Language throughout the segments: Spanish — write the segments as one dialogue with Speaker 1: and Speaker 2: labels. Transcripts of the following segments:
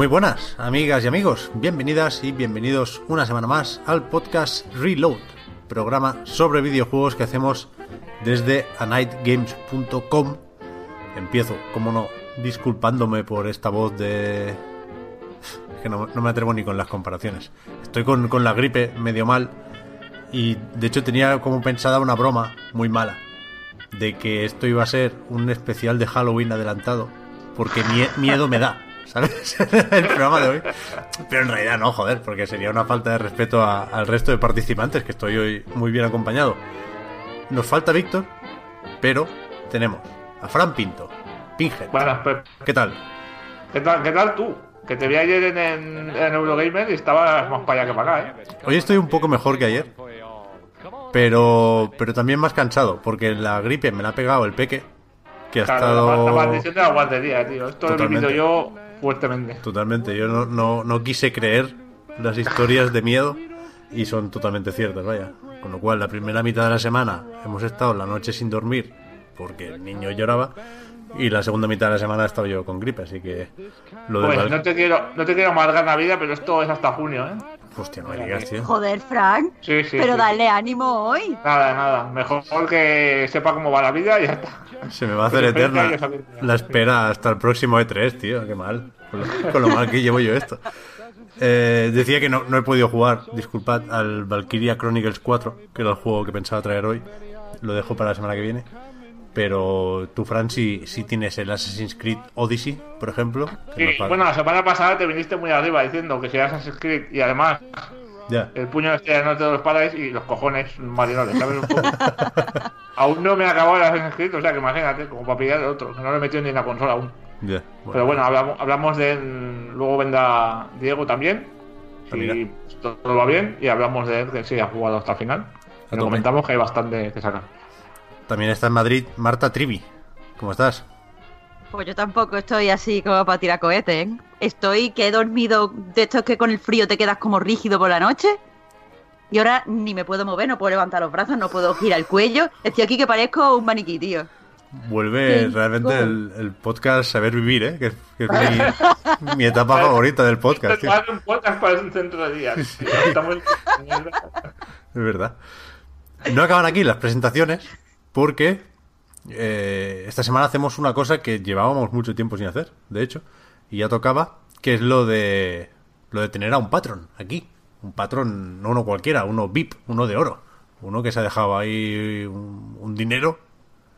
Speaker 1: Muy buenas, amigas y amigos. Bienvenidas y bienvenidos una semana más al podcast Reload, programa sobre videojuegos que hacemos desde anightgames.com. Empiezo, como no, disculpándome por esta voz de... que no, me atrevo ni con las comparaciones. Estoy con, con la gripe medio mal y de hecho tenía como pensada una broma muy mala de que esto iba a ser un especial de Halloween adelantado porque mie- miedo me da. ¿Sabes? El programa de hoy. Pero en realidad no, joder, porque sería una falta de respeto a- al resto de participantes, que estoy hoy muy bien acompañado. Nos falta Víctor, pero tenemos a Fran Pinto, Pinhead.
Speaker 2: Buenas, Pep.
Speaker 1: ¿Qué tal?
Speaker 2: ¿Qué tal, ¿Qué tal tú? Que te vi ayer en, en, en Eurogamer y estabas más para allá que para acá, ¿eh?
Speaker 1: Hoy estoy un poco mejor que ayer, pero, pero también más cansado, porque la gripe me la ha pegado el peque, que ha
Speaker 2: Claro,
Speaker 1: estado...
Speaker 2: la, maldición de la guardería, tío. Esto lo he
Speaker 1: Totalmente.
Speaker 2: vivido yo fuertemente.
Speaker 1: Totalmente, yo no, no, no quise creer las historias de miedo y son totalmente ciertas, vaya. Con lo cual, la primera mitad de la semana hemos estado la noche sin dormir porque el niño lloraba y la segunda mitad de la semana he estado yo con gripe, así que lo
Speaker 2: Pues no te quiero, no te quiero amargar la vida, pero esto es hasta junio, ¿eh?
Speaker 1: Hostia, no me digas, tío.
Speaker 3: Joder, Frank.
Speaker 2: Sí, sí.
Speaker 3: pero
Speaker 2: sí.
Speaker 3: dale ánimo hoy.
Speaker 2: Nada, nada. Mejor que sepa cómo va la vida y ya está.
Speaker 1: Se me va a hacer eterna la espera hasta el próximo E3, tío, qué mal. Con lo, con lo mal que llevo yo esto. Eh, decía que no, no he podido jugar, disculpad, al Valkyria Chronicles 4, que era el juego que pensaba traer hoy. Lo dejo para la semana que viene. Pero tú, Fran, si, si tienes el Assassin's Creed Odyssey, por ejemplo.
Speaker 2: Sí, bueno, la semana pasada te viniste muy arriba diciendo que si Assassin's Creed y además el puño este no te los paráis y los cojones marinoles, ¿sabes? Un poco. aún no me ha acabado el Assassin's Creed, o sea que imagínate, como para pillar el otro, que no lo he metido ni en la consola aún.
Speaker 1: ya.
Speaker 2: Pero bueno, hablamos, hablamos de. Luego vendrá Diego también.
Speaker 1: Ah.
Speaker 2: Si todo va bien. Y hablamos de él, que sí ha jugado hasta el final. Lo comentamos que hay bastante que sacar.
Speaker 1: También está en Madrid Marta Trivi. ¿Cómo estás?
Speaker 3: Pues yo tampoco estoy así como para tirar cohetes, ¿eh? Estoy que he dormido de estos que con el frío te quedas como rígido por la noche. Y ahora ni me puedo mover, no puedo levantar los brazos, no puedo girar el cuello. Estoy aquí que parezco un maniquí, tío.
Speaker 1: Vuelve
Speaker 3: Sí,
Speaker 1: realmente el, el podcast Saber Vivir, ¿eh? Que, es- que es mi, mi etapa favorita del podcast, tío.
Speaker 2: un podcast para un centro de día. Estamos.
Speaker 1: Es verdad. No acaban aquí las presentaciones porque eh, esta semana hacemos una cosa que llevábamos mucho tiempo sin hacer, de hecho, y ya tocaba, que es lo de lo de tener a un patrón aquí. Un patrón, no uno cualquiera, uno VIP, uno de oro. Uno que se ha dejado ahí un, un dinero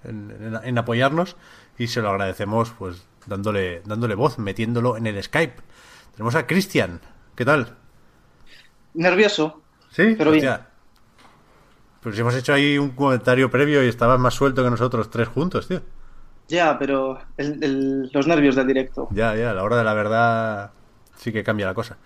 Speaker 1: en, en- en apoyarnos y se lo agradecemos pues dándole, dándole voz, metiéndolo en el Skype. Tenemos a Cristian. ¿Qué tal?
Speaker 4: Nervioso.
Speaker 1: Sí,
Speaker 4: Pero bien.
Speaker 1: Pues hemos hecho ahí un comentario previo y estabas más suelto que nosotros tres juntos, tío.
Speaker 4: Ya, pero el- el- los nervios del directo.
Speaker 1: Ya, ya, a la hora de la verdad sí que cambia la cosa.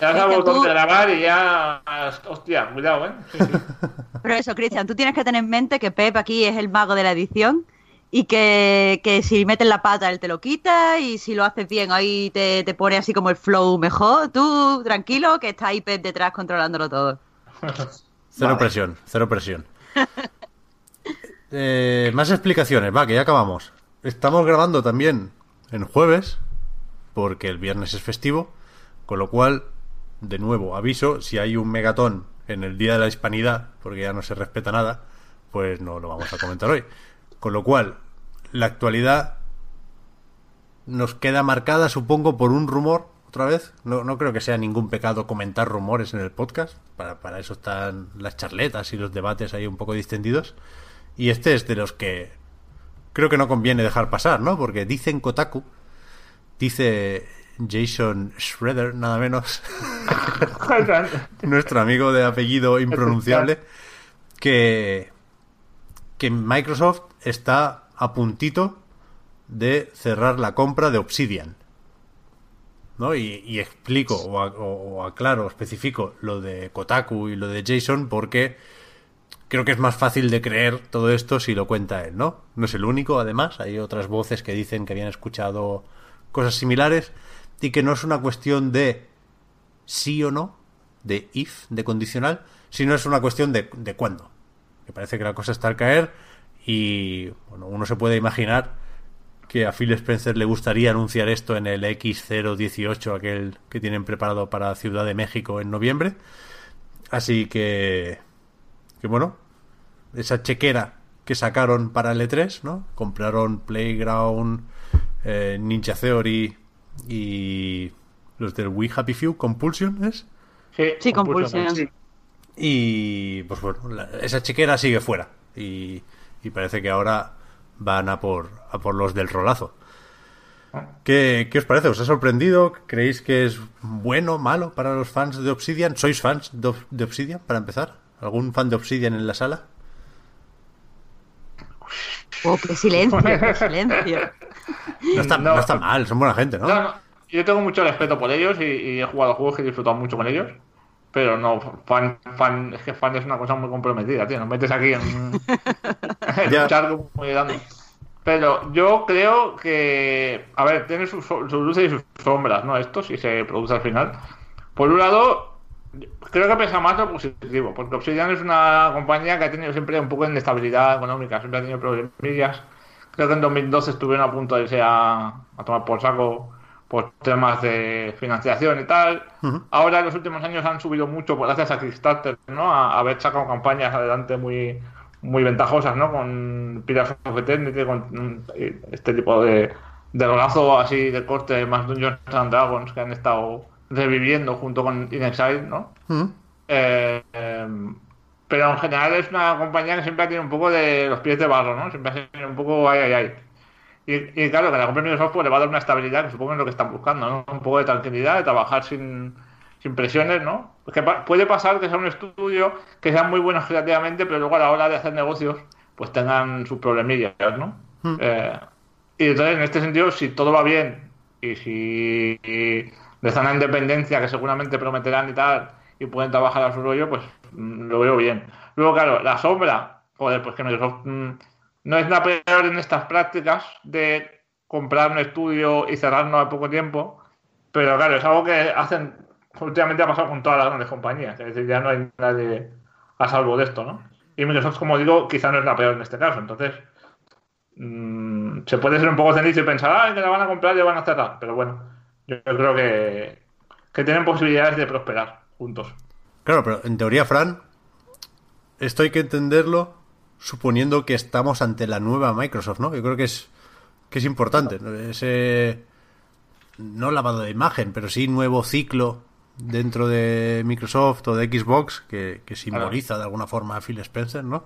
Speaker 2: Ya
Speaker 3: que
Speaker 2: botón
Speaker 3: tú-
Speaker 2: de grabar y ya. Hostia, cuidado, ¿eh? Sí, sí.
Speaker 3: Pero eso, Cristian, tú tienes que tener en mente que Pep aquí es el mago de la edición y que, que si metes la pata él te lo quita y si lo haces bien ahí te, te pone así como el flow mejor. Tú, tranquilo, que está ahí Pep detrás controlándolo todo.
Speaker 1: Cero
Speaker 4: Vale.
Speaker 1: presión, cero presión. Eh, más explicaciones, va, que ya acabamos. Estamos grabando también en jueves, porque el viernes es festivo, con lo cual, de nuevo, aviso, si hay un megatón en el Día de la Hispanidad, porque ya no se respeta nada, pues no lo vamos a comentar hoy. Con lo cual, la actualidad nos queda marcada, supongo, por un rumor, otra vez. No, no creo que sea ningún pecado comentar rumores en el podcast. Para, para eso están las charletas y los debates ahí un poco distendidos. Y este es de los que creo que no conviene dejar pasar, ¿no? Porque dicen Kotaku, dice Jason Schroeder, nada menos, nuestro amigo de apellido impronunciable, que, que Microsoft está a puntito de cerrar la compra de Obsidian. ¿No? Y, y explico o, a- o- aclaro, especifico lo de Kotaku y lo de Jason porque creo que es más fácil de creer todo esto si lo cuenta él, ¿no? No es el único, además, hay otras voces que dicen que habían escuchado cosas similares y que no es una cuestión de sí o no, de if, de condicional, sino es una cuestión de, de cuándo. Me parece que la cosa está al caer y bueno, uno se puede imaginar que a Phil Spencer le gustaría anunciar esto en el X018, aquel que tienen preparado para Ciudad de México en noviembre. Así que, que bueno, esa chequera que sacaron para el E3, ¿no? Compraron Playground, eh, Ninja Theory y los del We Happy Few, Compulsion, ¿es?
Speaker 3: Sí, Compulsion.
Speaker 1: Y pues bueno, la- esa chequera sigue fuera. Y, y parece que ahora van a por, a por los del rolazo. ¿Qué, ¿Qué os parece? ¿Os ha sorprendido? ¿Creéis que es bueno, malo para los fans de Obsidian? ¿Sois fans de, de Obsidian, para empezar? ¿Algún fan de Obsidian en la sala?
Speaker 3: Oh, qué silencio, qué silencio.
Speaker 1: No está,
Speaker 2: No.
Speaker 1: no está mal, son buena gente, ¿no?
Speaker 2: No, no, Yo tengo mucho respeto por ellos y, y he jugado juegos que he disfrutado mucho con ellos. Pero no, fan, fan, es que fan es una cosa muy comprometida, tío. Nos metes aquí en, en
Speaker 1: Ya.
Speaker 2: un charco muy grande. Pero yo creo que, a ver, tiene sus, sus luces y sus sombras, ¿no? Esto, si se produce al final. Por un lado, creo que pesa más lo positivo, porque Obsidian es una compañía que ha tenido siempre un poco de inestabilidad económica, siempre ha tenido problemillas. Creo que en 2012 estuvieron a punto de irse a, a tomar por saco por temas de financiación y tal. Ahora en los últimos años han subido mucho pues, gracias a Kickstarter, ¿no? A, a haber sacado campañas adelante muy muy ventajosas, ¿no? Con Pillars of Eternity, con mm, este tipo de, de así de corte más Dungeons and Dragons que han estado reviviendo junto con In Exile, ¿no? Eh, eh, pero en general es una compañía que siempre ha tenido un poco de los pies de barro, ¿no? Siempre ha tenido un poco ay, ay, ay. Y, y claro, que la compra de Microsoft pues, le va a dar una estabilidad que supongo es lo que están buscando, ¿no? Un poco de tranquilidad, de trabajar sin, sin presiones, ¿no? Porque pa- puede pasar que sea un estudio que sean muy buenos creativamente, pero luego a la hora de hacer negocios, pues tengan sus problemillas, ¿no? Eh, y entonces, en este sentido, si todo va bien y si les dan la independencia que seguramente prometerán y tal, y pueden trabajar a su rollo, pues mm, lo veo bien. Luego, claro, la sombra, joder, pues que Microsoft mm, no es la peor en estas prácticas de comprar un estudio y cerrarnos a poco tiempo, pero claro, es algo que hacen, últimamente ha pasado con todas las grandes compañías, es decir, ya no hay nadie a salvo de esto, ¿no? Y Microsoft, como digo, quizá no es la peor en este caso, entonces mm, se puede ser un poco cenito y pensar, ah, que la van a comprar y la van a cerrar, pero bueno, yo creo que, que tienen posibilidades de prosperar juntos.
Speaker 1: Claro, pero en teoría, Fran, esto hay que entenderlo suponiendo que estamos ante la nueva Microsoft, ¿no? Yo creo que es, que es importante. ¿no? Ese, no lavado de imagen, pero sí nuevo ciclo dentro de Microsoft o de Xbox que, que simboliza de alguna forma a Phil Spencer, ¿no?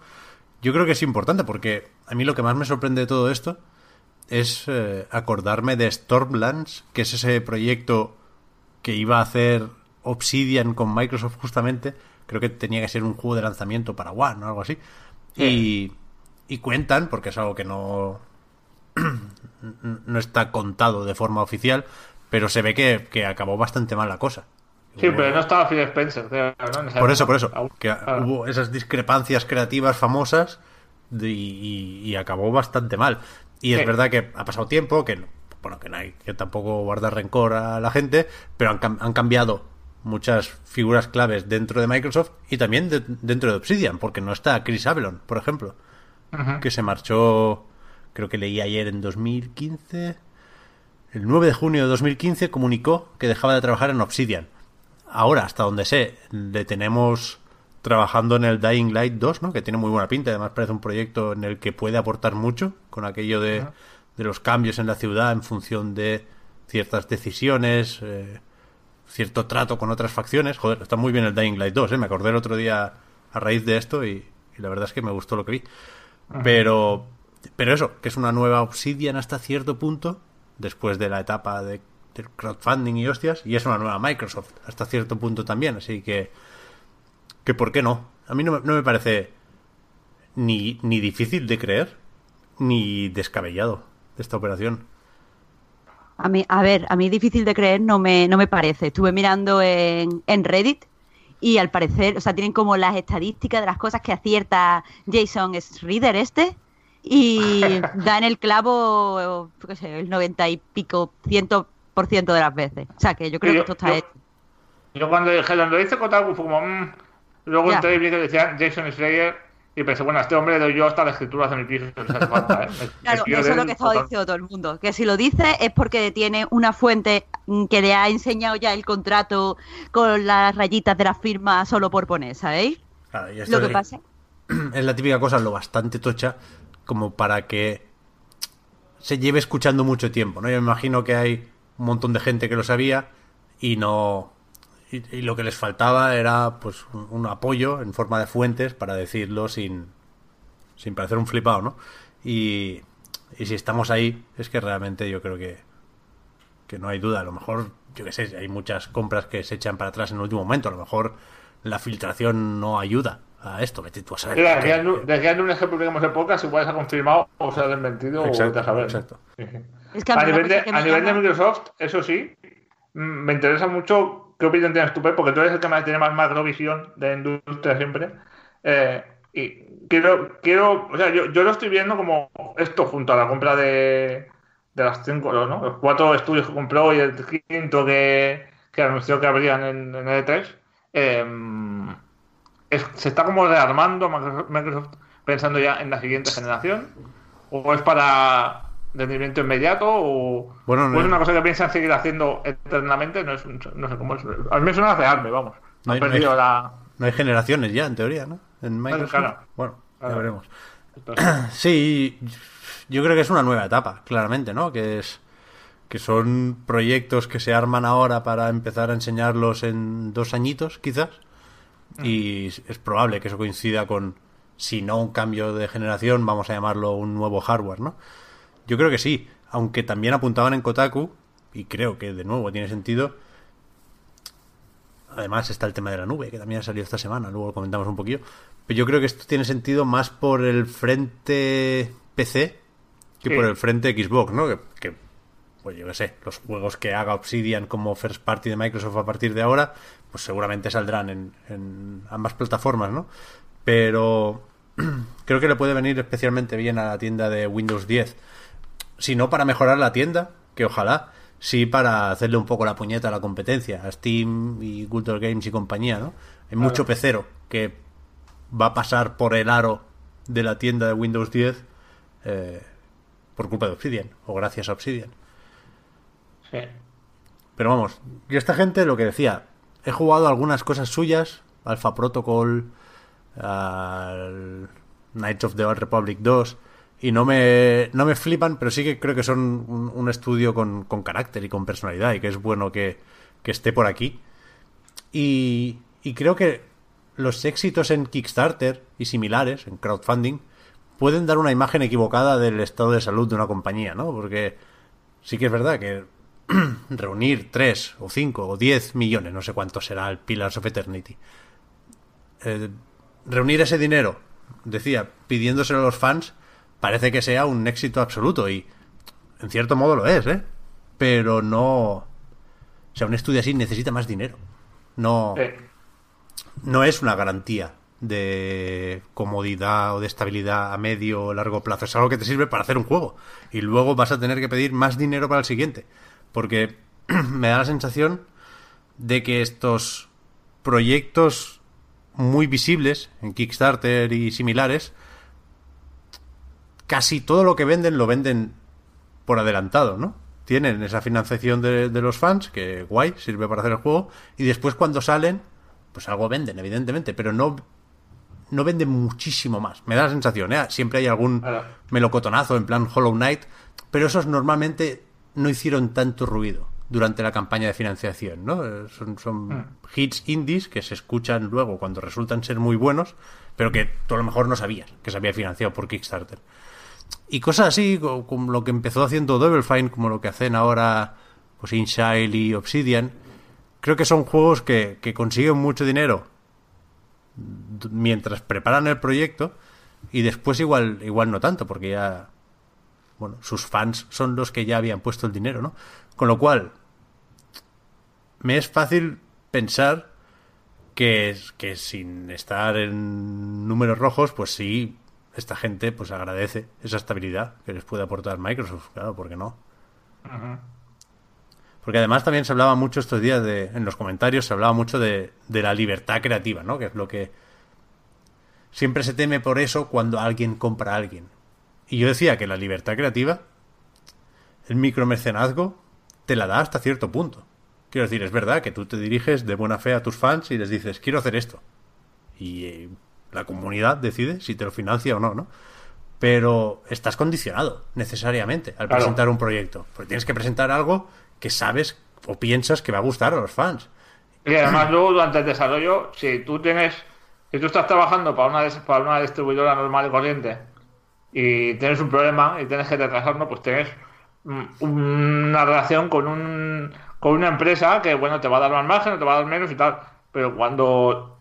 Speaker 1: Yo creo que es importante porque a mí lo que más me sorprende de todo esto es eh, acordarme de Stormlands, que es ese proyecto que iba a hacer Obsidian con Microsoft justamente. Creo que tenía que ser un juego de lanzamiento para One o algo así. Y, y cuentan, porque es algo que no, no está contado de forma oficial, pero se ve que, que acabó bastante mal la cosa.
Speaker 2: Sí, pero no estaba Phil Spencer,
Speaker 1: Por eso, por eso. Que
Speaker 2: ah.
Speaker 1: hubo esas discrepancias creativas famosas de- y, y acabó bastante mal. Y es verdad que ha pasado tiempo, que bueno, que no hay que tampoco guardar rencor a la gente, pero han, han cambiado muchas figuras claves dentro de Microsoft y también de- dentro de Obsidian, porque no está Chris Avalon, por ejemplo, que se marchó, creo que leí ayer en 2015, el 9 de junio de 2015 comunicó que dejaba de trabajar en Obsidian. Ahora, hasta donde sé, le tenemos trabajando en el Dying Light 2, ¿no? Que tiene muy buena pinta, además parece un proyecto en el que puede aportar mucho con aquello de, de los cambios en la ciudad en función de ciertas decisiones, eh, cierto trato con otras facciones. Joder, está muy bien el Dying Light 2, ¿eh? Me acordé el otro día a raíz de esto y, y la verdad es que me gustó lo que vi. Pero, pero eso, que es una nueva Obsidian hasta cierto punto, después de la etapa de, del crowdfunding y hostias, y es una nueva Microsoft, hasta cierto punto también, así que, que ¿por qué no? A mí no, me- no me parece ni, ni difícil de creer, ni descabellado esta operación.
Speaker 3: A mí, a ver, a mí difícil de creer no me, no me parece. Estuve mirando en, en Reddit y al parecer, o sea, tienen como las estadísticas de las cosas que acierta Jason Reader este y da en el clavo, qué sé, el 90 y pico, ciento por ciento de las veces. O sea, que yo creo
Speaker 2: Yo-
Speaker 3: que esto está
Speaker 2: yo-
Speaker 3: hecho.
Speaker 2: Yo cuando lo dice Kotaku, fue como, mm. Luego
Speaker 3: Ya.
Speaker 2: entré y vi que decían Jason Slayer y pensé, bueno, a este hombre le doy yo hasta la escritura de mi piso. hace falta, ¿eh? Me-
Speaker 3: Claro, eso es lo que estaba
Speaker 2: total.
Speaker 3: diciendo todo el mundo. Que si lo dice es porque tiene una fuente que le ha enseñado ya el contrato con las rayitas de la firma solo por poner, ¿sabéis?
Speaker 1: Claro, y esto
Speaker 3: Lo que
Speaker 1: es-
Speaker 3: pasa.
Speaker 1: es la típica cosa lo bastante tocha como para que se lleve escuchando mucho tiempo, ¿no? Yo me imagino que hay un montón de gente que lo sabía y no y, y lo que les faltaba era pues un, un apoyo en forma de fuentes para decirlo sin sin parecer un flipado, ¿no? Y, y si estamos ahí es que realmente yo creo que que no hay duda, a lo mejor yo qué sé, hay muchas compras que se echan para atrás en el último momento, a lo mejor la filtración no ayuda a esto, vete tú a saber.
Speaker 2: Mira, de lu- de aquí al lunes que publiquemos el podcast, igual se ha confirmado o se ha desmentido o
Speaker 1: Exacto,
Speaker 2: vete a saber.
Speaker 1: exacto.
Speaker 3: Es que a
Speaker 2: A nivel, de,
Speaker 3: que
Speaker 2: a
Speaker 3: me
Speaker 2: nivel de Microsoft, eso sí, mm, me interesa mucho qué opinión tienes tú, Pep, porque tú eres el que más tiene más macrovisión de industria siempre. Eh, y quiero, quiero, o sea, yo, yo lo estoy viendo como esto junto a la compra de, de las cinco, ¿no? Los cuatro estudios que compró y el quinto que, que anunció que habrían en, en E3. eh, es- se está como rearmando Microsoft pensando ya en la siguiente generación o es para rendimiento inmediato o,
Speaker 1: Bueno,
Speaker 2: o
Speaker 1: no-
Speaker 2: es una cosa que piensan seguir haciendo eternamente no, es, no sé cómo es a mí me suena rearme vamos
Speaker 1: No
Speaker 2: ha
Speaker 1: hay- no hay-
Speaker 2: perdido la
Speaker 1: No hay generaciones ya, en teoría, ¿no? En Microsoft.
Speaker 2: claro.
Speaker 1: Bueno, ya
Speaker 2: Claro.
Speaker 1: veremos. Sí, yo creo que es una nueva etapa, claramente, ¿no? Que es que son proyectos que se arman ahora para empezar a enseñarlos en dos añitos, quizás. Y es probable que eso coincida con, si no un cambio de generación, vamos a llamarlo un nuevo hardware, ¿no? Yo creo que sí, aunque también apuntaban en Kotaku, y creo que de nuevo tiene sentido, Además está el tema de la nube, que también ha salido esta semana, luego lo comentamos un poquillo. Pero yo creo que esto tiene sentido más por el frente PC que
Speaker 2: Sí.
Speaker 1: por el frente Xbox, ¿no? Que, que, pues yo qué sé, los juegos que haga Obsidian como first party de Microsoft a partir de ahora, pues seguramente saldrán en, en ambas plataformas, ¿no? Pero creo que le puede venir especialmente bien a la tienda de Windows 10. Si no para mejorar la tienda, que ojalá, sí para hacerle un poco la puñeta a la competencia, a Steam y Culture Games y compañía, ¿no? Hay mucho pecero que va a pasar por el aro de la tienda de Windows 10 eh, por culpa de Obsidian, o gracias a Obsidian.
Speaker 2: sí.
Speaker 1: Pero vamos, yo esta gente lo que decía, he jugado algunas cosas suyas, Alpha Protocol, al Knights of the Old Republic 2, y no me, no me flipan, pero sí que creo que son un, estudio con, con carácter y con personalidad, y que es bueno que, que esté por aquí. Y, y creo que los éxitos en Kickstarter y similares, en crowdfunding, pueden dar una imagen equivocada del estado de salud de una compañía, ¿no? Porque sí que es verdad que reunir 3 o 5 o 10 millones, no sé cuánto será el Pillars of Eternity, eh, reunir ese dinero, decía, pidiéndoselo a los fans, parece que sea un éxito absoluto y en cierto modo lo es, ¿eh? Pero no... O sea, un estudio así necesita más dinero. No
Speaker 2: Sí.
Speaker 1: no es una garantía de comodidad o de estabilidad a medio o largo plazo. Es algo que te sirve para hacer un juego. Y luego vas a tener que pedir más dinero para el siguiente. Porque me da la sensación de que estos proyectos muy visibles en Kickstarter y similares, casi todo lo que venden lo venden por adelantado, ¿no? Tienen esa financiación de, de los fans, que guay, sirve para hacer el juego, y después cuando salen, pues algo venden, evidentemente, pero no, no venden muchísimo más. Me da la sensación, ¿eh? Siempre hay algún melocotonazo en plan Hollow Knight, pero esos normalmente no hicieron tanto ruido durante la campaña de financiación, ¿no? Eh, Son, son hits indies que se escuchan luego cuando resultan ser muy buenos, pero que tú a lo mejor no sabías que se había financiado por Kickstarter. Y cosas así, co- como lo que empezó haciendo Double Fine, como lo que hacen ahora pues Inshile y Obsidian, creo que son juegos que, que consiguen mucho dinero mientras preparan el proyecto y después igual, igual no tanto, porque ya, bueno, sus fans son los que ya habían puesto el dinero, ¿no? Con lo cual, me es fácil pensar que, que sin estar en números rojos, pues sí, esta gente pues agradece esa estabilidad que les puede aportar Microsoft, claro, ¿por qué no? Porque además también se hablaba mucho estos días de, en los comentarios, se hablaba mucho de, de la libertad creativa, ¿no? Que es lo que siempre se teme por eso cuando alguien compra a alguien. Y yo decía que la libertad creativa, el micromecenazgo, te la da hasta cierto punto. Quiero decir, es verdad que tú te diriges de buena fe a tus fans y les dices, quiero hacer esto. Y eh, la comunidad decide si te lo financia o no, ¿no? Pero estás condicionado necesariamente al
Speaker 2: Claro.
Speaker 1: presentar un proyecto. Porque tienes que presentar algo que sabes o piensas que va a gustar a los fans.
Speaker 2: Y además luego durante el desarrollo, si tú tienes, si tú estás trabajando para una, para una distribuidora normal y corriente y tienes un problema y tienes que retrasarlo, pues tienes mm, una relación con un con una empresa que bueno te va a dar más margen te va a dar menos y tal. Pero cuando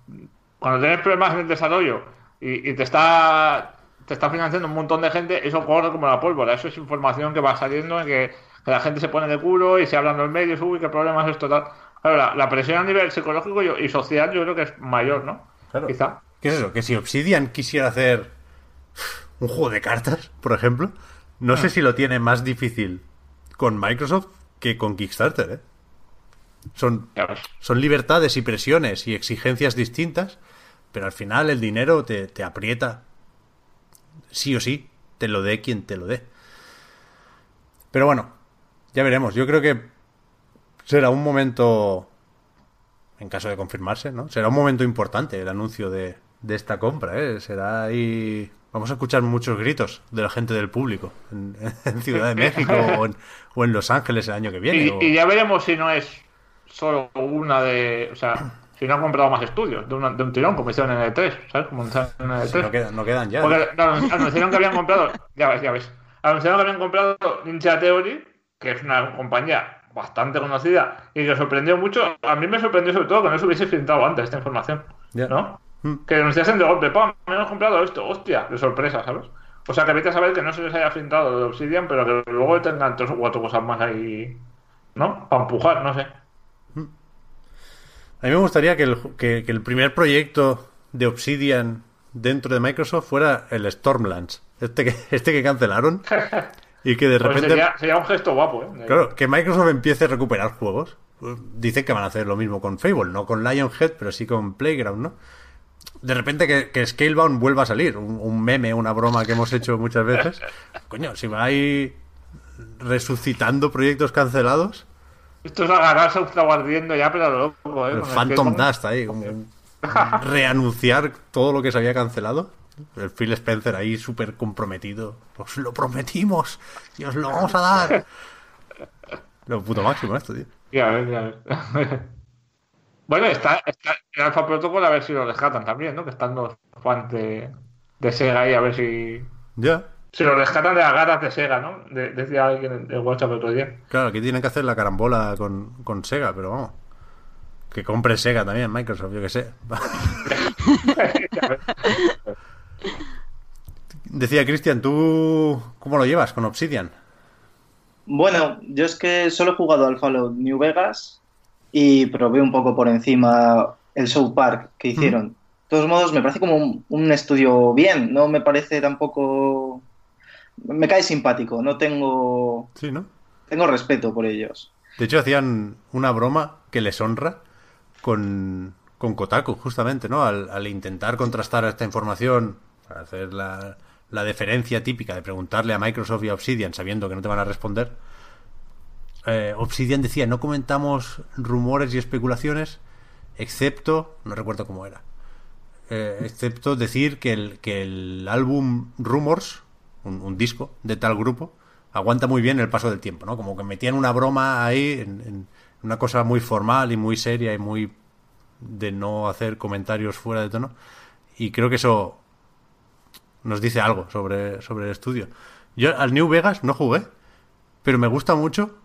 Speaker 2: cuando tienes problemas en el desarrollo y, y te está te está financiando un montón de gente, eso corre como la pólvora. Eso es información que va saliendo en que, que la gente se pone de culo y se hablan en los medios, uy, qué problema es esto, tal. Claro, la, la presión a nivel psicológico y, y social yo creo que es mayor, ¿no?
Speaker 1: Claro.
Speaker 2: Quizá.
Speaker 1: ¿Qué es eso? Que si Obsidian quisiera hacer un juego de cartas, por ejemplo, no sé si lo tiene más difícil con Microsoft que con Kickstarter, ¿eh? Son, son libertades y presiones y exigencias distintas, pero al final el dinero te, te aprieta. Sí o sí, te lo dé quien te lo dé. Pero bueno, ya veremos. Yo creo que será un momento, en caso de confirmarse, ¿no? Será un momento importante el anuncio de, de esta compra, ¿eh? Será ahí... Vamos a escuchar muchos gritos de la gente del público en, en Ciudad de México o en, o en Los Ángeles el año que viene.
Speaker 2: Y,
Speaker 1: o-
Speaker 2: y ya veremos si no es solo una de. O sea, si no han comprado más estudios de, una- de un tirón, como hicieron en el 3, ¿sabes? Como hicieron en el 3.
Speaker 1: Si no, quedan, no quedan ya.
Speaker 2: Porque no, anunciaron que habían comprado, ya ves, ya ves, anunciaron que habían comprado Ninja Theory, que es una compañía bastante conocida y que sorprendió mucho. A mí me sorprendió sobre todo que no se hubiese filtrado antes esta información,
Speaker 1: Ya.
Speaker 2: ¿no?
Speaker 1: Mm.
Speaker 2: Que anunciasen de golpe, ¡pam! Me hemos comprado esto, hostia, de sorpresa, ¿sabes? O sea, que vete a saber que no se les haya filtrado de Obsidian, pero que luego tengan tres o cuatro cosas más ahí, ¿no? Para empujar, no sé.
Speaker 1: A mí me gustaría que el, que, que el primer proyecto de Obsidian dentro de Microsoft fuera el Stormlands. Este que, este que cancelaron. Y que de
Speaker 2: Pues
Speaker 1: repente...
Speaker 2: sería, sería un gesto guapo, ¿eh?
Speaker 1: Claro, que Microsoft empiece a recuperar juegos. Dicen que van a hacer lo mismo con Fable, no con Lionhead, pero sí con Playground, ¿no? De repente que, que Scalebound vuelva a salir, un, un meme, una broma que hemos hecho muchas veces. Coño, si va ahí resucitando proyectos cancelados,
Speaker 2: Esto es agarrarse a un aguardiendo ya, pero a lo loco, ¿eh?
Speaker 1: el Phantom. Dust ahí, como un- reanunciar todo lo que se había cancelado. El Phil Spencer ahí súper comprometido. Os lo prometimos y os lo vamos a dar. Lo puto máximo esto, tío.
Speaker 2: Ya ves, ya ves. bueno, está, está el Alpha Protocol a ver si lo rescatan también, ¿no? Que están los fans de, de Sega ahí a ver si,
Speaker 1: Ya.
Speaker 2: Si lo rescatan de las gatas de Sega, ¿no? De- decía alguien en el WhatsApp el otro día.
Speaker 1: Claro, aquí tienen que hacer la carambola con, con Sega, pero vamos. Que compre Sega también, Microsoft, yo que sé. Decía Cristian, ¿tú cómo lo llevas con Obsidian?
Speaker 4: Bueno, yo es que solo he jugado al Fallout New Vegas y probé un poco por encima el South Park que hicieron. De todos modos, me parece como un, un estudio bien, no me parece tampoco... Me cae simpático, no tengo...
Speaker 1: Sí, ¿no?
Speaker 4: Tengo respeto por ellos.
Speaker 1: De hecho, hacían una broma que les honra con, con Kotaku, justamente, ¿no? Al, al intentar contrastar esta información, para hacer la, la deferencia típica de preguntarle a Microsoft y a Obsidian sabiendo que no te van a responder. eh, Obsidian decía, no comentamos rumores y especulaciones, excepto, no recuerdo cómo era, eh, excepto decir que el, que el álbum Rumors, un, disco de tal grupo, aguanta muy bien el paso del tiempo, ¿no? Como que metían una broma ahí, en, en una cosa muy formal y muy seria y muy de no hacer comentarios fuera de tono. Y creo que eso nos dice algo sobre, sobre el estudio. Yo al New Vegas no jugué, pero me gusta mucho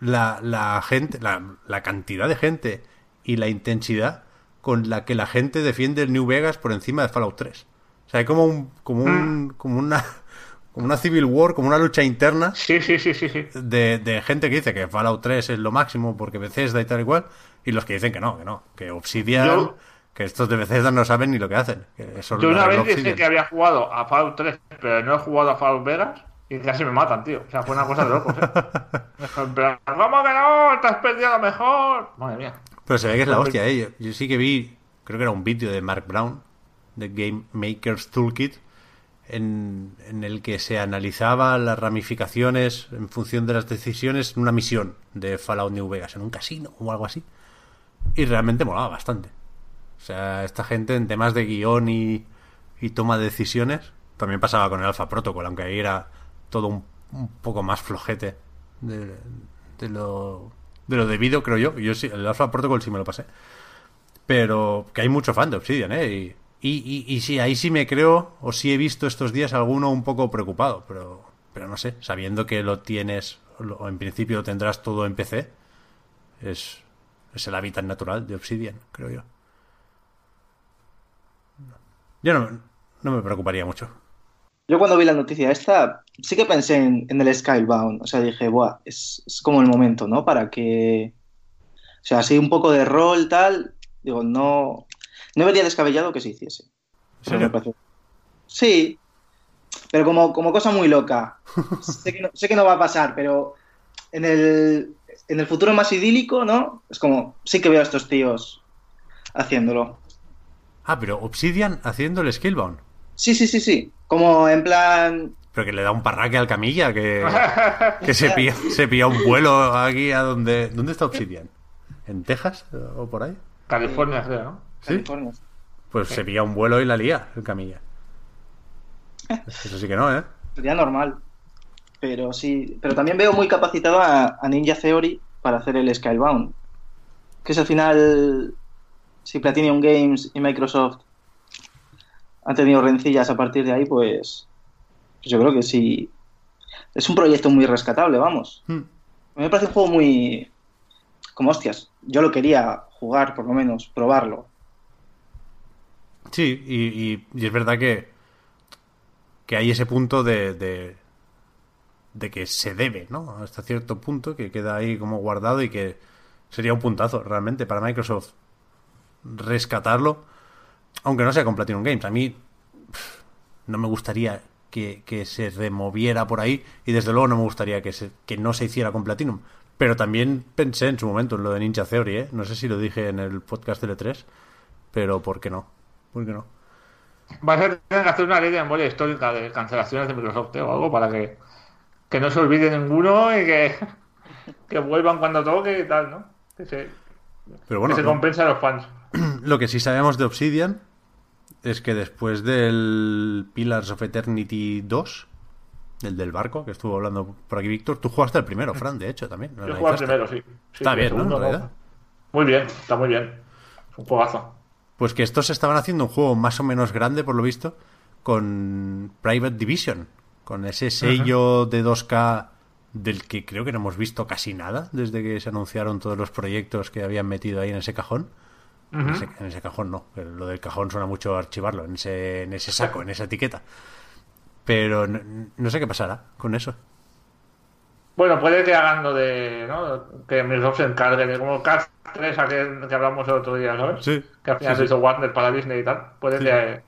Speaker 1: la, la gente, la, la cantidad de gente y la intensidad con la que la gente defiende el New Vegas por encima de Fallout 3. Sea, hay como un, como un, como una, como una civil war, como una lucha interna
Speaker 2: Sí, sí, sí, sí, sí.
Speaker 1: de, de gente que dice que Fallout 3 es lo máximo porque Bethesda y tal y cual, y los que dicen que no, que no, que Obsidian,
Speaker 2: Yo-
Speaker 1: que estos de Bethesda no saben ni lo que hacen. Que
Speaker 2: Yo una vez dije que había jugado a Fallout 3, pero no he jugado a Fallout Vegas y casi me matan, tío. O sea, fue una cosa de locos, ¿eh? ¿Cómo que no? Te has perdido lo mejor. Madre mía.
Speaker 1: Pero se ve que es la hostia, ¿eh? Yo, yo sí que vi, creo que era un vídeo de Mark Brown, de Game Maker's Toolkit, en, en el que se analizaba las ramificaciones en función de las decisiones en una misión de Fallout New Vegas, en un casino o algo así. Y realmente molaba bastante. O sea, esta gente en temas de guion y, y toma de decisiones, también pasaba con el Alpha Protocol, aunque ahí era todo un, un poco más flojete de, de lo, de lo debido, creo yo. Yo sí, el Alpha Protocol sí me lo pasé. Pero que hay mucho fan de Obsidian, ¿eh? Y, y, sí, ahí sí me creo, o sí he visto estos días alguno un poco preocupado, pero, pero no sé, sabiendo que lo tienes, o en principio lo tendrás todo en PC, es, es el hábitat natural de Obsidian, creo yo. Yo no, no me preocuparía mucho.
Speaker 4: Yo cuando vi la noticia esta, sí que pensé en, en el Skybound. O sea, dije, buah, es, es como el momento, ¿no? Para que. O sea, así un poco de rol, tal. Digo, no. No vería descabellado que se hiciese. Sí, pero como, como cosa muy loca. sé, que no, sé que no va a pasar, pero en el, en el futuro más idílico, ¿no? Es como, sí que veo a estos tíos haciéndolo.
Speaker 1: Ah, pero Obsidian haciendo el Skillbound.
Speaker 4: Sí, sí, sí, sí. Como en plan.
Speaker 1: Pero que le da un parraque al camilla, que, que se, pilla, se pilla un vuelo aquí a donde... ¿Dónde está Obsidian? ¿En Texas o por ahí?
Speaker 2: California, creo, ¿no?
Speaker 1: Pues se pilla un vuelo y la lía, el camilla. Eso sí que no, ¿eh?
Speaker 4: Sería normal. Pero sí. Pero también veo muy capacitado a, a Ninja Theory para hacer el Skybound. Que es al final. Si Platinum Games y Microsoft han tenido rencillas a partir de ahí, pues. pues yo creo que sí. Es un proyecto muy rescatable, vamos.
Speaker 1: Hmm.
Speaker 4: A mí me parece un juego muy. Como hostias. Yo lo quería jugar, por lo menos, probarlo.
Speaker 1: Sí, y, es verdad que, que hay ese punto de, de, que se debe, ¿no? Hasta cierto punto, que queda ahí como guardado y que sería un puntazo realmente para Microsoft rescatarlo, aunque no sea con Platinum Games. A mí no me gustaría que, que se removiera por ahí y desde luego no me gustaría que, se, que no se hiciera con Platinum. Pero también pensé en su momento en lo de Ninja Theory, ¿eh? No sé si lo dije en el podcast de 3 pero ¿por qué no? ¿Por qué no?
Speaker 2: Va a ser tener que hacer una ley de memoria histórica de cancelaciones de Microsoft ¿eh? o algo para que, que no se olvide ninguno y que, que vuelvan cuando toque y tal, ¿no? Que se,
Speaker 1: Pero bueno,
Speaker 2: que se compense a los fans.
Speaker 1: Lo que sí sabemos de Obsidian es que después del Pillars of Eternity 2, del del barco, que estuvo hablando por aquí Víctor, tú jugaste el primero, Fran, de hecho, también.
Speaker 2: Yo juego al
Speaker 1: analizaste.
Speaker 2: primero, sí. Sí,
Speaker 1: Está
Speaker 2: el
Speaker 1: bien, ¿no?
Speaker 2: segundo
Speaker 1: En realidad.
Speaker 2: Muy bien, está muy bien. Es un juegazo.
Speaker 1: Pues que estos estaban haciendo un juego más o menos grande, por lo visto, con Private Division, con ese sello de 2K del que creo que no hemos visto casi nada desde que se anunciaron todos los proyectos que habían metido ahí en ese cajón. en, ese, en ese cajón no, pero lo del cajón suena mucho archivarlo, en ese, en ese saco, en esa etiqueta. Pero no, no sé qué pasará con eso.
Speaker 2: Bueno, puede que hagan lo de, ¿no? Que Microsoft se encargue de como Cast 3 aquel que hablamos el otro día, ¿sabes?
Speaker 1: Sí,
Speaker 2: Que al final
Speaker 1: sí,
Speaker 2: se
Speaker 1: sí.
Speaker 2: hizo Warner para Disney y tal. Puede
Speaker 1: Sí.
Speaker 2: que,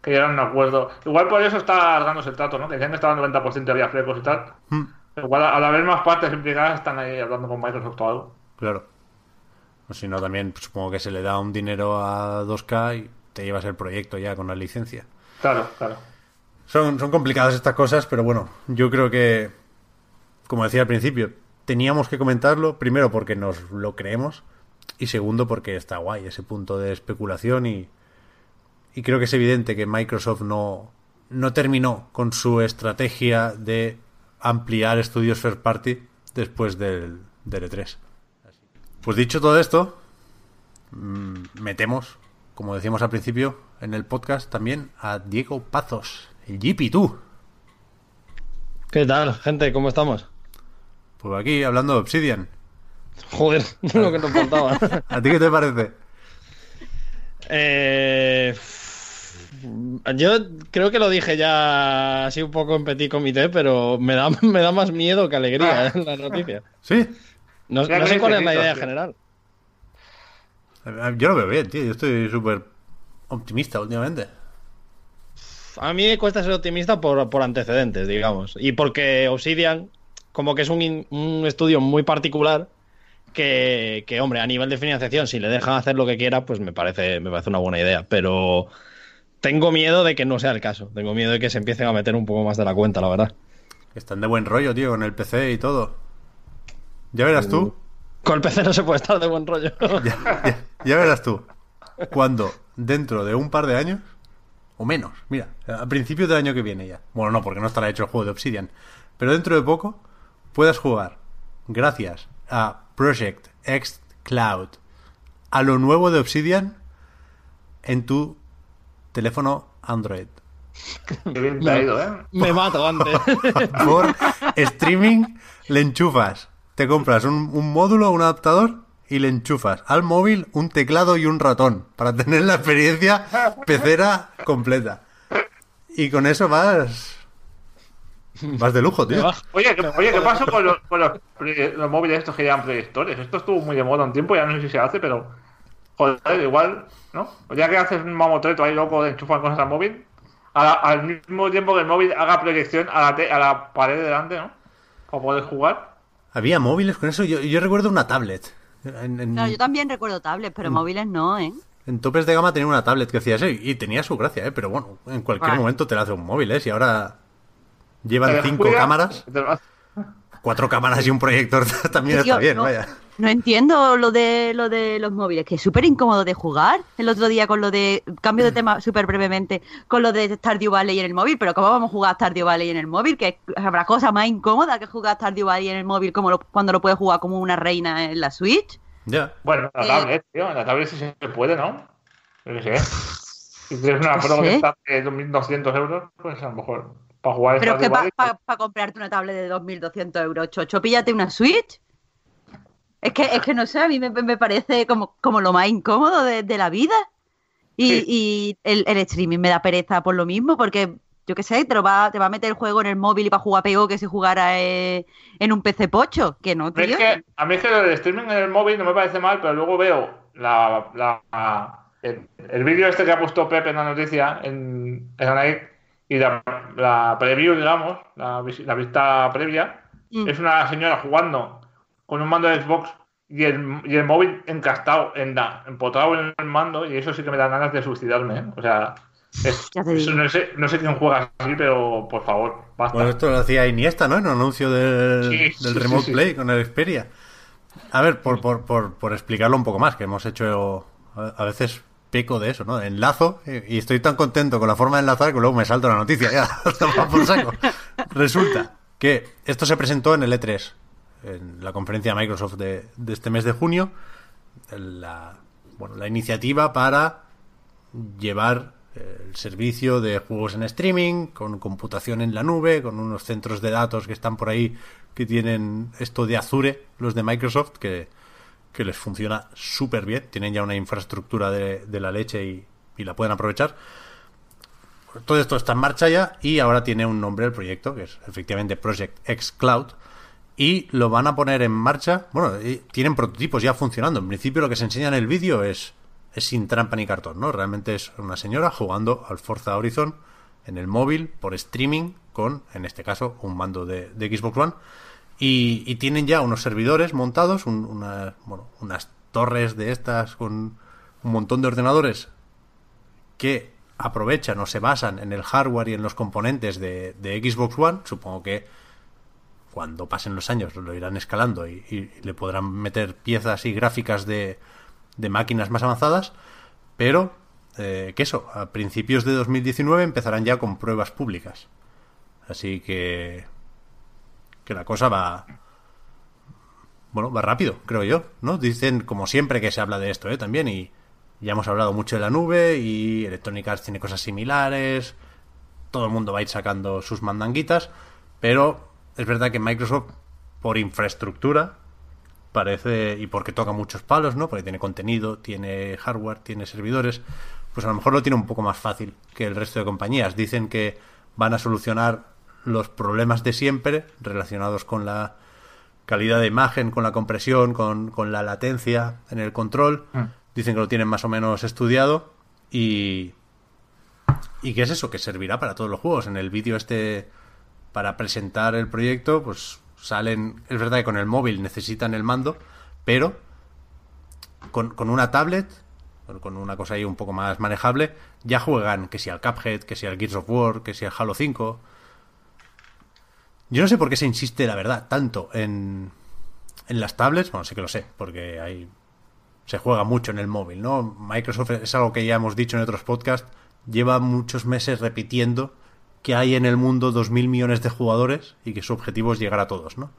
Speaker 2: que lleguen a un acuerdo. Igual por eso está alargándose el trato, ¿no? Que decían que estaba al 90% y había flecos y tal.
Speaker 1: Hmm,
Speaker 2: Igual al haber más partes implicadas están ahí hablando con Microsoft o algo.
Speaker 1: claro. O si no, también pues, supongo que se le da un dinero a 2K y te llevas el proyecto ya con la licencia.
Speaker 2: Claro, claro.
Speaker 1: Son, son complicadas estas cosas, pero bueno, yo creo que, como decía al principio, teníamos que comentarlo, primero porque nos lo creemos y segundo porque está guay ese punto de especulación y, y creo que es evidente que Microsoft no, no terminó con su estrategia de ampliar estudios first party después del, del E3. Pues dicho todo esto, mm, metemos, como decíamos al principio, en el podcast también a Diego Pazos, el Jeepy tú.
Speaker 5: ¿Qué tal, gente? ¿Cómo estamos?
Speaker 1: Pues aquí hablando de Obsidian.
Speaker 5: Joder, lo que nos faltaba.
Speaker 1: ¿A ti qué te parece?
Speaker 5: Eh, yo creo que lo dije ya así un poco en petit comité, pero me da, me da más miedo que alegría eh, la noticia.
Speaker 1: ¿Sí?
Speaker 5: No, sé cuál es la idea
Speaker 2: tío.
Speaker 5: general.
Speaker 1: Yo lo veo bien, tío. Yo estoy súper optimista últimamente.
Speaker 5: A mí me cuesta ser optimista por, por antecedentes, digamos. Y porque Obsidian, como que es un, un estudio muy particular, que, que, hombre, a nivel de financiación, si le dejan hacer lo que quiera, pues me parece, me parece una buena idea. Pero tengo miedo de que no sea el caso. Tengo miedo de que se empiecen a meter un poco más de la cuenta, la verdad.
Speaker 1: Están de buen rollo, tío, con el PC y todo. Ya verás tú.
Speaker 5: Con el PC no se puede estar de buen rollo.
Speaker 1: Ya, ya- ya verás tú. Cuando dentro de un par de años, o menos, mira, a principios del año que viene ya. Bueno, no, porque no estará hecho el juego de Obsidian. Pero dentro de poco puedas jugar, gracias a Project X Cloud, a lo nuevo de Obsidian en tu teléfono Android.
Speaker 2: Qué bien te ha ido, ¿eh?
Speaker 5: me mato antes.
Speaker 1: Por streaming le enchufas. Te compras un, un módulo, un adaptador y le enchufas al móvil un teclado y un ratón para tener la experiencia pecera completa. Y con eso vas. Vas de lujo, tío.
Speaker 2: Oye, ¿qué, oye, ¿qué pasó con, los, con los, pre- los móviles estos que llevan proyectores? Esto estuvo muy de moda un tiempo, ya no sé si se hace, pero. Joder, igual, ¿no? O ya que haces un mamotreto ahí loco de enchufar cosas al móvil, a la- al mismo tiempo que el móvil haga proyección a la, te- a la pared de delante, ¿no? Para poder jugar.
Speaker 1: Había móviles con eso. Yo, yo recuerdo una tablet. En, en-
Speaker 3: Claro, yo también recuerdo tablets, pero móviles no, ¿eh?
Speaker 1: en topes de gama tenía una tablet que hacía eso y, tenía su gracia, ¿eh? Pero bueno, en cualquier momento te la hace un móvil, ¿eh? Si ahora llevan cinco cámaras, cuatro cámaras y un proyector también
Speaker 3: Tío,
Speaker 1: está bien,
Speaker 3: no,
Speaker 1: vaya.
Speaker 3: No entiendo lo de lo de los móviles, que es súper incómodo de jugar. El otro día con lo de, cambio de tema súper brevemente, con lo de Stardew Valley en el móvil, pero ¿cómo vamos a jugar a Stardew Valley en el móvil? Que habrá cosa más incómoda que jugar a Stardew Valley en el móvil como lo- cuando lo puedes jugar como una reina en la Switch.
Speaker 1: Ya.
Speaker 2: Bueno, la
Speaker 3: Eh.
Speaker 2: tablet, tío. En la tablet sí se puede, ¿no? Yo qué sé. Si tienes una
Speaker 3: No
Speaker 2: Pro que está de 2.200 euros, pues a lo mejor para jugar
Speaker 3: Pero que para
Speaker 2: Valley,
Speaker 3: comprarte una tablet de 2.200 euros, chocho, píllate una Switch. Es que, es que no sé, a mí me, me parece como, como lo más incómodo de, de la vida. Y,
Speaker 2: Sí.
Speaker 3: y el, el streaming me da pereza por lo mismo, porque yo qué sé, te, lo va, te va a meter el juego en el móvil y va a jugar peor que si jugara eh, en un PC pocho. Que no,
Speaker 2: A mí
Speaker 3: tío.
Speaker 2: es que, a mí es que del streaming en el móvil no me parece mal, pero luego veo la, la- el, el vídeo este que ha puesto Pepe en la noticia en, en Anaid y la, la preview, digamos, la, la vista previa,
Speaker 3: Mm.
Speaker 2: es una señora jugando con un mando de Xbox y el, y el móvil encastado, en la, empotrado en el mando, y eso sí que me da ganas de suicidarme. ¿eh? O sea, es- eso no, sé, no sé quién juega así, pero por favor, basta.
Speaker 1: Bueno, esto lo hacía Iniesta, ¿no? En un anuncio del,
Speaker 2: Sí,
Speaker 1: del
Speaker 2: sí,
Speaker 1: Remote
Speaker 2: sí, sí.
Speaker 1: Play con el Xperia. A ver, por, por, por, por explicarlo un poco más, que hemos hecho a veces peco de eso, ¿no? Enlazo y, y estoy tan contento con la forma de enlazar que luego me salto la noticia ya. por saco. Resulta que esto se presentó en el E3, en la conferencia de Microsoft de, de este mes de junio. La, bueno, la iniciativa para llevar eh, el servicio de juegos en streaming, con computación en la nube, con unos centros de datos que están por ahí que tienen esto de Azure, los de Microsoft, que, que les funciona súper bien. Tienen ya una infraestructura de, de la leche y, y la pueden aprovechar. Todo esto está en marcha ya y ahora tiene un nombre el proyecto, que es efectivamente Project X Cloud. Y lo van a poner en marcha. Bueno, tienen prototipos ya funcionando. En principio lo que se enseña en el vídeo es, es sin trampa ni cartón, ¿no? Realmente es una señora jugando al Forza Horizon en el móvil por streaming con, en este caso, un mando de, de Xbox One. Y, y tienen ya unos servidores montados, un- bueno, unas torres de estas con un montón de ordenadores que aprovechan o se basan en el hardware y en los componentes de, de Xbox One. Supongo que cuando pasen los años lo irán escalando y, y le podrán meter piezas y gráficas de, de máquinas más avanzadas. Pero eh, que eso, a principios de 2019 empezarán ya con pruebas públicas. Así que que la cosa va bueno, va rápido, creo yo, ¿no? Dicen como siempre que se habla de esto, ¿eh? También y ya hemos hablado mucho de la nube y Electronic Arts tiene cosas similares. Todo el mundo va a ir sacando sus mandanguitas, pero es verdad que Microsoft por infraestructura parece, y porque toca muchos palos, ¿no? Porque tiene contenido, tiene hardware, tiene servidores, pues a lo mejor lo tiene un poco más fácil que el resto de compañías. Dicen que van a solucionar los problemas de siempre relacionados con la calidad de imagen, con la compresión, con, con la latencia en el control.
Speaker 2: Mm.
Speaker 1: Dicen que lo tienen más o menos estudiado y... ¿Y qué es eso? Que servirá para todos los juegos. En el vídeo este, para presentar el proyecto, pues salen... Es verdad que con el móvil necesitan el mando, pero con, con una tablet, con- una cosa ahí un poco más manejable, ya juegan que si al Cuphead, que si al Gears of War, que si al Halo 5. Yo no sé por qué se insiste, la verdad, tanto en, en las tablets. Bueno, sí que lo sé, porque hay, se juega mucho en el móvil, ¿no? Microsoft es algo que ya hemos dicho en otros podcasts. Lleva muchos meses repitiendo que hay en el mundo 2.000 millones de jugadores y que su objetivo es llegar a todos, ¿no?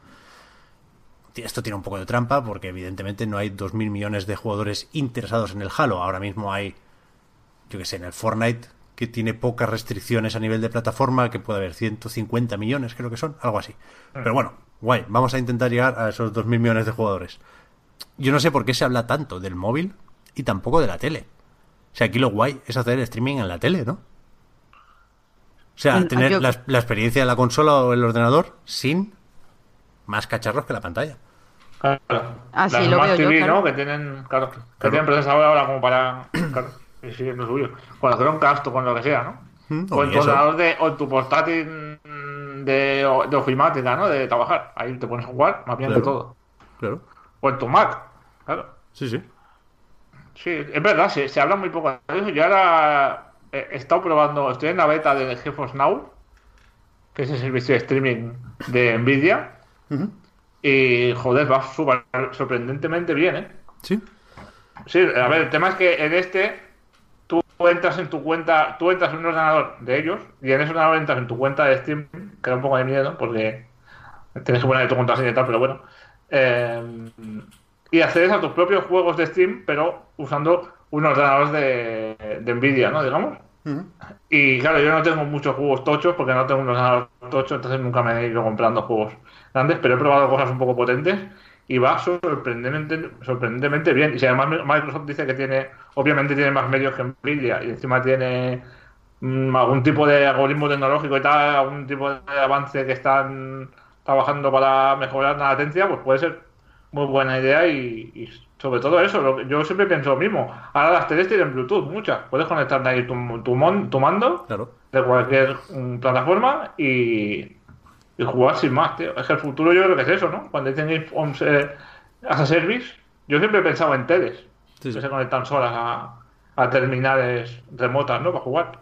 Speaker 1: Esto tiene un poco de trampa porque evidentemente no hay 2.000 millones de jugadores interesados en el Halo. Ahora mismo hay, yo que sé, en el Fortnite, que tiene pocas restricciones a nivel de plataforma, que puede haber 150 millones, creo que son, algo así. Pero bueno, guay, vamos a intentar llegar a esos 2.000 millones de jugadores. Yo no sé por qué se habla tanto del móvil y tampoco de la tele. O sea, aquí lo guay es hacer streaming en la tele, ¿no? O sea,
Speaker 3: En-
Speaker 1: tener la, la experiencia de la consola o el ordenador sin más cacharros que la pantalla.
Speaker 2: Claro.
Speaker 3: Ah, sí,
Speaker 2: Las
Speaker 3: lo
Speaker 2: Smart
Speaker 3: veo yo,
Speaker 2: TV,
Speaker 3: claro.
Speaker 2: ¿no? Que tienen, claro, que
Speaker 1: Claro.
Speaker 2: tienen procesador ahora como para. Claro, sí, sí, es lo suyo. Con el Chromecast o con lo que sea, ¿no?
Speaker 1: Mm,
Speaker 2: O en tu de, o en tu portátil de, de ofimática, ¿no? De trabajar. Ahí te pones a jugar, más bien
Speaker 1: Claro.
Speaker 2: de todo.
Speaker 1: Claro.
Speaker 2: O en tu Mac, claro.
Speaker 1: Sí, sí.
Speaker 2: Sí, es verdad, se, se habla muy poco de eso. Yo ahora he, he estado probando, estoy en la beta de GeForce Now, que es el servicio de streaming de Nvidia. Y joder, va súper sorprendentemente bien, ¿eh?
Speaker 1: Sí.
Speaker 2: Sí, a ver, el tema es que en este tú entras en tu cuenta, tú entras en un ordenador de ellos y en ese ordenador entras en tu cuenta de Steam, que da un poco de miedo porque tienes que poner tu contraseña y tal, pero bueno. Eh, y accedes a tus propios juegos de Steam, pero usando un ordenador de, de Nvidia, ¿no? Digamos. Y claro, yo no tengo muchos juegos tochos porque no tengo un ordenador tocho, entonces nunca me he ido comprando juegos grandes, pero he probado cosas un poco potentes y va sorprendentemente, sorprendentemente bien. Y si además Microsoft dice que tiene, obviamente tiene más medios que Nvidia y encima tiene mm, algún tipo de algoritmo tecnológico y tal, algún tipo de avance que están trabajando para mejorar la latencia, pues puede ser muy buena idea y, y sobre todo eso, lo que- yo siempre pienso lo mismo. Ahora las teles tienen Bluetooth, muchas. Puedes conectar ahí tu, tu, mon- tu mando
Speaker 1: Claro.
Speaker 2: de cualquier mm, plataforma y, y jugar sin más, tío. Es que el futuro yo creo que es eso, ¿no? Cuando dicen eh, as a service, yo siempre he pensado en teles
Speaker 1: Sí, sí.
Speaker 2: que se conectan solas a, a terminales remotas, ¿no? Para jugar.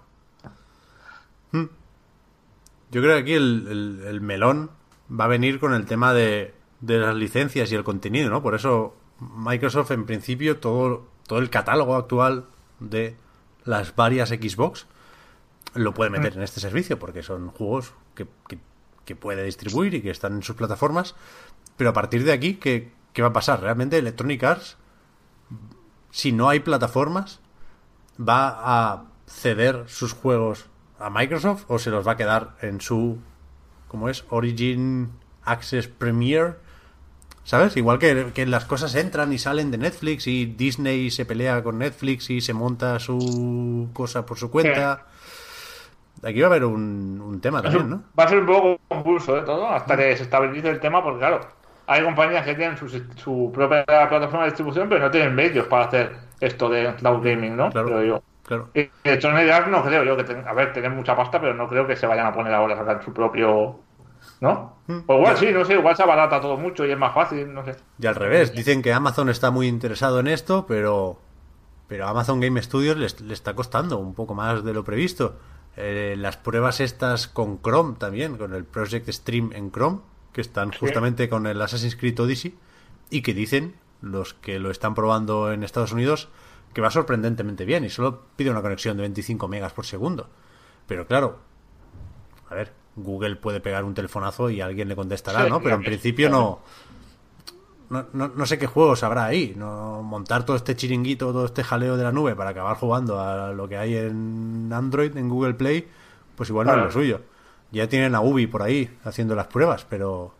Speaker 1: Yo creo que aquí el, el- el melón va a venir con el tema de, de las licencias y el contenido, ¿no? Por eso Microsoft, en principio, todo, todo el catálogo actual de las varias Xbox lo puede meter en este servicio, porque son juegos que, que- que puede distribuir y que están en sus plataformas. Pero a partir de aquí, ¿qué, qué va a pasar? Realmente Electronic Arts, si no hay plataformas, va a ceder sus juegos a Microsoft o se los va a quedar en su ¿cómo es? Origin Access Premier ¿sabes? igual que, que las cosas entran y salen de Netflix y Disney se pelea con Netflix y se monta su cosa por su cuenta aquí va a haber un, un tema también ¿no?
Speaker 2: Va a ser un poco convulso de todo hasta que se estabilice el tema, porque claro, hay compañías que tienen su, su propia plataforma de distribución, pero no tienen medios para hacer esto de cloud gaming, ¿no?
Speaker 1: Claro.
Speaker 2: Creo yo.
Speaker 1: claro
Speaker 2: Y Electronic Arts no creo yo que ten- a ver, tienen mucha pasta, pero no creo que se vayan a poner ahora a sacar su propio, ¿no?
Speaker 1: Mm.
Speaker 2: O igual sí, no sé, igual se abarata todo mucho y es más fácil, no sé.
Speaker 1: Y al revés, dicen que Amazon está muy interesado en esto, pero pero a Amazon Game Studios les- le, está costando un poco más de lo previsto. Eh, las pruebas estas con Chrome también, con el Project Stream en Chrome, que están justamente con el Assassin's Creed Odyssey, y que dicen, los que lo están probando en Estados Unidos, que va sorprendentemente bien, y solo pide una conexión de 25 megas por segundo. Pero claro, a ver, Google puede pegar un telefonazo y alguien le contestará,
Speaker 2: Sí,
Speaker 1: ¿no? Pero en principio no, no, no, no sé qué juegos habrá ahí. No, montar todo este chiringuito, todo este jaleo de la nube para acabar jugando a lo que hay en Android, en Google Play, pues igual no es lo suyo. Ya tienen a Ubi por ahí haciendo las pruebas, pero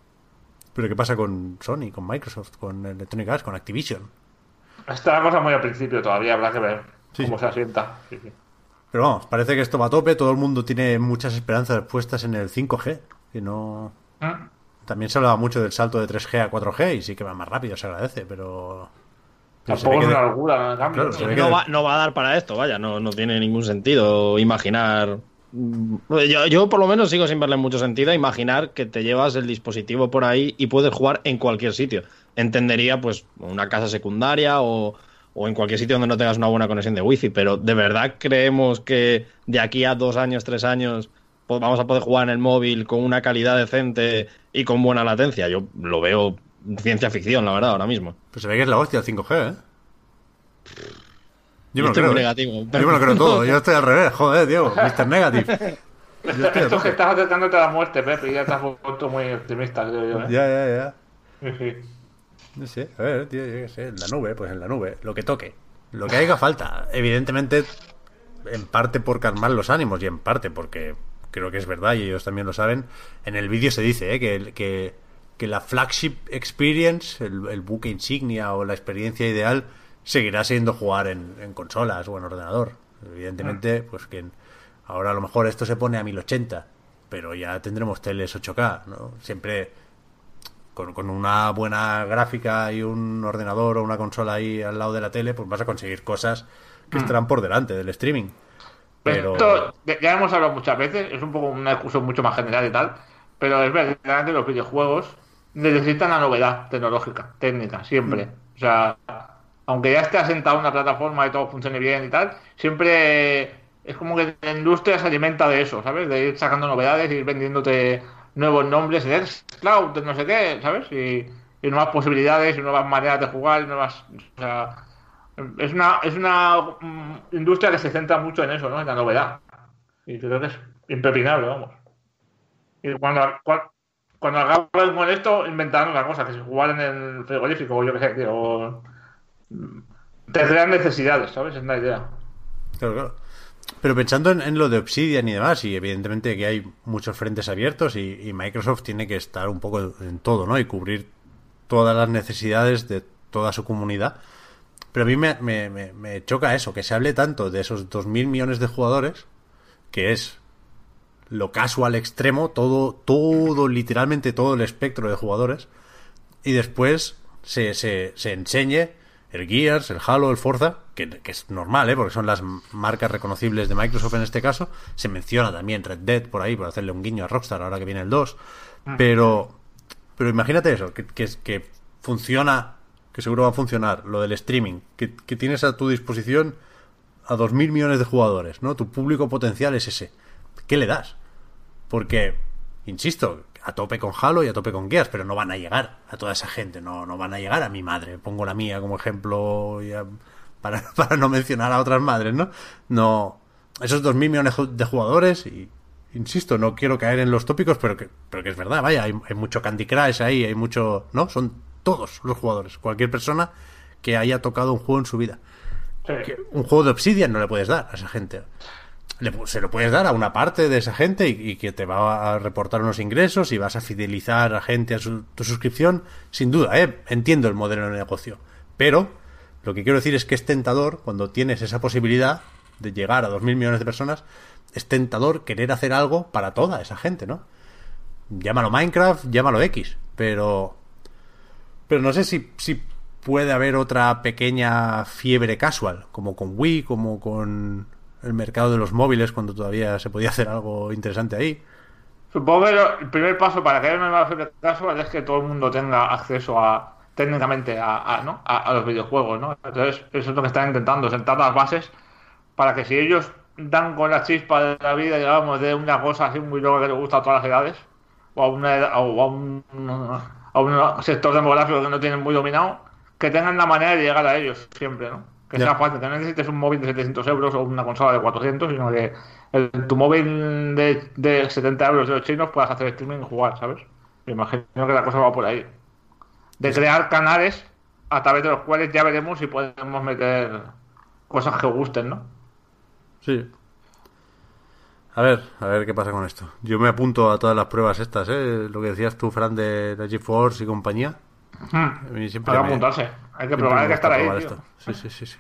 Speaker 1: Pero ¿qué pasa con Sony, con Microsoft, con Electronic Arts, con Activision?
Speaker 2: Está la cosa muy al principio todavía, habrá que ver
Speaker 1: Sí,
Speaker 2: cómo
Speaker 1: sí.
Speaker 2: se asienta. Sí.
Speaker 1: Pero vamos, parece que esto va a tope, todo el mundo tiene muchas esperanzas puestas en el 5G, que no...
Speaker 2: Mm.
Speaker 1: También se hablaba mucho del salto de 3G a 4G y sí que va más rápido, se agradece, pero... pero se
Speaker 2: Tampoco
Speaker 1: ve
Speaker 2: es
Speaker 1: que
Speaker 2: una
Speaker 1: de-
Speaker 2: locura, ¿no?
Speaker 1: Claro, se
Speaker 5: va, no va a dar para esto, vaya, no, no tiene ningún sentido imaginar. Mm, Yo, yo por lo menos sigo sin verle mucho sentido a imaginar que te llevas el dispositivo por ahí y puedes jugar en cualquier sitio. Entendería, pues, una casa secundaria o, o en cualquier sitio donde no tengas una buena conexión de wifi, pero ¿de verdad creemos que de aquí a dos años, tres años, pues vamos a poder jugar en el móvil con una calidad decente y con buena latencia? Yo lo veo ciencia ficción, la verdad, ahora mismo.
Speaker 1: Pues se ve que es la hostia el 5G, ¿eh? Yo me lo
Speaker 5: estoy
Speaker 1: creo.
Speaker 5: muy
Speaker 1: ¿eh?
Speaker 5: negativo.
Speaker 1: Yo me lo creo todo, yo estoy al revés, joder, Diego, Mr. Negative.
Speaker 2: Esto es que estás acercándote a la muerte, Pepe, y ya te has vuelto muy optimista, creo yo. ¿eh?
Speaker 1: Ya, ya, ya. No sé, a ver, tío, yo qué sé, en la nube, pues en la nube, lo que toque. Lo que haga falta. Evidentemente, en parte por calmar los ánimos y en parte porque creo que es verdad y ellos también lo saben. En el vídeo se dice ¿eh? que, que, que la flagship experience, el, el buque insignia o la experiencia ideal, seguirá siendo jugar en, en consolas o en ordenador. Evidentemente, pues que ahora a lo mejor esto se pone a 1080, pero ya tendremos teles 8K, ¿no? Siempre con, con una buena gráfica y un ordenador o una consola ahí al lado de la tele, pues vas a conseguir cosas que estarán por delante del streaming. Pero
Speaker 2: Esto, ya hemos hablado muchas veces, es un poco una discusión mucho más general y tal, pero es verdad que los videojuegos necesitan la novedad tecnológica, técnica, siempre. O sea, aunque ya esté asentada una plataforma y todo funcione bien y tal, siempre es como que la industria se alimenta de eso, ¿sabes? De ir sacando novedades, ir vendiéndote nuevos nombres, de Cloud, de no sé qué, ¿sabes? Y, y nuevas posibilidades, y nuevas maneras de jugar, y nuevas... O sea, es una, es una mm, industria que se centra mucho en eso, ¿no? En la novedad. Y creo que es vamos. Y cuando, cua- cuando acaben con esto, inventarán una cosa, que si jugar en el frigorífico o yo qué sé, tío, o- mm, te crean necesidades, ¿sabes? Es la idea.
Speaker 1: Claro, claro. Pero pensando en, lo de Obsidian y demás, y evidentemente que hay muchos frentes abiertos y Microsoft tiene que estar un poco en todo, ¿no? Y cubrir todas las necesidades de toda su comunidad. Pero a mí me, me- me- me choca eso, que se hable tanto de esos 2.000 millones de jugadores, que es lo casual extremo, todo, todo, literalmente todo el espectro de jugadores, y después se, se, se enseñe el Gears, el Halo, el Forza, que, que es normal, ¿eh? porque son las marcas reconocibles de Microsoft en este caso. Se menciona también Red Dead por ahí, por hacerle un guiño a Rockstar ahora que viene el 2. Pero, pero imagínate eso, que, que, que funciona, que seguro va a funcionar, lo del streaming, que, que tienes a tu disposición a 2.000 millones de jugadores, ¿no? Tu público potencial es ese. ¿Qué le das? Porque, insisto, a tope con Halo y a tope con Gears, pero no van a llegar a toda esa gente, no, no van a llegar a mi madre. Pongo la mía como ejemplo para, para no mencionar a otras madres, ¿no? No. Esos 2.000 millones de jugadores y, insisto, no quiero caer en los tópicos, pero que, pero es verdad, vaya, hay, hay mucho Candy Crush ahí, hay mucho... ¿No? Son todos los jugadores, cualquier persona que haya tocado un juego en su vida.
Speaker 2: Sí.
Speaker 1: Un juego de Obsidian no le puedes dar a esa gente. Le se lo puedes dar a una parte de esa gente y, y que te va a reportar unos ingresos y vas a fidelizar a gente a su, tu suscripción, sin duda, ¿eh? entiendo el modelo de negocio. Pero lo que quiero decir es que es tentador cuando tienes esa posibilidad de llegar a 2.000 millones de personas, es tentador querer hacer algo para toda esa gente, ¿no? Llámalo Minecraft, llámalo X, pero pero no sé si, si puede haber otra pequeña fiebre casual, como con Wii, como con el mercado de los móviles, cuando todavía se podía hacer algo interesante ahí.
Speaker 2: Supongo que el primer paso para que haya una nueva fiebre casual es que todo el mundo tenga acceso a técnicamente a, ¿no? a los videojuegos, ¿no? Entonces, eso es lo que están intentando, sentar las bases para que si ellos dan con la chispa de la vida, digamos, de una cosa así muy loca que les gusta a todas las edades, o a, una edad- o a un, a un sector demográfico que no tienen muy dominado, que tengan la manera de llegar a ellos siempre, ¿no? Que
Speaker 1: Ya.
Speaker 2: sea fácil, que no necesites un móvil de 700 euros o una consola de 400, sino que en tu móvil de, de 70 euros de los chinos puedas hacer streaming y jugar, ¿sabes? Me imagino que la cosa va por ahí. De crear canales a través de los cuales ya veremos si podemos meter cosas que gusten, ¿no?
Speaker 1: Sí. A ver, a ver qué pasa con esto. Yo me apunto a todas las pruebas estas, ¿eh? Lo que decías tú, Fran, de la GeForce y compañía. A mí siempre
Speaker 2: Hay que
Speaker 1: me-
Speaker 2: apuntarse. Hay que probar, hay que estar ahí. tío.
Speaker 1: Sí, sí, sí, sí.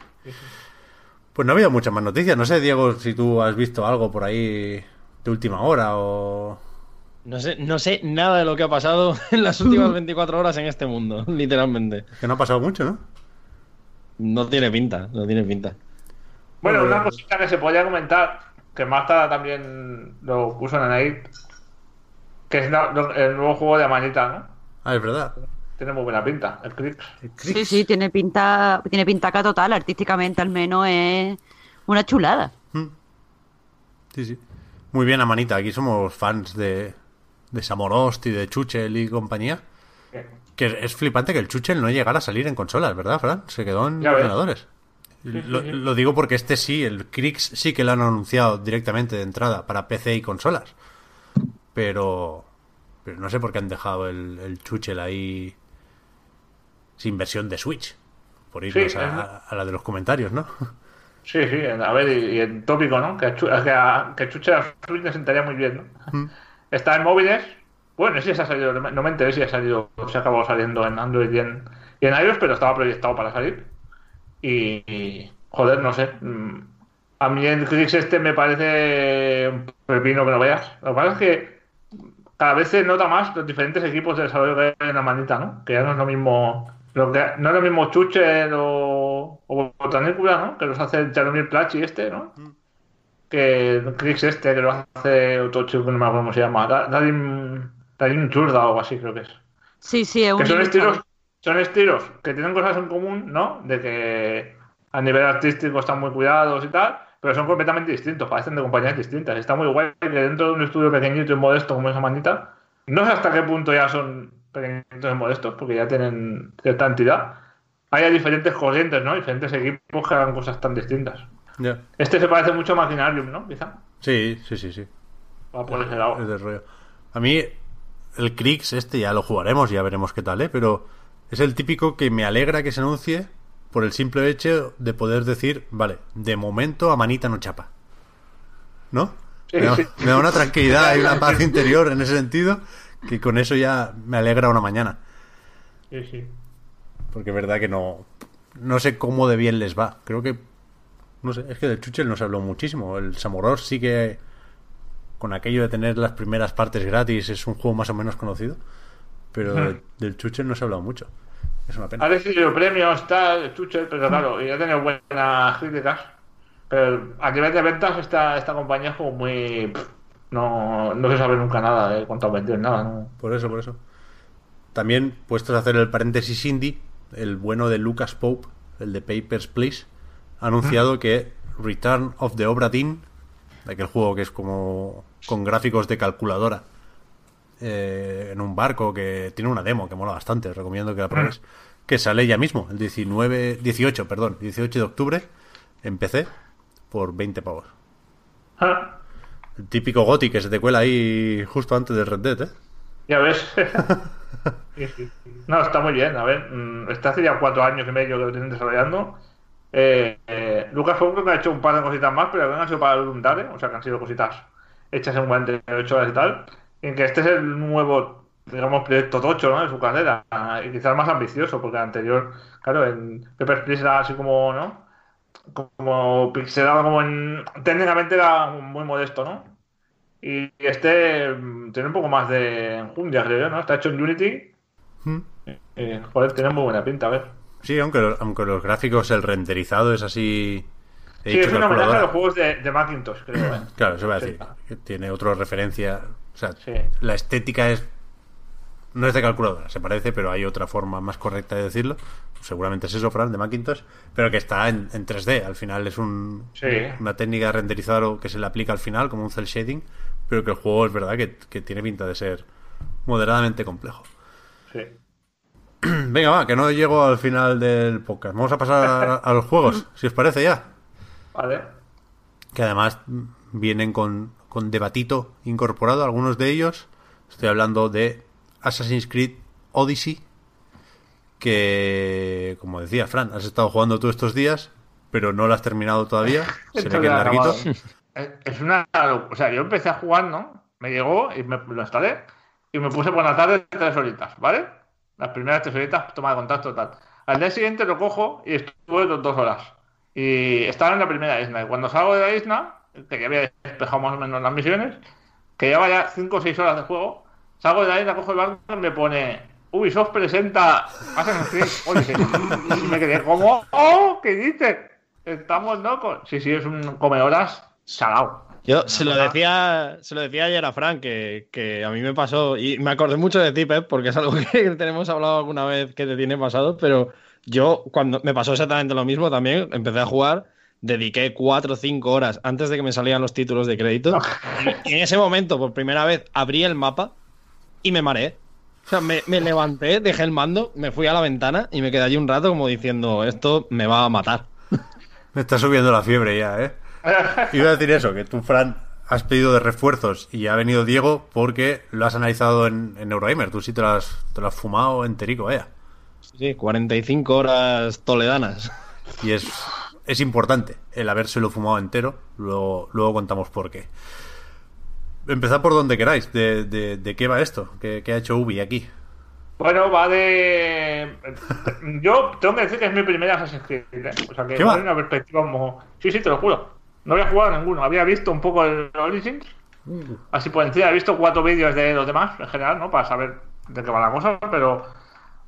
Speaker 1: Pues no había muchas más noticias. No sé, Diego, si tú has visto algo por ahí de última hora o...
Speaker 5: No sé, no sé nada de lo que ha pasado en las últimas 24 horas en este mundo, literalmente.
Speaker 1: Que no ha pasado mucho, ¿no?
Speaker 5: No tiene pinta, no tiene pinta.
Speaker 2: Bueno,
Speaker 1: Bueno,
Speaker 2: una cosita que se podía comentar, que Marta también lo puso en el Night, que es la- lo- el nuevo juego de Amanita, ¿no?
Speaker 1: Ah, es verdad.
Speaker 2: Tiene muy buena pinta, el Crix.
Speaker 3: Sí, sí, tiene pinta, tiene pintaca total, artísticamente al menos es una chulada.
Speaker 1: Sí, sí. Muy bien, Amanita. Aquí somos fans de, de Samorost y de Chuchel y compañía. Que es flipante que el Chuchel no llegara a salir en consolas, ¿verdad, Fran? Se quedó en ordenadores. Lo, lo digo porque este sí, el Crix sí que lo han anunciado directamente de entrada para PC y consolas. Pero, pero no sé por qué han dejado el, el Chuchel ahí sin versión de Switch. Por irnos
Speaker 2: Sí,
Speaker 1: a, la de los comentarios, ¿no?
Speaker 2: Sí, sí, a ver, y, y el tópico, ¿no? Que, a- que Chuche a Switch le sentaría muy bien, ¿no? Está en móviles. Bueno, sí se ha salido, no me- enteré si ha salido, se ha acabado saliendo en Android y en, y en iOS, pero estaba proyectado para salir. Y, joder, no sé. mm, A mí el Crix este me parece un pepino que no veas. Lo que pasa es que cada vez se nota más los diferentes equipos de desarrollo que hay en la manita, ¿no? Que ya no es lo mismo. Lo que, no es lo mismo Chuchel o, o Botanicula, ¿no? Que los hace Jaromir Plachi este, ¿no? Que el Crix este, que lo hace otro chico que no me acuerdo cómo se llama. Da- Dadim, Dadim Churda o algo así, creo que es.
Speaker 3: Sí, sí, es un
Speaker 2: Que son estilos, son estilos que tienen cosas en común, ¿no? De que a nivel artístico están muy cuidados y tal, pero son completamente distintos, parecen de compañías distintas. Está muy guay que dentro de un estudio pequeñito y modesto como esa manita, no sé hasta qué punto ya son pequeñitos y modestos, porque ya tienen cierta entidad. Haya diferentes corrientes, ¿no? Diferentes equipos que hagan cosas tan distintas.
Speaker 1: Ya.
Speaker 2: Este se parece mucho a Machinarium, ¿no? Quizá.
Speaker 1: Sí, sí, sí, sí.
Speaker 2: Va por ese lado.
Speaker 1: Es del rollo. A mí, el Crix, este ya lo jugaremos, ya veremos qué tal, ¿eh? Pero es el típico que me alegra que se anuncie por el simple hecho de poder decir, vale, de momento a manita no chapa. ¿No?
Speaker 2: Sí,
Speaker 1: me, da,
Speaker 2: sí.
Speaker 1: me da una tranquilidad y una paz interior en ese sentido que con eso ya me alegra una mañana.
Speaker 2: Sí, sí.
Speaker 1: Porque es verdad que no. No sé cómo de bien les va. Creo que. No sé, es que del Chuchel no se habló muchísimo. El Samoros sí que. Con aquello de tener las primeras partes gratis es un juego más o menos conocido. Pero del, del Chuchel no se ha hablado mucho. Es una pena.
Speaker 2: Ha recibido premios, tal, Chuche, pero claro, y ha tenido buenas críticas. Pero a nivel de ventas, esta, esta compañía es como muy. No, no se sabe nunca nada de cuánto ha vendido, nada. ¿no?
Speaker 1: Por eso, por eso. También, puestos a hacer el paréntesis indie, el bueno de Lucas Pope, el de Papers, Please, ha anunciado que Return of the Obra Dinn, aquel juego que es como con gráficos de calculadora, eh, en un barco que tiene una demo que mola bastante, os recomiendo que la probéis, que sale ya mismo, el 19, 18, perdón, 18 de octubre, en PC, por 20 pavos.
Speaker 2: Ah,
Speaker 1: El típico GOTI que se te cuela ahí justo antes del Red Dead, ¿eh?
Speaker 2: Ya ves. No, está muy bien. A ver, mm, está hace ya cuatro años y medio que lo tienen desarrollando. Eh, eh, Lucas creo que ha hecho un par de cositas más, pero han sido para voluntarios, o sea que han sido cositas hechas en 48 horas y tal. Y que este es el nuevo, digamos, proyecto tocho ¿no? de su carrera. Y quizás más ambicioso, porque el anterior, claro, en Papers, Please era así como, ¿no? Como pixelado, como en. Técnicamente era muy modesto, ¿no? Y este mm, tiene un poco más de enjundia, creo yo, ¿no? Está hecho en Unity.
Speaker 1: Mm.
Speaker 2: Eh, joder, tiene muy buena pinta, a ver.
Speaker 1: Sí, aunque, lo- aunque los gráficos, el renderizado es así. he
Speaker 2: Sí, es un homenaje a los juegos de, de Macintosh, creo. ¿eh?
Speaker 1: Claro, eso va a decir.
Speaker 2: Sí.
Speaker 1: tiene otra referencia. O sea,
Speaker 2: Sí.
Speaker 1: la estética es. No es de calculadora, se parece, pero hay otra forma más correcta de decirlo. Seguramente es eso, Fran, de Macintosh, pero que está en, en 3D. Al final es un,
Speaker 2: Sí.
Speaker 1: una técnica de renderizado que se le aplica al final, como un cel shading, pero que el juego es verdad que, que tiene pinta de ser moderadamente complejo.
Speaker 2: Sí.
Speaker 1: Venga, va, que no llego al final del podcast. Vamos a pasar a, a los juegos, si os parece ya.
Speaker 2: Vale.
Speaker 1: Que además vienen con, con debatito incorporado, algunos de ellos. Estoy hablando de Assassin's Creed Odyssey, que, como decía Fran, has estado jugando tú estos días, pero no lo has terminado todavía. Se ve que es larguito.
Speaker 2: es una. O sea, yo empecé a jugar, ¿no? Me llegó y me lo instalé y me puse por la tarde tres horitas, ¿vale? Las primeras tres horitas, toma de contacto, tal. Al día siguiente lo cojo y estuve dos horas. Y estaba en la primera isla. Y cuando salgo de la isla, que ya había despejado más o menos las misiones, que ya cinco o seis horas de juego, salgo de la isla, cojo el barco y me pone Ubisoft presenta Assassin's Creed Odyssey. Y me quedé como, ¡oh! ¿Qué dices? Estamos locos. Sí, sí, es un come horas salado.
Speaker 5: Yo se lo decía, se lo decía ayer a Frank, que, que a mí me pasó, y me acordé mucho de ti, Pep, porque es algo que tenemos hablado alguna vez que te tiene pasado, pero yo cuando me pasó exactamente lo mismo también, empecé a jugar, dediqué cuatro o cinco horas antes de que me salieran los títulos de crédito, y en ese momento, por primera vez, abrí el mapa y me mareé. O sea, me, me levanté, dejé el mando, me fui a la ventana y me quedé allí un rato como diciendo, esto me va a matar.
Speaker 1: Me está subiendo la fiebre ya, ¿eh? Iba a decir eso, que tú, Fran, has pedido de refuerzos y ha venido Diego porque lo has analizado en, en Eurogamer. Tú sí te lo has, te lo has fumado enterico, vaya.
Speaker 5: Sí, 45 horas toledanas.
Speaker 1: Y es, es importante el habérselo fumado entero. Luego, luego contamos por qué. Empezad por donde queráis. ¿De, de, de qué va esto? ¿Qué, qué ha hecho Ubi aquí?
Speaker 2: Bueno, va de. Yo tengo que decir que es mi primera Assassin's Creed. ¿eh? O sea que
Speaker 1: ¿Qué
Speaker 2: va una perspectiva como. Sí, sí, te lo juro. No había jugado a ninguno. Había visto un poco el Origins. Así por encima. He visto cuatro vídeos de los demás en general, ¿no? Para saber de qué va la cosa. Pero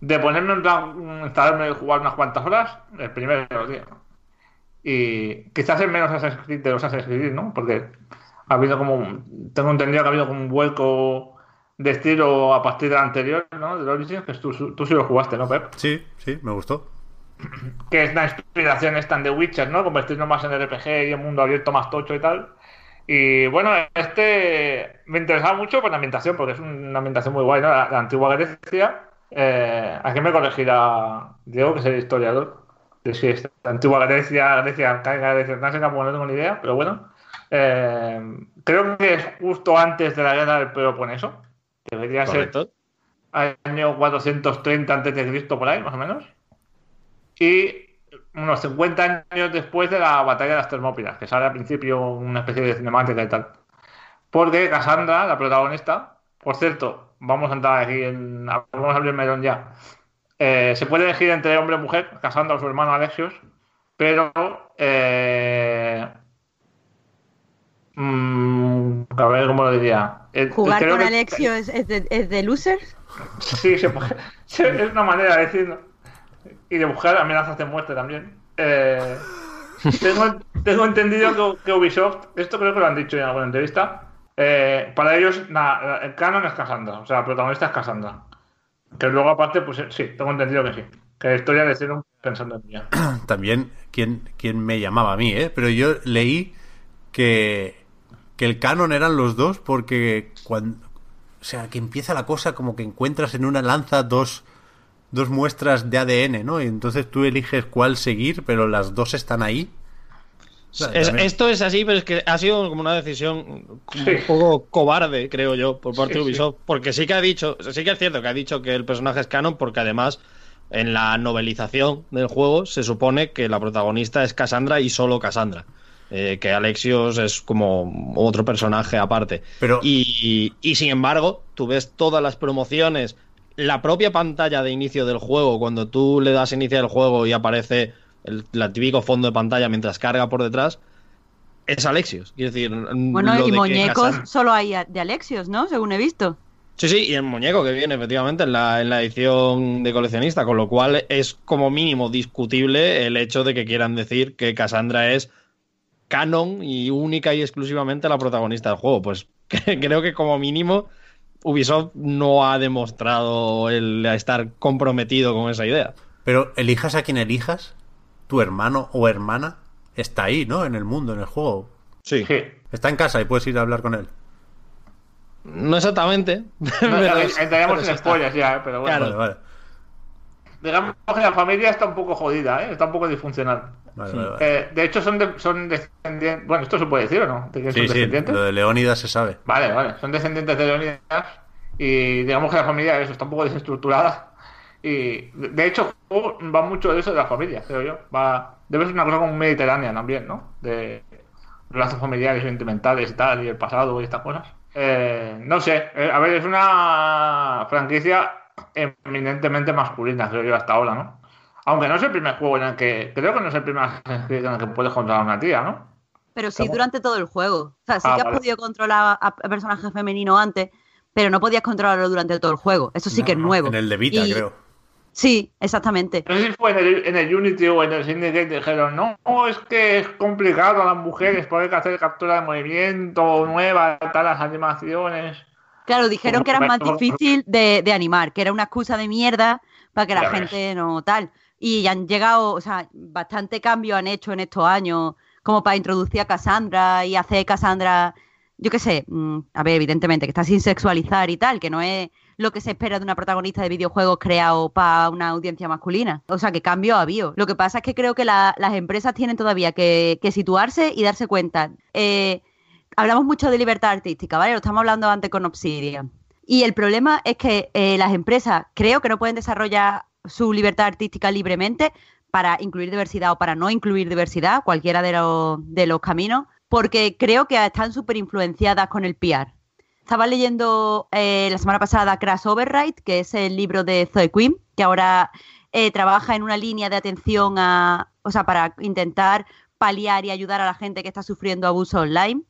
Speaker 2: de ponerme en plan. Instalarme y jugar unas cuantas horas. El primero de los días. Y quizás el menos Assassin's Creed de los Assassin's Creed, ¿no? Porque ha habido como. un- Tengo entendido que ha habido como un vuelco de estilo a partir del anterior, ¿no? Del Origins, que tú, tú sí lo jugaste, ¿no, Pep?
Speaker 1: Sí, sí, me gustó.
Speaker 2: Que es una inspiración esta The Witcher, ¿no? Convertirnos más en RPG y en mundo abierto más tocho y tal. Y bueno, este me interesaba mucho por la ambientación, porque es una ambientación muy guay, ¿no? La, la antigua Grecia. Eh, aquí me corregirá Diego, que es el historiador. De si es la antigua Grecia, Grecia Grecia clásica, pues no tengo ni idea, pero bueno. Eh, creo que es justo antes de la guerra del Peloponeso. Debería ser
Speaker 5: Correcto.
Speaker 2: año 430 antes de Cristo por ahí, más o menos. Y unos 50 años después de la batalla de las Termópilas, que sale al principio una especie de cinemática y tal. Porque Cassandra, la protagonista, por cierto, vamos a entrar aquí en. Vamos a abrir el melón ya. Eh, se puede elegir entre hombre y mujer, Cassandra o su hermano Alexios, pero. eh, mm, a ver cómo lo diría. Eh,
Speaker 3: Jugar con
Speaker 2: que-
Speaker 3: Alexio es, de, es de losers.
Speaker 2: Sí, se puede- se- es una manera de decirlo. Y de buscar amenazas de muerte también. Eh, tengo, tengo entendido que, que Ubisoft, esto creo que lo han dicho en alguna entrevista, eh, para ellos na- el canon es Cassandra, o sea, la protagonista es Cassandra. Que luego aparte, pues sí, tengo entendido que sí. Que la historia de ser un pensando en ella.
Speaker 1: También, ¿quién, quién me llamaba a mí, eh? Pero yo leí que, que el canon eran los dos porque cuando... O sea, que empieza la cosa como que encuentras en una lanza dos, dos muestras de ADN, ¿no? Y entonces tú eliges cuál seguir, pero las dos están ahí.
Speaker 5: Es- esto es así, pero es que ha sido como una decisión como
Speaker 2: Sí.
Speaker 5: un poco cobarde, creo yo, por parte
Speaker 2: Sí,
Speaker 5: de
Speaker 2: sí.
Speaker 5: Ubisoft. Porque sí que ha dicho, sí que es cierto que ha dicho que el personaje es canon, porque además en la novelización del juego se supone que la protagonista es Cassandra y solo Cassandra. Eh, que Alexios es como otro personaje aparte.
Speaker 1: Pero-
Speaker 5: Y, y sin embargo, tú ves todas las promociones, la propia pantalla de inicio del juego, cuando tú le das inicio al juego y aparece el, típico fondo de pantalla mientras carga por detrás, es Alexios. Quiero decir,
Speaker 3: Bueno,
Speaker 5: lo
Speaker 3: y muñecos solo hay de Alexios, ¿no? Según he visto.
Speaker 5: Sí, sí, y el muñeco que viene efectivamente en la, en la edición de coleccionista, con lo cual es como mínimo discutible el hecho de que quieran decir que Cassandra es canon y única y exclusivamente la protagonista del juego. Pues creo que como mínimo Ubisoft no ha demostrado el estar comprometido con esa idea.
Speaker 1: Pero elijas a quien elijas, tu hermano o hermana está ahí, ¿no? En el mundo, en el juego.
Speaker 5: Sí.
Speaker 2: Sí.
Speaker 1: Está en casa y puedes ir a hablar con él.
Speaker 5: No exactamente.
Speaker 2: No,
Speaker 5: pero-
Speaker 2: entraríamos
Speaker 5: pero
Speaker 2: en
Speaker 5: está.
Speaker 2: spoilers ya, ¿eh? pero bueno.
Speaker 5: Claro.
Speaker 1: Vale, vale.
Speaker 2: Digamos que la familia está un poco jodida, ¿eh? está un poco disfuncional.
Speaker 1: Vale, vale, vale.
Speaker 2: Eh, de hecho, son, de- son descendientes. Bueno, esto se puede decir o no? ¿De que
Speaker 1: Sí,
Speaker 2: son
Speaker 1: sí,
Speaker 2: descendientes?
Speaker 1: lo de Leónidas se sabe.
Speaker 2: Vale, vale. Son descendientes de Leonidas y digamos que la familia eso, está un poco desestructurada. Y de hecho, el juego va mucho de eso de la familia, creo yo. Va, debe ser una cosa como mediterránea también, ¿no? De, lazos familiares, sentimentales y tal, y el pasado y estas cosas. Eh, no sé, eh, a ver, es una franquicia eminentemente masculina, creo yo, hasta ahora, ¿no? Aunque no es el primer juego en el que. Creo que no es el primer juego en el que puedes controlar a una tía, ¿no?
Speaker 3: Pero sí
Speaker 2: ¿Cómo?
Speaker 3: durante todo el juego. O sea, sí
Speaker 2: Ah,
Speaker 3: que has
Speaker 2: vale.
Speaker 3: podido controlar a, a personajes femeninos antes, pero no podías controlarlo durante todo el juego. Eso sí que es nuevo.
Speaker 1: En el de Vita,
Speaker 3: Y-
Speaker 1: creo.
Speaker 3: Sí, exactamente.
Speaker 2: No sé si fue en el, en el Unity o en el Syndicate dijeron, no, es que es complicado a las mujeres poder hacer captura de movimiento nueva, tal, las animaciones.
Speaker 3: Claro, dijeron que era más difícil de, de animar, que era una excusa de mierda para que la
Speaker 2: Ya ves.
Speaker 3: gente no tal. Y han llegado, o sea, bastante cambio han hecho en estos años, como para introducir a Cassandra y hacer Cassandra, yo qué sé, mm, a ver, evidentemente, que está sin sexualizar y tal, que no es lo que se espera de una protagonista de videojuegos creado para una audiencia masculina. O sea, que cambio ha habido. Lo que pasa es que creo que la- las empresas tienen todavía que, que situarse y darse cuenta. Eh, hablamos mucho de libertad artística, ¿vale? Lo estamos hablando antes con Obsidian. Y el problema es que eh, las empresas creo que no pueden desarrollar su libertad artística libremente para incluir diversidad o para no incluir diversidad, cualquiera de los, de los caminos, porque creo que están súper influenciadas con el PR. Estaba leyendo eh, la semana pasada Crash Override, que es el libro de Zoe Quinn, que ahora eh, trabaja en una línea de atención a, o sea, para intentar paliar y ayudar a la gente que está sufriendo abuso online.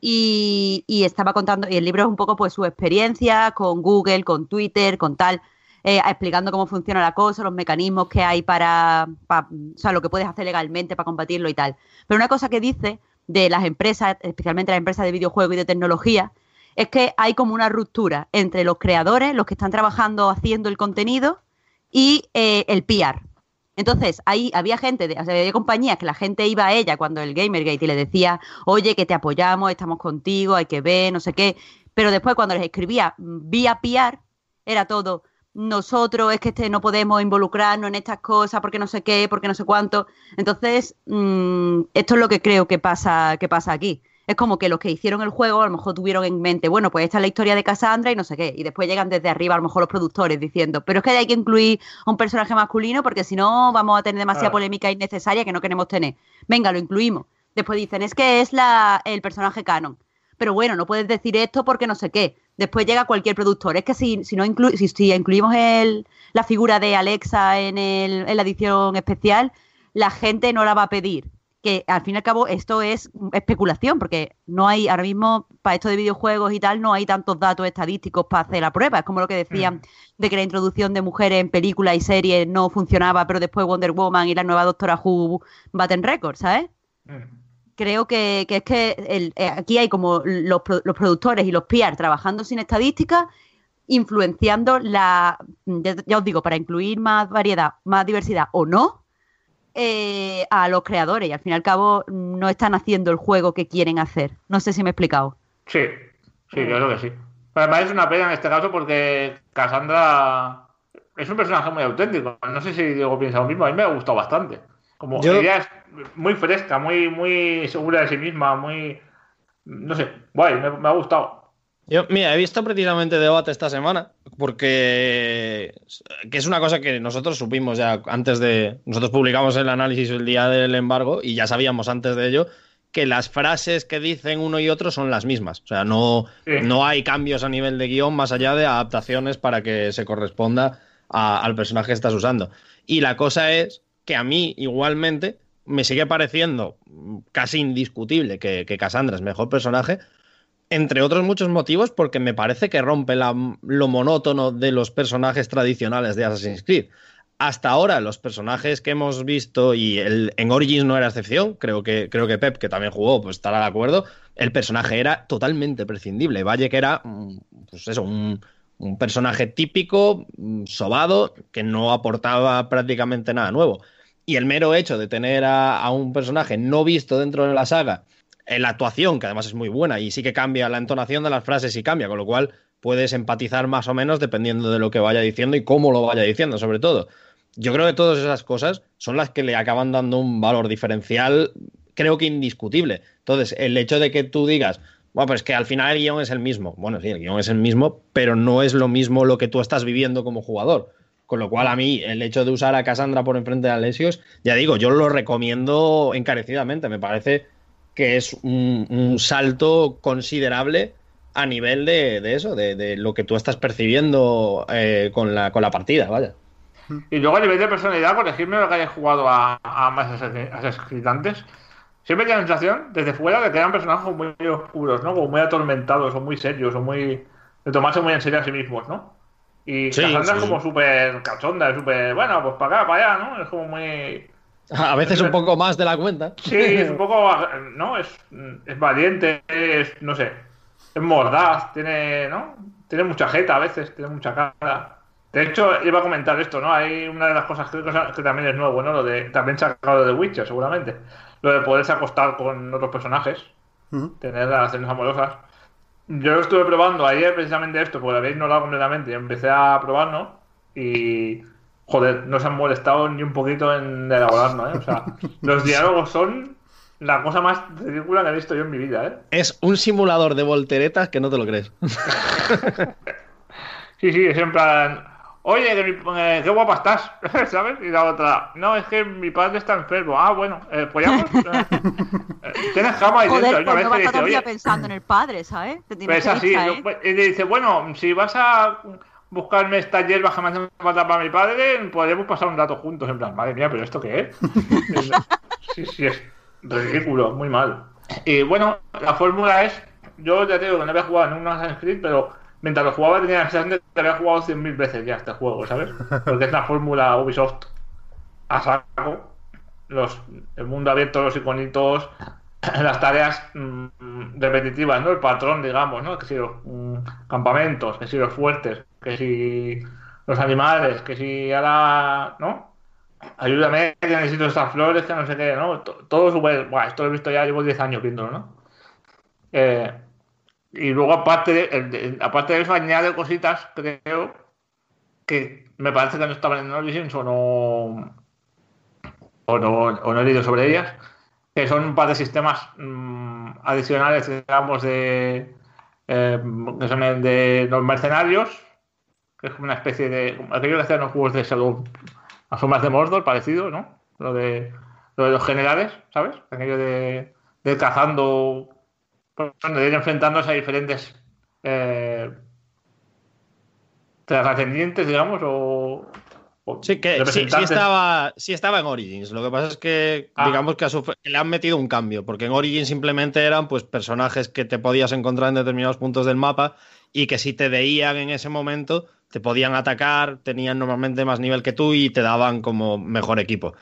Speaker 3: Y, estaba contando, y el libro es un poco pues su experiencia con Google, con Twitter, con tal, eh, explicando cómo funciona la cosa, los mecanismos que hay para, pa- o sea, lo que puedes hacer legalmente para combatirlo y tal. Pero una cosa que dice de las empresas, especialmente las empresas de videojuegos y de tecnología, es que hay como una ruptura entre los creadores, los que están trabajando haciendo el contenido, y eh, el PR. Entonces, ahí había gente, de, o sea, había compañías que la gente iba a ella cuando el Gamergate y le decía, oye, que te apoyamos, estamos contigo, hay que ver, no sé qué. Pero después cuando les escribía mm, vía PR, era todo, nosotros es que este, no podemos involucrarnos en estas cosas porque no sé qué, porque no sé cuánto. Entonces, mm, esto es lo que creo que pasa, que pasa aquí. Es como que los que hicieron el juego a lo mejor tuvieron en mente, bueno, pues esta es la historia de Cassandra y no sé qué. Y después llegan desde arriba a lo mejor los productores diciendo, pero es que hay que incluir a un personaje masculino porque si no vamos a tener demasiada polémica innecesaria que no queremos tener. Venga, lo incluimos. Después dicen, es que es la, el personaje canon. Pero bueno, no puedes decir esto porque no sé qué. Después llega cualquier productor. Es que si, si no inclu- si, si incluimos el, la figura de Alexa en, el, en la edición especial, la gente no la va a pedir. Que al fin y al cabo esto es especulación, porque no hay, ahora mismo, para esto de videojuegos y tal, no hay tantos datos estadísticos para hacer la prueba. Es como lo que decían
Speaker 2: Mm.
Speaker 3: de que la introducción de mujeres en películas y series no funcionaba, pero después Wonder Woman y la nueva Doctora Who baten récords, ¿sabes?
Speaker 2: Mm.
Speaker 3: creo que, que es que el- eh, aquí hay como los, los productores y los PR trabajando sin estadística, influenciando la, ya os digo, para incluir más variedad, más diversidad o no, eh, a los creadores. Y al fin y al cabo no están haciendo el juego que quieren hacer. No sé si me he explicado.
Speaker 2: Sí, sí, yo creo que sí. Pero además es una pena en este caso porque Cassandra es un personaje muy auténtico. No sé si Diego piensa lo mismo, a mí me ha gustado bastante. Como
Speaker 5: Yo-
Speaker 2: ella es muy fresca, muy, muy segura de sí misma, muy. No sé, guay, me, me ha gustado.
Speaker 5: Yo, mira, he visto precisamente debate esta semana, porque que es una cosa que nosotros supimos ya antes de. Nosotros publicamos el análisis el día del embargo y ya sabíamos antes de ello que las frases que dicen uno y otro son las mismas. O sea, no,
Speaker 2: Sí.
Speaker 5: no hay cambios a nivel de guion más allá de adaptaciones para que se corresponda a- al personaje que estás usando. Y la cosa es que a mí, igualmente, me sigue pareciendo casi indiscutible que, que Cassandra es mejor personaje, entre otros muchos motivos, porque me parece que rompe la- lo monótono de los personajes tradicionales de Assassin's Creed. Hasta ahora, los personajes que hemos visto, y el, en Origins no era excepción, creo que, creo que Pep, que también jugó, pues estará de acuerdo, el personaje era totalmente prescindible. Valle que era, mm, pues eso, un, personaje típico, mm, sobado, que no aportaba prácticamente nada nuevo. Y el mero hecho de tener a un personaje no visto dentro de la saga, en la actuación, que además es muy buena, y sí que cambia la entonación de las frases y cambia, con lo cual puedes empatizar más o menos dependiendo de lo que vaya diciendo y cómo lo vaya diciendo, sobre todo. Yo creo que todas esas cosas son las que le acaban dando un valor diferencial, creo que indiscutible. Entonces, el hecho de que tú digas, bueno, pues que al final el guion es el mismo. Bueno, sí, el guion es el mismo, pero no es lo mismo lo que tú estás viviendo como jugador. Con lo cual, a mí, el hecho de usar a Cassandra por enfrente de Alesios, ya digo, yo lo recomiendo encarecidamente. Me parece que es un, un salto considerable a nivel de, de eso, de, de, lo que tú estás percibiendo eh, con, la, con la partida, vaya.
Speaker 2: Y luego a nivel de personalidad, corregirme lo que hayas jugado a, a más escritantes. Siempre tengo la sensación, desde fuera, de que eran personajes muy oscuros, ¿no? Como muy atormentados, o muy serios, o muy. de tomarse muy en serio a sí mismos, ¿no? Y
Speaker 5: Sí,
Speaker 2: Cassandra
Speaker 5: sí.
Speaker 2: es como súper cachonda, súper. bueno, pues para acá, para allá, ¿no? Es como muy.
Speaker 5: A veces un poco más de la cuenta.
Speaker 2: Sí, es un poco. ¿no? Es, es valiente, es. no sé. Es mordaz, tiene. ¿no? Tiene mucha jeta a veces, tiene mucha cara. De hecho, iba a comentar esto, ¿no? Hay una de las cosas que, que también es nuevo, ¿no? Lo de. También sacado de Witcher, seguramente. Lo de poderse acostar con otros personajes,
Speaker 1: Ujú.
Speaker 2: tener relaciones amorosas. Yo lo estuve probando ayer precisamente esto, porque lo había ignorado completamente y empecé a probarlo. Y. Joder, no se han molestado ni un poquito en elaborarlo, ¿eh? O sea, los diálogos son la cosa más ridícula que he visto yo en mi vida, ¿eh?
Speaker 5: Es un simulador de volteretas que no te lo crees.
Speaker 2: Sí, sí, es en plan. Oye, que mi- eh, qué guapa estás, ¿sabes? Y la otra, no, es que mi padre está enfermo. Ah, bueno, eh, ¿follamos? Eh, Tienes cama y
Speaker 3: Joder,
Speaker 2: dentro.
Speaker 3: Pues
Speaker 2: vez
Speaker 3: no
Speaker 2: te
Speaker 3: vas a
Speaker 2: dice,
Speaker 3: estar todo el día
Speaker 2: oye,
Speaker 3: pensando en el padre, ¿sabes? Te tienes
Speaker 2: pues
Speaker 3: que
Speaker 2: así.
Speaker 3: ¿eh?
Speaker 2: pues, Y le dice, bueno, si vas a buscarme estas hierbas que me hacen falta para mi padre, podríamos pasar un rato juntos. En plan, madre mía, ¿pero esto qué es? sí, sí, es ridículo, muy mal. Y bueno, la fórmula es, yo ya te digo que no había jugado en un Assassin's Creed, pero mientras lo jugaba tenía la sensación de que había jugado 100.000 veces ya este juego, ¿sabes? Porque es la fórmula Ubisoft a saco. Los, el mundo abierto, los iconitos, las tareas mm, repetitivas, ¿no? El patrón, digamos, ¿no? Que si los mm, campamentos, que si los fuertes, que si los animales, que si ahora, ¿no? Ayúdame, que necesito estas flores, que no sé qué, ¿no? To- Todo súper... Buah, esto lo he visto ya, llevo 10 años viéndolo, ¿no? Eh, y luego aparte de- aparte de eso añade cositas, creo, que me parece que no estaban en Origins o no, o no, o no he leído sobre ellas, que son un par de sistemas mm, adicionales, digamos, de eh, que son de los mercenarios, que es como una especie de aquello que hacían los juegos de Shadow, las sombras de Mordor, parecido, ¿no? Lo de, lo de los generales, ¿sabes? Aquello de, cazando, bueno, de ir enfrentándose a diferentes eh, trascendientes, digamos, o
Speaker 5: Sí, que sí, estaba, sí estaba en Origins. Lo que pasa es que,
Speaker 2: Ah.
Speaker 5: digamos que, su le han metido un cambio, porque en Origins simplemente eran pues personajes que te podías encontrar en determinados puntos del mapa y que si te veían en ese momento te podían atacar, tenían normalmente más nivel que tú y te daban como mejor equipo.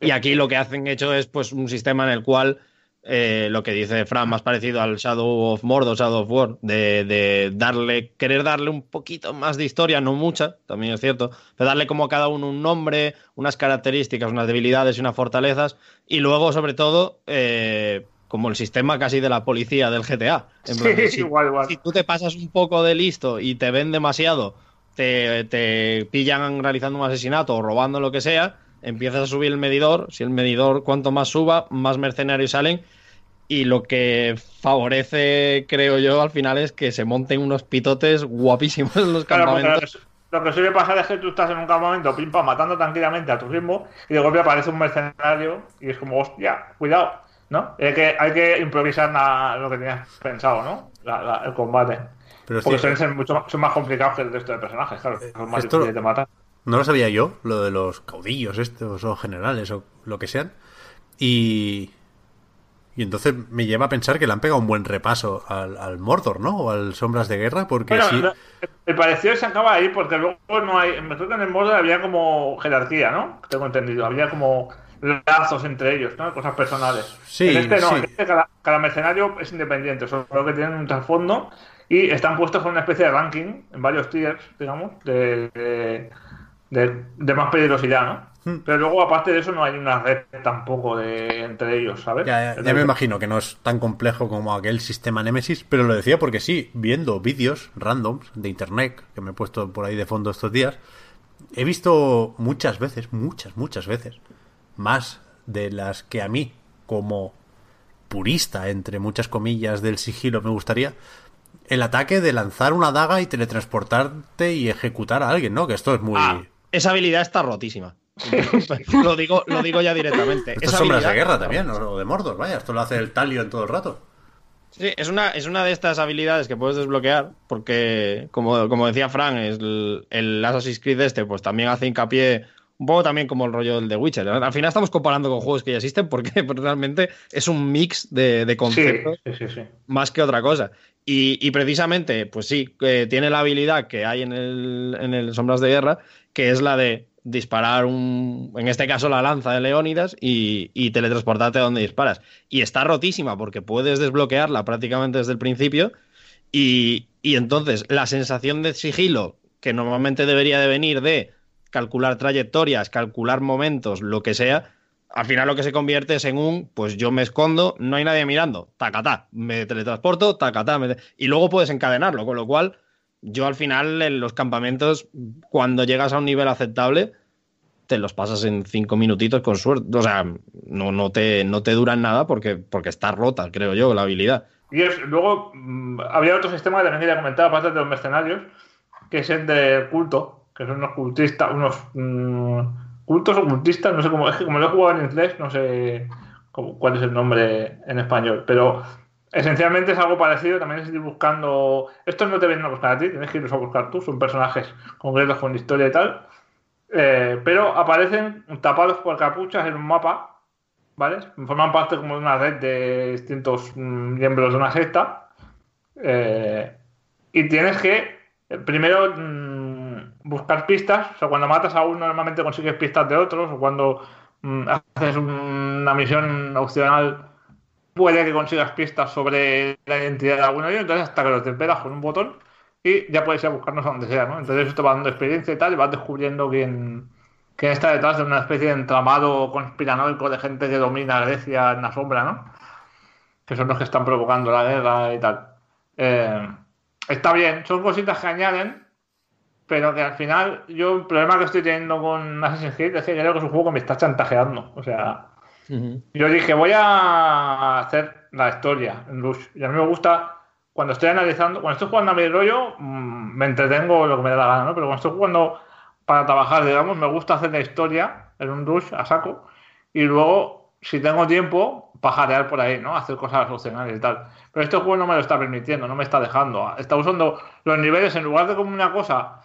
Speaker 5: Y aquí lo que hacen hecho es pues un sistema en el cual eh, lo que dice Fran, más parecido al Shadow of Mordor, Shadow of War, de, de darle, querer darle un poquito más de historia, no mucha, también es cierto, pero darle como a cada uno un nombre, unas características, unas debilidades y unas fortalezas, y luego, sobre todo, eh, como el sistema casi de la policía del GTA. En plan,
Speaker 2: Sí,
Speaker 5: si,
Speaker 2: igual, igual.
Speaker 5: si tú te pasas un poco de listo y te ven demasiado, te, te pillan realizando un asesinato o robando lo que sea, empiezas a subir el medidor. Si el medidor cuanto más suba, más mercenarios salen. Y lo que favorece, creo yo, al final es que se monten unos pitotes guapísimos en los
Speaker 2: Claro,
Speaker 5: campamentos.
Speaker 2: que, lo que suele pasar es que tú estás en un campamento, pim pam, matando tranquilamente a tu ritmo, y de golpe aparece un mercenario y es como, hostia, cuidado, ¿no? Hay que, hay que improvisar na- lo que tenías pensado, ¿no? La- la- el combate.
Speaker 1: Pero
Speaker 2: Porque
Speaker 1: sí,
Speaker 2: suelen ser mucho más, son más complicados que el resto de personajes, claro. Son más
Speaker 1: esto-
Speaker 2: difíciles de matar.
Speaker 1: No lo sabía yo, lo de los caudillos estos o generales o lo que sean. Y, y entonces me lleva a pensar que le han pegado un buen repaso al, al Mordor, ¿no? O al Sombras de Guerra, porque
Speaker 2: Bueno,
Speaker 1: sí.
Speaker 2: lo- el parecido se acaba ahí porque luego no hay. Me creo que en el modo había como jerarquía, ¿no? Tengo entendido. Había como lazos entre ellos, ¿no? Cosas personales.
Speaker 1: Sí,
Speaker 2: en este no,
Speaker 1: sí.
Speaker 2: en este cada, cada mercenario es independiente, solo que tienen un trasfondo y están puestos con una especie de ranking en varios tiers, digamos, de, de, de- de más peligrosidad, ¿no?
Speaker 1: Hmm.
Speaker 2: Pero luego, aparte de eso, no hay una red tampoco de entre ellos, ¿sabes?
Speaker 1: Ya, ya- ya me imagino que no es tan complejo como aquel sistema Nemesis, pero lo decía porque sí, viendo vídeos randoms de internet que me he puesto por ahí de fondo estos días, he visto muchas veces, muchas, muchas veces, más de las que a mí, como purista, entre muchas comillas, del sigilo me gustaría, el ataque de lanzar una daga y teletransportarte y ejecutar a alguien, ¿no? Que esto es muy...
Speaker 5: Ah, esa habilidad está rotísima. lo, digo, lo digo ya directamente.
Speaker 1: Esto es
Speaker 5: Esa
Speaker 1: sombras de guerra también, o de Mordor, vaya. Esto lo hace el Talio en todo el rato.
Speaker 5: Sí, es una, es una de estas habilidades que puedes desbloquear, porque, como, como decía Fran, el, el Assassin's Creed este, pues también hace hincapié, un poco también como el rollo del The Witcher. Al final estamos comparando con juegos que ya existen, porque realmente es un mix de, de conceptos
Speaker 2: sí, sí, sí.
Speaker 5: más que otra cosa. Y, precisamente, pues sí, tiene la habilidad que hay en el, en el Sombras de Guerra, que es la de disparar un, en este caso la lanza de Leónidas y, y teletransportarte a donde disparas. Y está rotísima porque puedes desbloquearla prácticamente desde el principio y, y entonces la sensación de sigilo que normalmente debería de venir de calcular trayectorias, calcular momentos, lo que sea, al final lo que se convierte es en un, pues yo me escondo, no hay nadie mirando, tacatá, me teletransporto, tacatá, me- y luego puedes encadenarlo, con lo cual yo al final en los campamentos, cuando llegas a un nivel aceptable, te los pasas en cinco minutitos con suerte, o sea, no, no, te, no te duran nada porque, porque está rota, creo yo, la habilidad.
Speaker 2: Y es- luego mm, había otro sistema que también quería comentar, aparte de los mercenarios, que es el de culto, que son unos cultistas, unos mm, cultos o cultistas, no sé cómo, es que como lo he jugado en inglés, no sé cuál es el nombre en español, pero esencialmente es algo parecido, también es ir buscando, estos no te vienen a buscar a ti, tienes que irlos a buscar tú, son personajes concretos con historia y tal, eh, pero aparecen tapados por capuchas en un mapa, ¿vale? Forman parte como de una red de distintos mm, miembros de una secta. eh, y tienes que eh, primero mm, buscar pistas. O sea, cuando matas a uno, normalmente consigues pistas de otros. O cuando mm, haces un- una misión opcional, puede que consigas pistas sobre la identidad de alguno de ellos. Entonces, hasta que lo temperas con un botón y ya puedes ir a buscarnos a donde sea, ¿no? Entonces, esto va dando experiencia y tal, y vas descubriendo quién, quién está detrás de una especie de entramado conspiranoico de gente que domina Grecia en la sombra, ¿no? Que son los que están provocando la guerra y tal. Eh, está bien, son cositas que añaden, pero que al final, yo el problema que estoy teniendo con Assassin's Creed es que creo que es un juego que me está chantajeando. O sea, yo dije, voy a hacer la historia en Rush. Y a mí me gusta, cuando estoy analizando, cuando estoy jugando a mi rollo, mm, me entretengo lo que me da la gana, ¿no? Pero cuando estoy jugando para trabajar, digamos, me gusta hacer la historia en un Rush a saco. Y luego, si tengo tiempo, pajarear por ahí, ¿no? Hacer cosas opcionales y tal. Pero este juego no me lo está permitiendo, no me está dejando. Está usando los niveles en lugar de como una cosa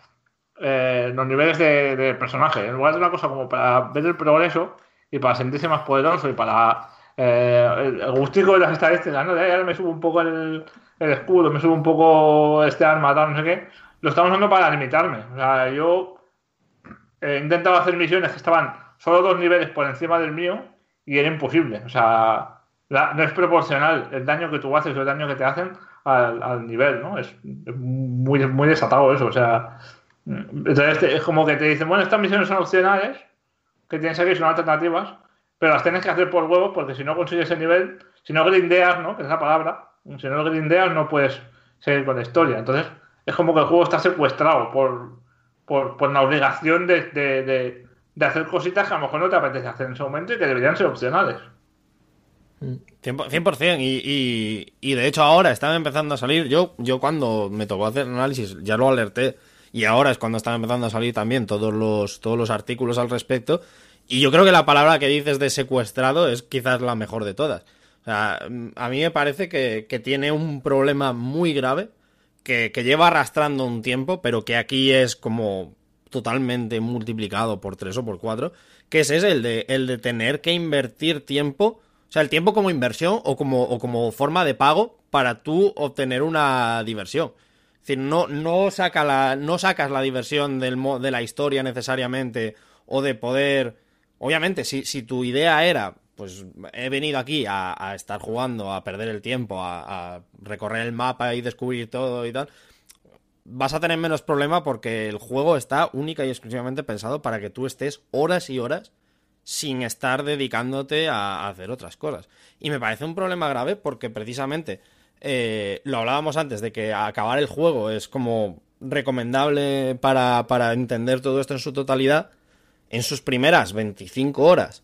Speaker 2: eh, los niveles de, de personaje, en lugar de una cosa como para ver el progreso y para sentirse más poderoso y para eh, el, gustico de las estadísticas, ¿no? De "Ay, ahora me subo un poco el, el escudo, me subo un poco este arma, tal, no sé qué, lo estamos usando para limitarme. O sea, yo he intentado hacer misiones que estaban solo dos niveles por encima del mío y era imposible. O sea, la- no es proporcional el daño que tú haces o el daño que te hacen al, al nivel, ¿no? Es, es muy, muy desatado eso. O sea, entonces es como que te dicen, bueno, estas misiones son opcionales, que tienes aquí son alternativas, pero las tienes que hacer por huevos porque si no consigues el nivel, si no grindeas, ¿no? Que es la palabra, si no grindeas no puedes seguir con la historia. Entonces es como que el juego está secuestrado por, por, por la obligación de, de, hacer cositas que a lo mejor no te apetece hacer en ese momento y que deberían ser opcionales.
Speaker 5: 100%, y, y, y de hecho ahora están empezando a salir, yo, yo cuando me tocó hacer análisis ya lo alerté y ahora es cuando están empezando a salir también todos los, todos los artículos al respecto y yo creo que la palabra que dices de secuestrado es quizás la mejor de todas. O sea, a mí me parece que, que tiene un problema muy grave que, que lleva arrastrando un tiempo, pero que aquí es como totalmente multiplicado por tres o por cuatro, que es ese, el de, el de tener que invertir tiempo, o sea, el tiempo como inversión o como, o como forma de pago para tú obtener una diversión. Decir, no, no, la, no sacas la diversión del, de la historia necesariamente o de poder... Obviamente, si, si tu idea era, pues he venido aquí a, a estar jugando, a perder el tiempo, a, a recorrer el mapa y descubrir todo y tal, vas a tener menos problema porque el juego está única y exclusivamente pensado para que tú estés horas y horas sin estar dedicándote a hacer otras cosas. Y me parece un problema grave porque precisamente eh, lo hablábamos antes de que acabar el juego es como recomendable para, para entender todo esto en su totalidad. En sus primeras 25 horas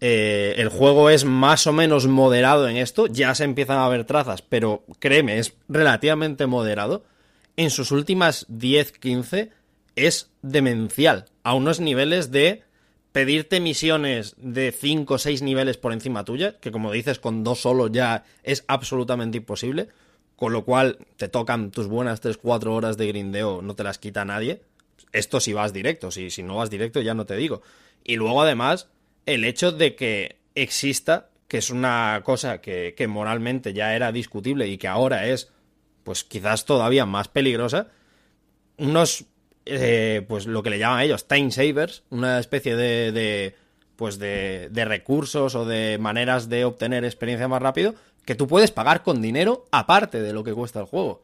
Speaker 5: eh, el juego es más o menos moderado en esto, ya se empiezan a ver trazas, pero créeme, es relativamente moderado. En sus últimas 10-15 es demencial, a unos niveles de pedirte misiones de 5 o 6 niveles por encima tuya, que como dices, con dos solo ya es absolutamente imposible, con lo cual te tocan tus buenas 3-4 horas de grindeo, no te las quita nadie. Esto si vas directo, si, si no vas directo ya no te digo. Y luego además, el hecho de que exista, que es una cosa que, que moralmente ya era discutible y que ahora es, pues quizás todavía más peligrosa, unos eh, pues lo que le llaman ellos time savers, una especie de, de pues de, de, recursos o de maneras de obtener experiencia más rápido que tú puedes pagar con dinero aparte de lo que cuesta el juego.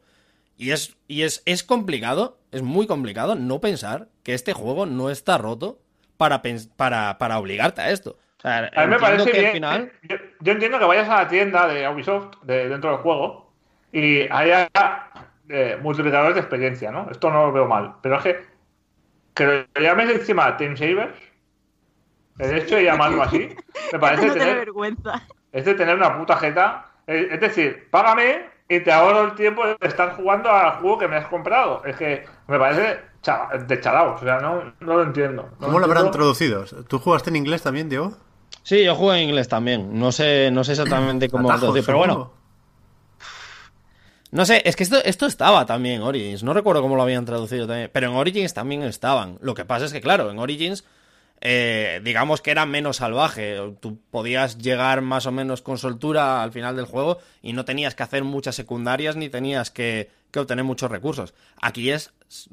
Speaker 5: Y es, y es, es complicado, es muy complicado no pensar que este juego no está roto para, para, para obligarte a esto. O sea,
Speaker 2: a mí me parece
Speaker 5: que
Speaker 2: bien.
Speaker 5: al final...
Speaker 2: Yo, yo, entiendo que vayas a la tienda de Ubisoft de, dentro del juego y haya eh, multiplicadores de experiencia, ¿no? Esto no lo veo mal. Pero es que que lo llames encima Team Savers, el hecho de llamarlo así, me parece
Speaker 3: no
Speaker 2: tener,
Speaker 3: vergüenza.
Speaker 2: es de tener una puta jeta. Es, es decir, págame y te ahorro el tiempo de estar jugando al juego que me has comprado. Es que me parece de chalaos, o sea, no, no lo entiendo. No
Speaker 1: ¿Cómo lo habrán
Speaker 2: entiendo.
Speaker 1: traducido? ¿Tú jugaste en inglés también, Diego?
Speaker 5: Sí, yo juego en inglés también. No sé, no sé exactamente cómo traducir, pero bueno. No sé, es que esto, esto estaba también en Origins. No recuerdo cómo lo habían traducido también. Pero en Origins también estaban. Lo que pasa es que, claro, en Origins, eh, digamos que era menos salvaje. Tú podías llegar más o menos con soltura al final del juego y no tenías que hacer muchas secundarias ni tenías que, que obtener muchos recursos. Aquí es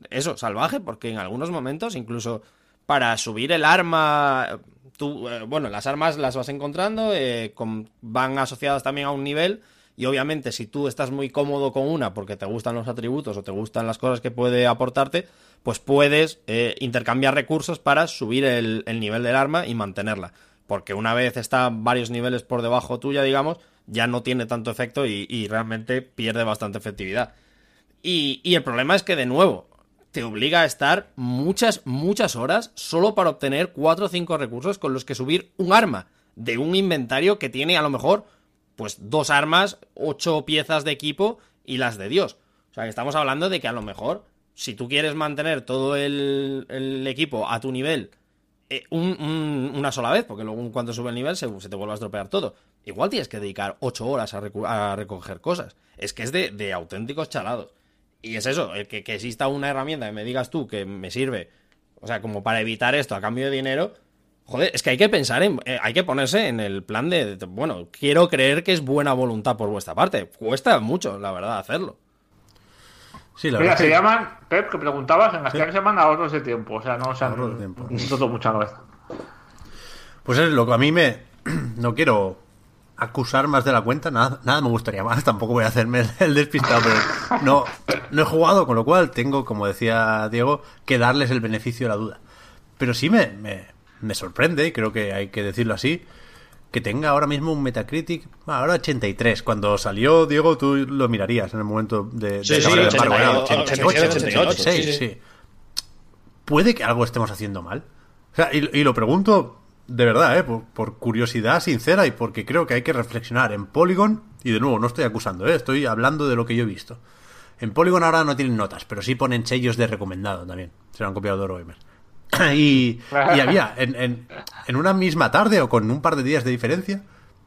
Speaker 5: eso, salvaje, porque en algunos momentos, incluso para subir el arma. Tú, eh, bueno, las armas las vas encontrando, eh, van asociadas también a un nivel. Y obviamente, si tú estás muy cómodo con una porque te gustan los atributos o te gustan las cosas que puede aportarte, pues puedes eh, intercambiar recursos para subir el, el nivel del arma y mantenerla. Porque una vez está varios niveles por debajo tuya, digamos, ya no tiene tanto efecto y, y realmente pierde bastante efectividad. Y, y el problema es que, de nuevo, te obliga a estar muchas, muchas horas solo para obtener 4 o 5 recursos con los que subir un arma de un inventario que tiene a lo mejor pues dos armas, ocho piezas de equipo y las de Dios. O sea que estamos hablando de que a lo mejor, si tú quieres mantener todo el, equipo a tu nivel eh, un- un- una sola vez, porque luego en cuanto sube el nivel se, te vuelve a estropear todo. Igual tienes que dedicar ocho horas a recoger cosas. Es que es de, de auténticos chalados. Y es eso, el que, que exista una herramienta que me digas tú que me sirve, o sea, como para evitar esto a cambio de dinero, joder, es que hay que pensar en, eh, hay que ponerse en el plan de, de- bueno, quiero creer que es buena voluntad por vuestra parte. Cuesta mucho, la verdad, hacerlo.
Speaker 1: Sí, la
Speaker 2: Mira,
Speaker 1: verdad
Speaker 2: se
Speaker 1: que-
Speaker 2: llaman, Pep, que preguntabas, en Castellano se llaman ahorros de tiempo. O sea, no se han
Speaker 1: Ahorros de tiempo.
Speaker 2: roto mucha cabeza.
Speaker 1: Pues es lo que a mí me. No quiero acusar más de la cuenta, nada, nada me gustaría más, tampoco voy a hacerme el, el despistado, pero no, no he jugado, con lo cual tengo, como decía Diego, que darles el beneficio de la duda. Pero sí me, me, me sorprende, y creo que hay que decirlo así, que tenga ahora mismo un Metacritic, bueno, ahora 83. Cuando salió, Diego, tú lo mirarías en el momento de...
Speaker 5: Sí,
Speaker 1: de
Speaker 5: sí,
Speaker 1: acabar el
Speaker 5: 88,
Speaker 1: embargo, era
Speaker 5: 88,
Speaker 1: 88,
Speaker 5: 88, sí, sí.
Speaker 1: sí. Puede que algo estemos haciendo mal. O sea, y, y lo pregunto de verdad, ¿eh? Por, por curiosidad sincera y porque creo que hay que reflexionar en Polygon. Y de nuevo, no estoy acusando, ¿eh? Estoy hablando de lo que yo he visto. En Polygon ahora no tienen notas, pero sí ponen sellos de recomendado también. Se lo han copiado de. y, y había, en, en, en una misma tarde o con un par de días de diferencia,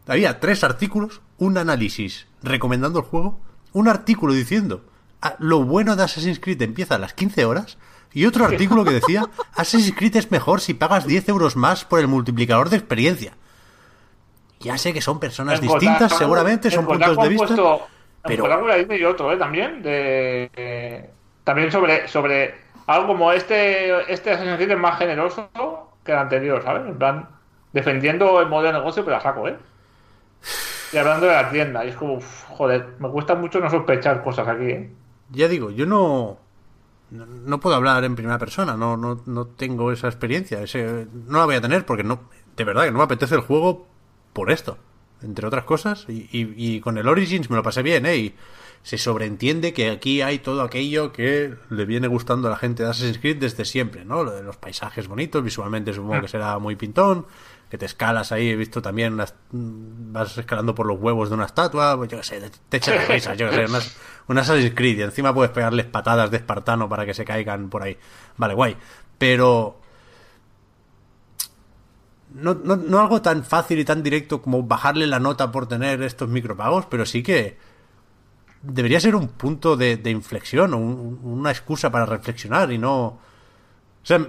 Speaker 1: había tres artículos, un análisis recomendando el juego, un artículo diciendo "Ah, lo bueno de Assassin's Creed empieza a las 15 horas y otro artículo que decía Assassin's Creed es mejor si pagas 10 euros más por el multiplicador de experiencia. Ya sé que son personas
Speaker 2: En
Speaker 1: distintas, seguramente, son puntos de vista.
Speaker 2: puesto-
Speaker 1: pero-
Speaker 2: y otro, ¿eh? También, de, eh, también sobre, sobre algo como este, este Assassin's es más generoso que el anterior, ¿sabes? En plan, defendiendo el modelo de negocio, pero a saco, ¿eh? Y hablando de la tienda, y es como, joder, me cuesta mucho no sospechar cosas aquí, ¿eh?
Speaker 1: Ya digo, yo no, no, puedo hablar en primera persona, no, no, no tengo esa experiencia, ese, no la voy a tener porque no, de verdad que no me apetece el juego por esto, entre otras cosas, y, y- y con el Origins me lo pasé bien, ¿eh? Se sobreentiende que aquí hay todo aquello que le viene gustando a la gente de Assassin's Creed desde siempre, ¿no? Lo de los paisajes bonitos, visualmente supongo que será muy pintón, que te escalas ahí, he visto también, unas- vas escalando por los huevos de una estatua, pues yo qué sé, te- te echas de risas, yo qué sé, unas, un Assassin's Creed, y encima puedes pegarles patadas de espartano para que se caigan por ahí. Vale, guay. Pero no, no, no algo tan fácil y tan directo como bajarle la nota por tener estos micropagos, pero sí que debería ser un punto de, de inflexión o un- una excusa para reflexionar y no... O sea,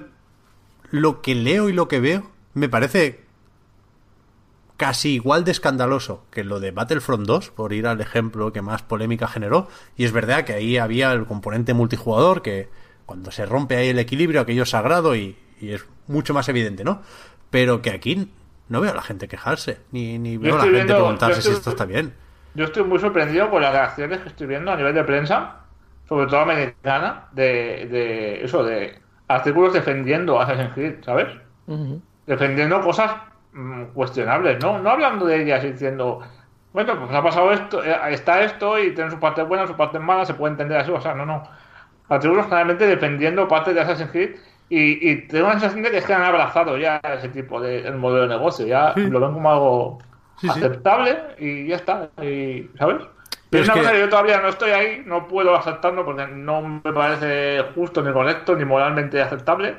Speaker 1: lo que leo y lo que veo me parece casi igual de escandaloso que lo de Battlefront 2, por ir al ejemplo que más polémica generó. Y es verdad que ahí había el componente multijugador que cuando se rompe ahí el equilibrio, aquello es sagrado y, y es mucho más evidente, ¿no? Pero que aquí no veo a la gente quejarse, ni, ni veo a la gente
Speaker 2: viendo-
Speaker 1: preguntarse si esto está bien.
Speaker 2: Yo estoy muy sorprendido por las reacciones que estoy viendo a nivel de prensa, sobre todo americana, de, de eso, de artículos defendiendo Assassin's Creed, ¿sabes? Defendiendo cosas mm, cuestionables, ¿no? No hablando de ellas y diciendo, bueno, pues ha pasado esto, eh, está esto y tiene sus partes buenas, sus partes malas, se puede entender así, o sea, no, no. Artículos claramente defendiendo partes de Assassin's Creed y, y tengo la sensación de que es que han abrazado ya ese tipo de el modelo de negocio, ya lo ven como algo
Speaker 1: Sí, sí.
Speaker 2: aceptable y ya está, y, ¿sabes?
Speaker 1: Pero
Speaker 2: es
Speaker 1: es
Speaker 2: una
Speaker 1: que-
Speaker 2: cosa que yo todavía no estoy ahí, no puedo aceptarlo porque no me parece justo ni correcto ni moralmente aceptable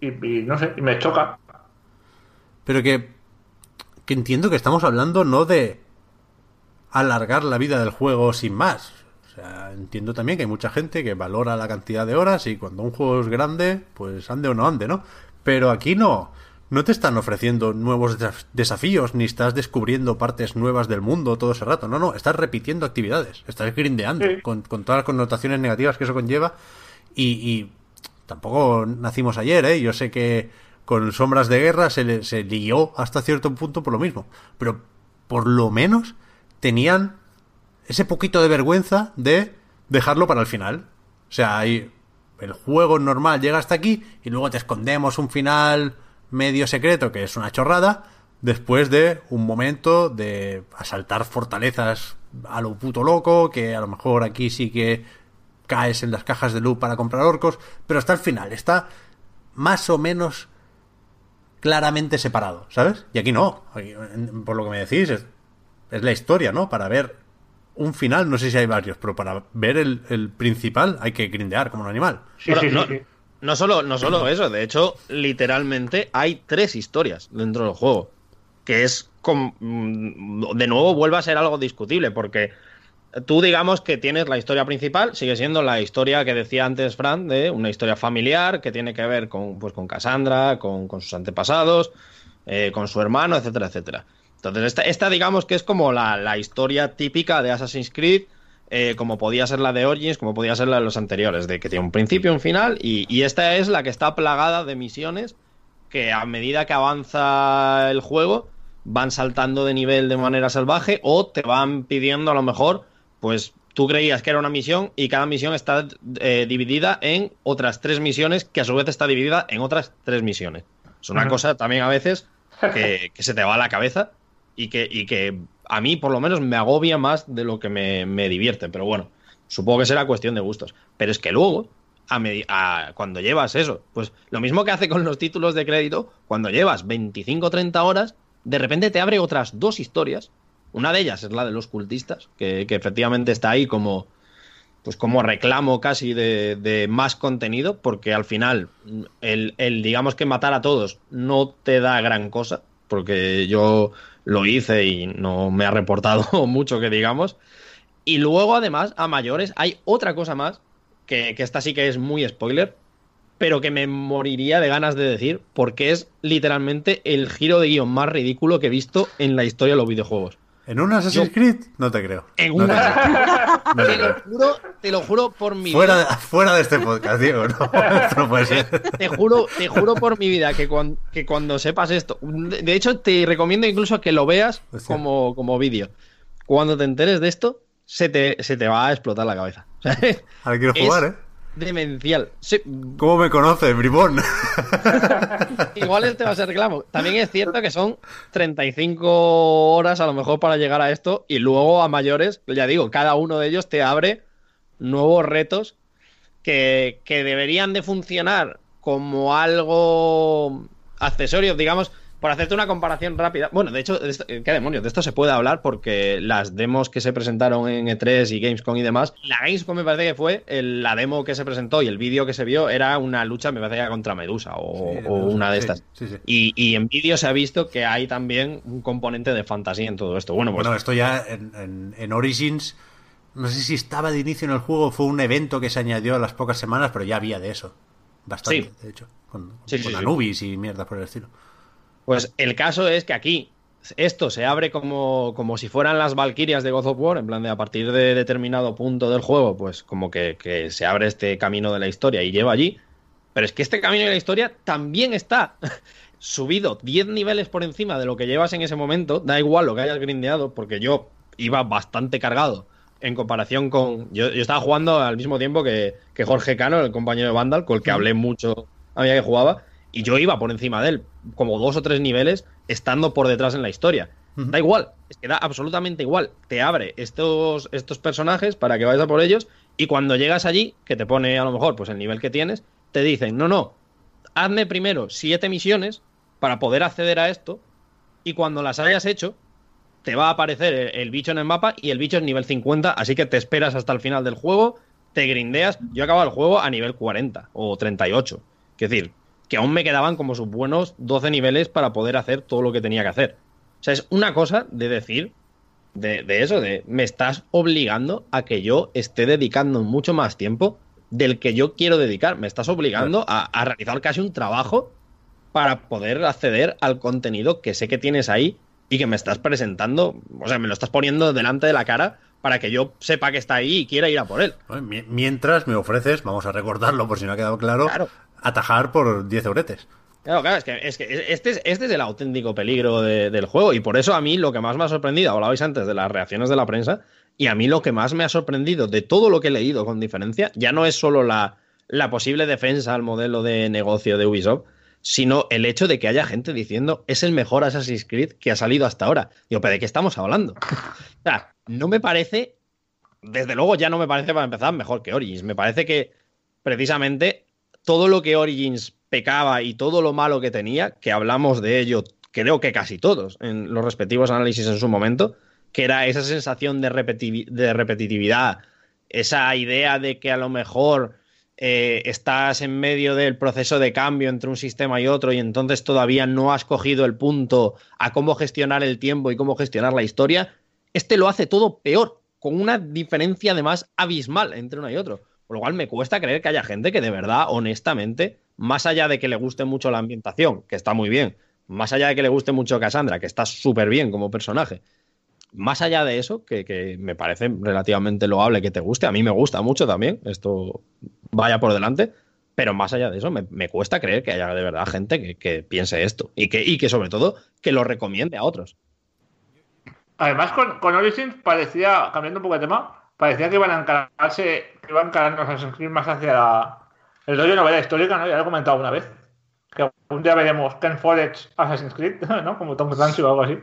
Speaker 2: y, y no sé, y me choca.
Speaker 1: Pero que, que entiendo que estamos hablando no de alargar la vida del juego sin más. O sea, entiendo también que hay mucha gente que valora la cantidad de horas y cuando un juego es grande, pues ande o no ande, ¿no? Pero aquí no. No te están ofreciendo nuevos desaf- desafíos, ni estás descubriendo partes nuevas del mundo todo ese rato. No, no, estás repitiendo actividades. Estás grindeando
Speaker 2: Sí.
Speaker 1: con, con todas las connotaciones negativas que eso conlleva. Y, y tampoco nacimos ayer, ¿eh? Yo sé que con Sombras de Guerra se, le- se lió hasta cierto punto por lo mismo. Pero por lo menos tenían ese poquito de vergüenza de dejarlo para el final. O sea, hay, el juego normal llega hasta aquí y luego te escondemos un final medio secreto que es una chorrada después de un momento de asaltar fortalezas a lo puto loco, que a lo mejor aquí sí que caes en las cajas de loot para comprar orcos, pero hasta el final está más o menos claramente separado, ¿sabes? Y aquí no, Aquí, en- por lo que me decís, es, es la historia, ¿no? Para ver un final, no sé si hay varios, pero para ver el, el principal hay que grindear como un animal.
Speaker 2: Sí, sí, sí,
Speaker 5: no,
Speaker 2: sí.
Speaker 5: No solo, no solo eso, de hecho, literalmente hay tres historias dentro del juego. Que es com- mm, de nuevo vuelve a ser algo discutible, porque tú digamos que tienes la historia principal, sigue siendo la historia que decía antes Fran, de una historia familiar que tiene que ver con, pues, con Cassandra, con, con sus antepasados, eh, con su hermano, etcétera, etcétera. Entonces, esta, esta digamos que es como la, la historia típica de Assassin's Creed, eh, como podía ser la de Origins, como podía ser la de los anteriores, de que tiene un principio, un final, y, y esta es la que está plagada de misiones que a medida que avanza el juego van saltando de nivel de manera salvaje o te van pidiendo a lo mejor, pues tú creías que era una misión y cada misión está eh, dividida en otras tres misiones que a su vez está dividida en otras tres misiones. Es una cosa también a veces que, que se te va a la cabeza y que, y que a mí por lo menos me agobia más de lo que me, me divierte. Pero bueno, supongo que será cuestión de gustos. Pero es que luego, a a- cuando llevas eso, pues lo mismo que hace con los títulos de crédito, cuando llevas 25 o 30 horas, de repente te abre otras dos historias. Una de ellas es la de los cultistas, que, que efectivamente está ahí como, pues como reclamo casi de, de más contenido, porque al final el, el, digamos que matar a todos no te da gran cosa, porque yo lo hice y no me ha reportado mucho que digamos. Y luego además, a mayores, hay otra cosa más, que, que esta sí que es muy spoiler, pero que me moriría de ganas de decir, porque es literalmente el giro de guion más ridículo que he visto en la historia de los videojuegos.
Speaker 1: ¿En un Assassin's
Speaker 5: Yo-
Speaker 1: Creed? No te creo.
Speaker 5: En
Speaker 1: No te
Speaker 5: una-
Speaker 1: creo. No te
Speaker 5: Te lo juro, te lo juro por mi vida.
Speaker 1: Fuera, de, fuera de este podcast, Diego. No, esto no puede ser.
Speaker 5: Te juro, te juro por mi vida que, cuan- que cuando sepas esto, de, hecho te recomiendo incluso que lo veas
Speaker 1: Hostia.
Speaker 5: como, como vídeo. Cuando te enteres de esto, se te, se te va a explotar la cabeza.
Speaker 1: Ahora quiero jugar, ¿eh?
Speaker 5: Demencial. Sí,
Speaker 1: ¿Cómo me conoces, bribón?
Speaker 5: igual este va a ser reclamo. También es cierto que son 35 horas a lo mejor para llegar a esto y luego a mayores, ya digo, cada uno de ellos te abre nuevos retos que, que deberían de funcionar como algo accesorio, digamos, por hacerte una comparación rápida. Bueno, de hecho, de esto- ¿qué demonios? De esto se puede hablar porque las demos que se presentaron en E3 y Gamescom y demás, la Gamescom me parece que fue el- la demo que se presentó y el vídeo que se vio era una lucha, me parece que era contra Medusa o,
Speaker 1: Sí, de
Speaker 5: o
Speaker 1: Medusa,
Speaker 5: una de
Speaker 1: sí,
Speaker 5: estas.
Speaker 1: sí.
Speaker 5: Y, y en vídeo se ha visto que hay también un componente de fantasía en todo esto. Bueno, pues
Speaker 1: Bueno, esto ya en, en- en Origins, no sé si estaba de inicio en el juego, fue un evento que se añadió a las pocas semanas, pero ya había de eso. Bastante,
Speaker 5: Sí.
Speaker 1: de hecho. Con,
Speaker 5: Sí,
Speaker 1: con
Speaker 5: sí.
Speaker 1: Anubis y mierda por el estilo.
Speaker 5: Pues el caso es que aquí esto se abre como, como si fueran las Valkyrias de God of War, en plan de a partir de determinado punto del juego, pues como que, que se abre este camino de la historia y lleva allí. Pero es que este camino de la historia también está subido 10 niveles por encima de lo que llevas en ese momento. Da igual lo que hayas grindeado, porque yo iba bastante cargado en comparación con. Yo, yo estaba jugando al mismo tiempo que, que Jorge Cano, el compañero de Vandal, con el que hablé mucho a medida que jugaba, y yo iba por encima de él, como dos o tres niveles, estando por detrás en la historia. Da igual, es que da absolutamente igual. Te abre estos, estos personajes para que vayas a por ellos, y cuando llegas allí, que te pone a lo mejor pues el nivel que tienes, te dicen, no, no, hazme primero siete misiones para poder acceder a esto, y cuando las hayas hecho, te va a aparecer el, el bicho en el mapa y el bicho es nivel 50, así que te esperas hasta el final del juego, te grindeas. Yo acabo el juego a nivel 40 o 38. Es decir, que aún me quedaban como sus buenos 12 niveles para poder hacer todo lo que tenía que hacer. O sea, es una cosa de decir, de, de eso, de me estás obligando a que yo esté dedicando mucho más tiempo del que yo quiero dedicar. Me estás obligando a, a realizar casi un trabajo para poder acceder al contenido que sé que tienes ahí y que me estás presentando, o sea, me lo estás poniendo delante de la cara para que yo sepa que está ahí y quiera ir a por él.
Speaker 1: Mientras me ofreces, vamos a recordarlo por si no ha quedado claro,
Speaker 5: Claro.
Speaker 1: Atajar por 10 euretes.
Speaker 5: Claro, claro, es que, es que este, es, este es el auténtico peligro de- del juego y por eso a mí lo que más me ha sorprendido, hablabais antes de las reacciones de la prensa, y a mí lo que más me ha sorprendido de todo lo que he leído con diferencia, ya no es solo la, la posible defensa al modelo de negocio de Ubisoft, sino el hecho de que haya gente diciendo es el mejor Assassin's Creed que ha salido hasta ahora. Digo, ¿pero de qué estamos hablando? O sea, no me parece, desde luego ya no me parece para empezar mejor que Origins, me parece que precisamente todo lo que Origins pecaba y todo lo malo que tenía, que hablamos de ello, creo que casi todos en los respectivos análisis en su momento, que era esa sensación de, repeti- de repetitividad, esa idea de que a lo mejor eh, estás en medio del proceso de cambio entre un sistema y otro y entonces todavía no has cogido el punto a cómo gestionar el tiempo y cómo gestionar la historia, este lo hace todo peor, con una diferencia además abismal entre uno y otro. Por lo cual me cuesta creer que haya gente que de verdad, honestamente, más allá de que le guste mucho la ambientación, que está muy bien, más allá de que le guste mucho Cassandra, que está súper bien como personaje, más allá de eso, que, que me parece relativamente loable que te guste, a mí me gusta mucho también, esto vaya por delante, pero más allá de eso, me, cuesta creer que haya de verdad gente que, que piense esto y que, y que sobre todo que lo recomiende a otros.
Speaker 2: Además, con, con Origins parecía, cambiando un poco de tema, parecía que iban a encararse, que iban a encararnos a Assassin's Creed más hacia la- el rollo de novela histórica, ¿no? Ya lo he comentado una vez. Que un día veremos Ken Follett Assassin's Creed, ¿no? Como Tom Clancy o algo así.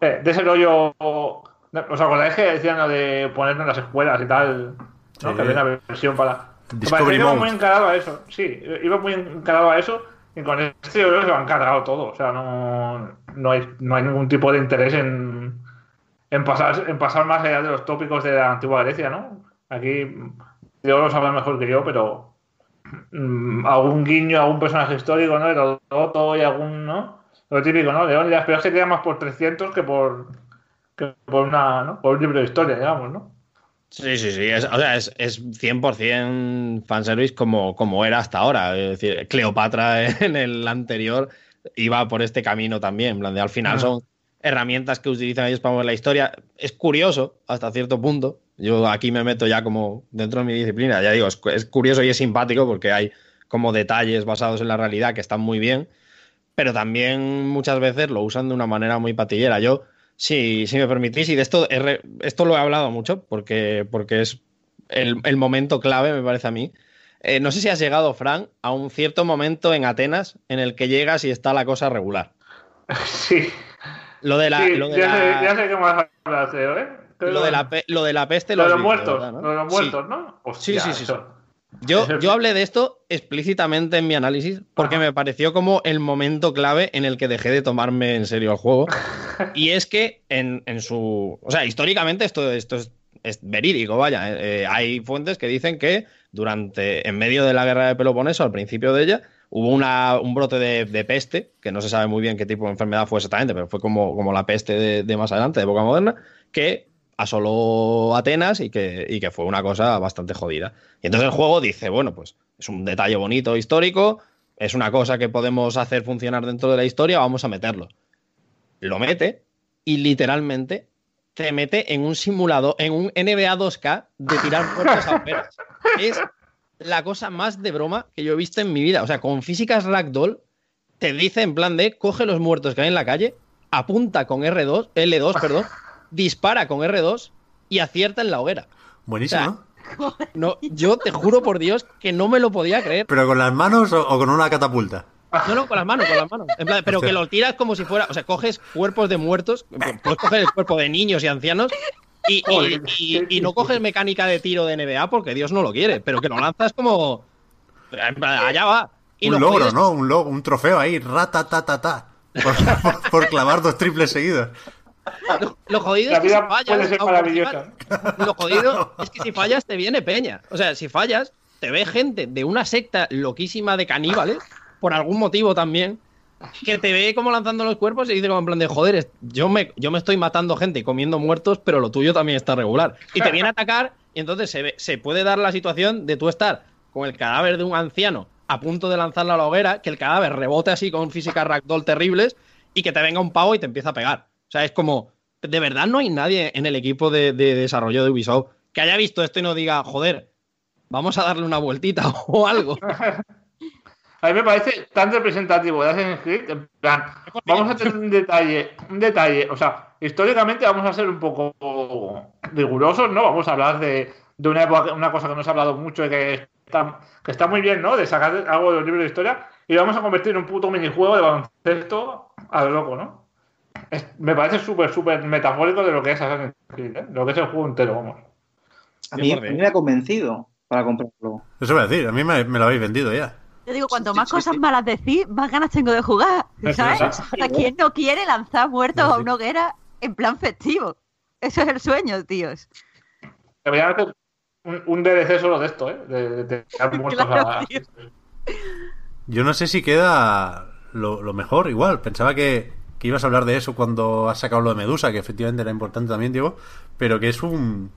Speaker 2: Eh, de ese rollo. ¿Os acordáis que decían lo de ponernos en las escuelas y tal? ¿no?
Speaker 1: Sí.
Speaker 2: Que había una versión para.
Speaker 1: Discovery
Speaker 2: iba muy encarado a eso. Sí, iba muy encarado a eso. Y con este yo creo que se lo han cargado todo. O sea, no, no, hay, no hay ningún tipo de interés en, en, pasar, en pasar más allá de los tópicos de la antigua Grecia, ¿no? Aquí yo lo sabrá mejor que yo, pero mm, algún guiño algún personaje histórico, ¿no? De Toto y algún, ¿no? Lo típico, ¿no? Leónidas, pero es que queda más por 300 que por, que por, una, ¿no? por un libro de historia, digamos, ¿no?
Speaker 5: Sí, sí, sí. Es, o sea, es, es 100% fanservice como, como era hasta ahora. Es decir, Cleopatra en el anterior iba por este camino también. En plan de, al final son herramientas que utilizan ellos para mover la historia. Es curioso hasta cierto punto. Yo aquí me meto ya como dentro de mi disciplina. Ya digo, es, es curioso y es simpático porque hay como detalles basados en la realidad que están muy bien. Pero también muchas veces lo usan de una manera muy patillera. Yo, si, si me permitís, y de esto, esto lo he hablado mucho porque, porque es el, el momento clave, me parece a mí. Eh, no sé si has llegado, Fran, a un cierto momento en Atenas en el que llegas y está la cosa regular.
Speaker 2: Sí,
Speaker 5: Lo de la,
Speaker 2: sí
Speaker 5: lo de
Speaker 2: ya,
Speaker 5: la,
Speaker 2: sé, ya sé más ¿eh?
Speaker 5: Lo de la, pe- lo de la peste
Speaker 2: Lo de los muertos,
Speaker 5: ¿verdad, no?
Speaker 2: lo de los
Speaker 5: Sí.
Speaker 2: muertos, ¿no? Hostia,
Speaker 5: sí, sí, sí,
Speaker 2: eso,
Speaker 5: Yo, yo hablé de esto explícitamente en mi análisis porque me pareció como el momento clave en el que dejé de tomarme en serio el juego. Y es que en, en su. O sea, históricamente esto, esto es, es verídico, vaya. eh, eh, hay fuentes que dicen que durante. En medio de la guerra de Peloponeso, al principio de ella, hubo una, un brote de, de peste, que no se sabe muy bien qué tipo de enfermedad fue exactamente, pero fue como, como la peste de, de más adelante, de época moderna, que asoló Atenas y que, y que fue una cosa bastante jodida. Y entonces el juego dice, bueno, pues es un detalle bonito histórico, es una cosa que podemos hacer funcionar dentro de la historia, vamos a meterlo. Lo mete y literalmente te mete en un simulador, en un NBA 2K de tirar puertas a hogueras. Es la cosa más de broma que yo he visto en mi vida. O sea, con físicas Ragdoll te dice en plan de coge los muertos que hay en la calle, apunta con R2, L2, perdón, dispara con R2 y acierta en la hoguera.
Speaker 1: Buenísimo,
Speaker 5: O sea,
Speaker 1: ¿no?
Speaker 5: Yo te juro por Dios que no me lo podía creer.
Speaker 1: ¿Pero con las manos o, o con una catapulta?
Speaker 5: No, no, con las manos, con las manos. En plan, pero que lo tiras como si fuera. O sea, coges cuerpos de muertos, puedes coger el cuerpo de niños y ancianos. Y, y-
Speaker 2: Joder,
Speaker 5: y- y no coges mecánica de tiro de NBA porque Dios no lo quiere, pero que lo lanzas como. Allá va. Y
Speaker 1: un
Speaker 5: lo
Speaker 1: logro, ¿no? Un, logro, un trofeo ahí, ratatatata. Por, por, por clavar dos triples seguidos.
Speaker 5: Lo, lo jodido
Speaker 2: La
Speaker 5: es que si fallas.
Speaker 2: puede ser
Speaker 5: aunque
Speaker 2: maravillosa.
Speaker 5: encima- Lo jodido es que si fallas te viene peña. O sea, si fallas, te ve gente de una secta loquísima de caníbales, por algún motivo también, que te ve como lanzando los cuerpos y dice como en plan de joder, yo me, yo me estoy matando gente y comiendo muertos, pero lo tuyo también está regular. Y te viene a atacar y entonces se, se puede dar la situación de tú estar con el cadáver de un anciano a punto de lanzarlo a la hoguera, que el cadáver rebote así con físicas ragdoll terribles y que te venga un pavo y te empieza a pegar. O sea, es como, de verdad no hay nadie en el equipo de, de desarrollo de Ubisoft que haya visto esto y no diga, joder, vamos a darle una vueltita o algo.
Speaker 2: A mí me parece tan representativo de Assassin's Creed, en plan, vamos a tener un detalle, un detalle, o sea, históricamente vamos a ser un poco rigurosos, ¿no? Vamos a hablar de, de una época, una cosa que no se ha hablado mucho y que está, que está muy bien, ¿no? De sacar algo de los libros de historia y lo vamos a convertir en un puto minijuego de baloncesto a lo loco, ¿no? Es- me parece súper, súper metafórico de lo que es Assassin's Creed, ¿eh? Lo que es el juego entero, vamos.
Speaker 4: A mí, a mí me ha convencido para comprarlo.
Speaker 1: Eso voy a decir, a mí me, me lo habéis vendido ya.
Speaker 3: Yo digo, cuanto más cosas malas decir, más ganas tengo de jugar. ¿Sabes? Sea, ¿quién no quiere lanzar muertos a una hoguera en plan festivo? Eso es el sueño, tíos.
Speaker 2: Deberían hacer un, un DLC solo de esto, ¿eh? De, de, de muertos
Speaker 3: Claro,
Speaker 2: a-.
Speaker 1: Yo no sé si queda lo, lo mejor, igual. Pensaba que, que ibas a hablar de eso cuando has sacado lo de Medusa, que efectivamente era importante también, Diego, pero que es un...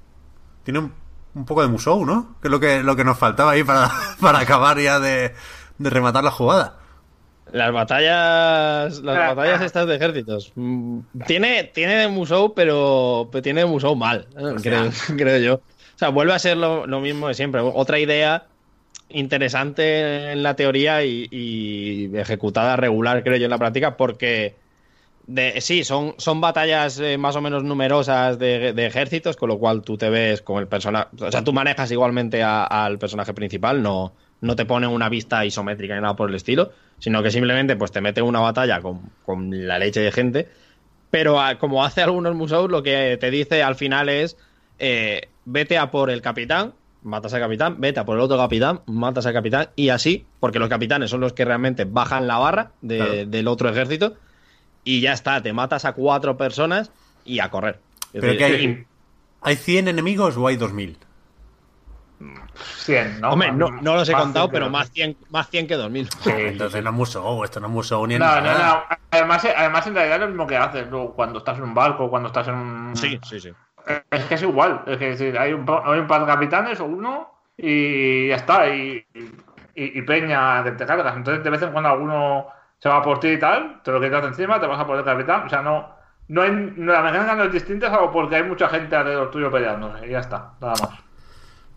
Speaker 1: Tiene un, un poco de Musou, ¿no? Que es lo que, lo que nos faltaba ahí para, para acabar ya de, de rematar la jugada.
Speaker 5: Las batallas. Las
Speaker 2: Ah,
Speaker 5: batallas
Speaker 2: ah.
Speaker 5: estas de ejércitos. Mm, Tiene, tiene de Musou, pero, pero tiene de Musou mal, ¿eh? creo, creo yo. O sea, vuelve a ser lo, lo mismo de siempre. Otra idea interesante en la teoría y, y ejecutada regular, creo yo, en la práctica, porque de, sí, son, son batallas eh, más o menos numerosas de, de ejércitos, con lo cual tú te ves con el personaje. O sea, tú manejas igualmente al personaje principal, no, no te ponen una vista isométrica ni nada por el estilo, sino que simplemente pues te mete una batalla con, con la leche de gente. Pero ah, como hace algunos museos, lo que te dice al final es: eh, vete a por el capitán, matas al capitán, vete a por el otro capitán, matas al capitán, y así, porque los capitanes son los que realmente bajan la barra de-
Speaker 1: Claro.
Speaker 5: del otro ejército, y ya está, te matas a cuatro personas y a correr. Es
Speaker 1: Pero
Speaker 5: decir,
Speaker 1: que hay,
Speaker 5: y-
Speaker 1: ¿hay 100 enemigos o hay 2000?
Speaker 2: 100, ¿no?
Speaker 5: Hombre, no, no los he
Speaker 2: Más
Speaker 5: contado, pero más 100, más 100 que 2000.
Speaker 2: Sí,
Speaker 1: Entonces no es Musou, esto no es Musou ni en
Speaker 2: No, no,
Speaker 1: nada.
Speaker 2: no. Además, además, en realidad es lo mismo que haces luego cuando estás en un barco, cuando estás en un.
Speaker 5: Sí, sí, sí.
Speaker 2: Es que es igual. Es que es decir, hay, un, hay un par de capitanes o uno y ya está. Y, y, y peña que te cargas. Entonces, de vez en cuando alguno se va por ti y tal, te lo quitas de encima, te vas a por el capitán. O sea, no. No hay, no, la mecánica no es distinta, porque hay mucha gente alrededor tuyo peleándose. Y ya está, nada más.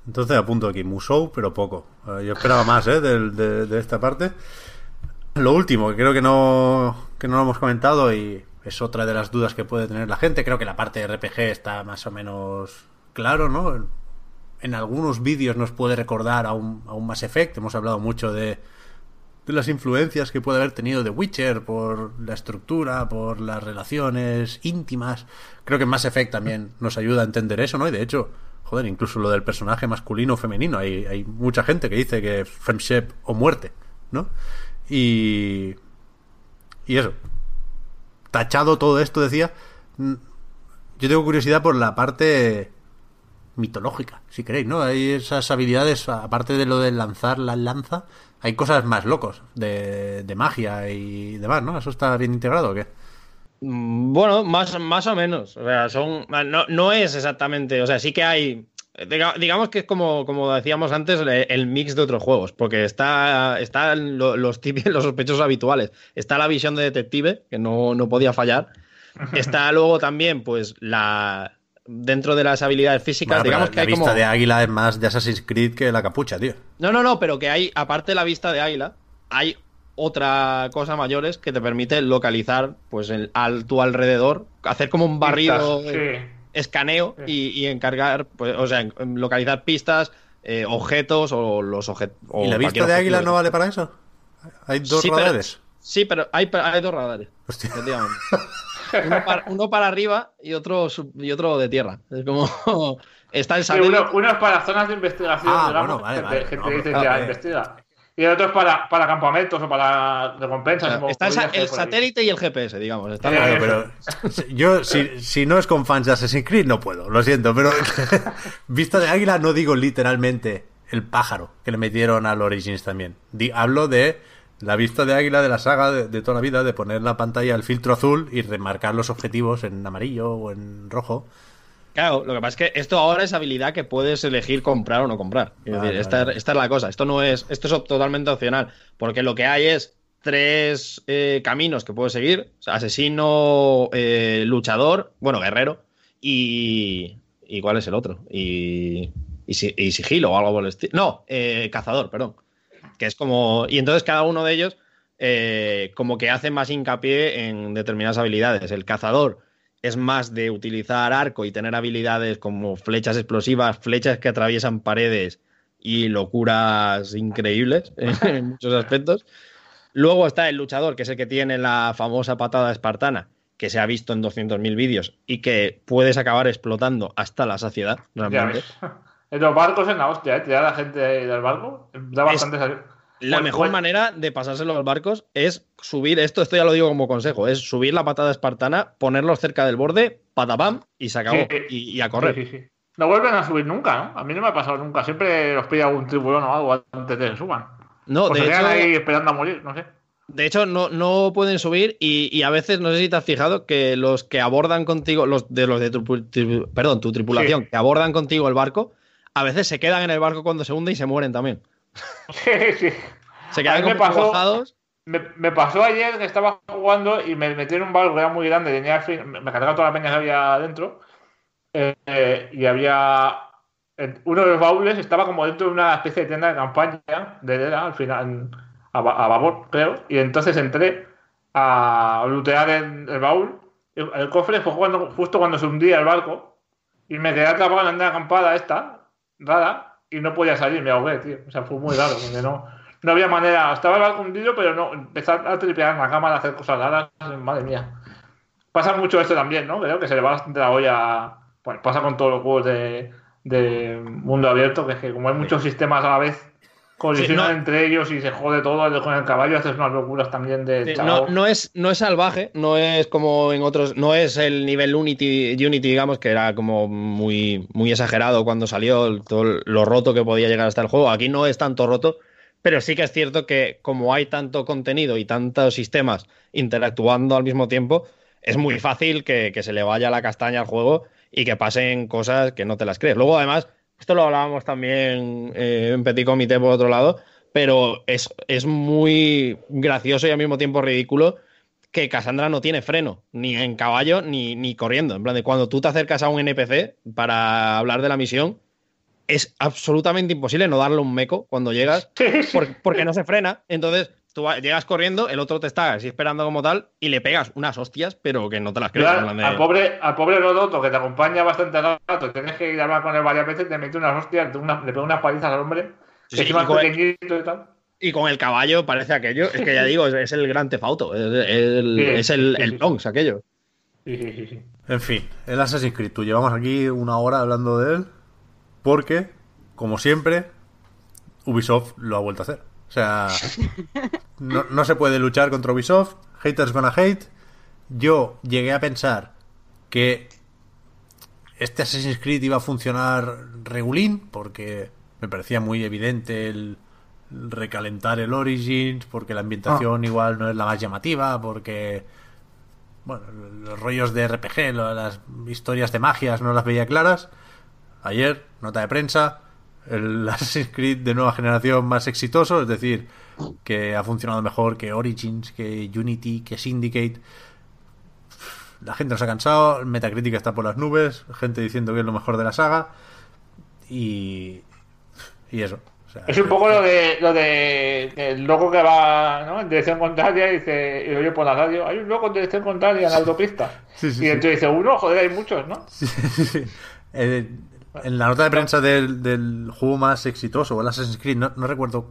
Speaker 1: Entonces apunto aquí, Musou, pero poco. Eh, Yo esperaba más, ¿eh? del- de, de esta parte. Lo último, que creo que no, que no lo hemos comentado y es otra de las dudas que puede tener la gente. Creo que la parte de RPG está más o menos claro, ¿no? En, algunos vídeos nos puede recordar a un, a un Effect. Hemos hablado mucho de, de las influencias que puede haber tenido The Witcher por la estructura, por las relaciones íntimas. Creo que Mass Effect también nos ayuda a entender eso, ¿no? Y de hecho, joder, incluso lo del personaje masculino o femenino. Hay, hay mucha gente que dice que friendship o muerte, ¿no? Y. Y eso. Tachado todo esto, decía. mm, Yo tengo curiosidad por la parte mitológica, si queréis, ¿no? Hay esas habilidades, aparte de lo de lanzar la lanza, hay cosas más locos de, de magia y demás, ¿no? ¿Eso está bien integrado o qué?
Speaker 5: Mm, Bueno, más, más o menos. O sea, son. No, no es exactamente. O sea, sí que hay. diga- Digamos que es como, como decíamos antes, el, el mix de otros juegos. Porque está, están lo- los, típicos, los sospechosos habituales. Está la visión de detective, que no, no podía fallar. Está luego también, pues, la. Dentro de las habilidades físicas,
Speaker 1: Bueno,
Speaker 5: digamos
Speaker 1: la
Speaker 5: que hay
Speaker 1: vista
Speaker 5: como.
Speaker 1: de águila es más de Assassin's Creed que la capucha, tío.
Speaker 5: No, no, no, pero que hay, aparte de la vista de águila, hay otra cosa mayores que te permite localizar, pues, el, al, tu alrededor, hacer como un barrido,
Speaker 2: Pistas,
Speaker 5: eh,
Speaker 2: sí.
Speaker 5: escaneo y, y encargar, pues, o sea, localizar pistas, eh, objetos o los objetos.
Speaker 1: ¿Y la vista de águila no vale para eso? ¿Hay dos
Speaker 5: Sí, pero-
Speaker 1: radares?
Speaker 5: Sí, pero hay, hay dos radares.
Speaker 1: Hostia.
Speaker 5: efectivamente. Uno para, uno para arriba y otro sub- y otro de tierra. Es como está el
Speaker 2: Sí,
Speaker 5: satélite.
Speaker 2: uno, uno es para zonas de investigación,
Speaker 1: Ah,
Speaker 2: digamos,
Speaker 1: bueno, vale,
Speaker 2: gente,
Speaker 1: vale.
Speaker 2: gente
Speaker 1: No,
Speaker 2: que investiga. Y el otro es para, para campamentos o para recompensas.
Speaker 5: Está el, el satélite y el GPS, digamos. Está
Speaker 2: Sí.
Speaker 1: Claro, pero yo, si, si no es con fans de Assassin's Creed, no puedo, lo siento, pero vista de águila no digo literalmente el pájaro que le metieron al Origins también. Di- hablo de la vista de águila de la saga de, de toda la vida, de poner la pantalla el filtro azul y remarcar los objetivos en amarillo o en rojo.
Speaker 5: Claro, lo que pasa es que esto ahora es habilidad que puedes elegir comprar o no comprar. Es
Speaker 1: Vale,
Speaker 5: decir, esta,
Speaker 1: vale.
Speaker 5: esta es la cosa. Esto no es, esto es totalmente opcional. Porque lo que hay es tres eh, caminos que puedes seguir: O sea, asesino, eh, luchador, bueno, guerrero, y. ¿Y cuál es el otro? Y. Y, y sigilo o algo por el estilo. No, eh, cazador, perdón. Que es como. Y entonces cada uno de ellos. eh, como que hace más hincapié en determinadas habilidades. El cazador es más de utilizar arco y tener habilidades como flechas explosivas, flechas que atraviesan paredes y locuras increíbles en muchos aspectos. Luego está el luchador, que es el que tiene la famosa patada espartana, que se ha visto en 200.000 vídeos y que puedes acabar explotando hasta la saciedad, realmente.
Speaker 2: En los barcos es la hostia, ¿eh? Tirar a la gente del barco. Da bastante salida.
Speaker 5: La mejor manera de pasárselo a los barcos es subir, esto, esto ya lo digo como consejo, es subir la patada espartana, ponerlos cerca del borde, patapam, y se acabó.
Speaker 2: Sí.
Speaker 5: Y, y a correr.
Speaker 2: Sí, sí, sí. No vuelven a subir nunca, ¿no? A mí no me ha pasado nunca. Siempre los pilla algún tiburón o algo antes de que suban.
Speaker 5: No,
Speaker 2: o
Speaker 5: de
Speaker 2: se quedan
Speaker 5: hecho,
Speaker 2: ahí esperando a morir, no sé.
Speaker 5: De hecho, no, no pueden subir y, y a veces, no sé si te has fijado, que los que abordan contigo, los de los de tu, perdón, tu tripulación,
Speaker 2: Sí.
Speaker 5: que abordan contigo el barco, a veces se quedan en el barco cuando se hunde y se mueren también.
Speaker 2: Sí, sí.
Speaker 5: Se quedan
Speaker 2: me
Speaker 5: como
Speaker 2: pasó-. Me, me pasó ayer que estaba jugando y me metí en un barco que era muy grande, tenía me cargaba toda la peña que había dentro eh, eh, y había uno de los baúles estaba como dentro de una especie de tienda de campaña de Dela, al final a, a babor creo y entonces entré a lootear en el baúl el, el cofre fue cuando, justo cuando se hundía el barco y me quedé atrapado en la tienda de acampada esta rara y no podía salir, me ahogué, tío. O sea, fue muy raro, porque no, no había manera. Estaba hundido, pero no, empezar a tripear en la cámara, a hacer cosas raras, madre mía. Pasa mucho esto también, ¿no? Creo que se le va bastante la olla. Bueno, pasa con todos los juegos de, de mundo abierto, que es que como hay muchos sistemas a la vez, colisionan
Speaker 5: Sí, no.
Speaker 2: entre ellos y se jode todo, con el caballo haces unas locuras también de
Speaker 5: Sí. No, no, es, no es salvaje, no es como en otros, no es el nivel Unity, Unity digamos, que era como muy, muy exagerado cuando salió, todo lo roto que podía llegar hasta el juego. Aquí no es tanto roto, pero sí que es cierto que como hay tanto contenido y tantos sistemas interactuando al mismo tiempo, es muy fácil que, que se le vaya la castaña al juego y que pasen cosas que no te las crees. Luego, además, esto lo hablábamos también eh, en Petit Comité por otro lado, pero es, es muy gracioso y al mismo tiempo ridículo que Cassandra no tiene freno, ni en caballo ni, ni corriendo. En plan, de cuando tú te acercas a un NPC para hablar de la misión, es absolutamente imposible no darle un meco cuando llegas, porque no se frena. Entonces, tú llegas corriendo, el otro te está así esperando como tal, y le pegas unas hostias, pero que no te las crees.
Speaker 2: Claro,
Speaker 5: de-
Speaker 2: al, pobre, al pobre Rodoto, que te acompaña bastante rato, tienes que ir a hablar con él varias veces, te mete unas hostias, te una- le pega unas palizas al hombre,
Speaker 5: Sí,
Speaker 2: que
Speaker 5: sí,
Speaker 2: encima
Speaker 5: y
Speaker 2: es
Speaker 5: con-
Speaker 2: pequeñito y tal.
Speaker 5: Y con el caballo parece aquello. Es que ya digo, es, es el gran tefauto. Es, el,
Speaker 2: Sí,
Speaker 5: es el,
Speaker 2: sí,
Speaker 5: el. Bronx, aquello.
Speaker 2: Sí, sí, sí, sí.
Speaker 1: En fin, el Assassin's Creed, tú llevamos aquí una hora hablando de él. porque, como siempre, Ubisoft lo ha vuelto a hacer. O sea, no, no se puede luchar contra Ubisoft. Haters gonna hate. Yo llegué a pensar que este Assassin's Creed iba a funcionar regulín, porque me parecía muy evidente el recalentar el Origins, porque la ambientación igual no es la más llamativa, porque bueno, los rollos de RPG, las historias de magias no las veía claras. Ayer, nota de prensa, el Assassin's Creed de nueva generación más exitoso, es decir, que ha funcionado mejor que Origins, que Unity, que Syndicate. La gente nos ha cansado, Metacritic está por las nubes, gente diciendo que es lo mejor de la saga y y eso. O sea,
Speaker 2: Es un poco lo de lo de el loco que va ¿no? en dirección contraria y dice y lo oye por la radio, hay un loco en dirección contraria en la autopista.
Speaker 1: Sí, sí,
Speaker 2: y
Speaker 1: sí.
Speaker 2: entonces dice, uno, joder, hay muchos, ¿no?
Speaker 1: Eh, en la nota de prensa del, juego más exitoso, el Assassin's Creed, no, recuerdo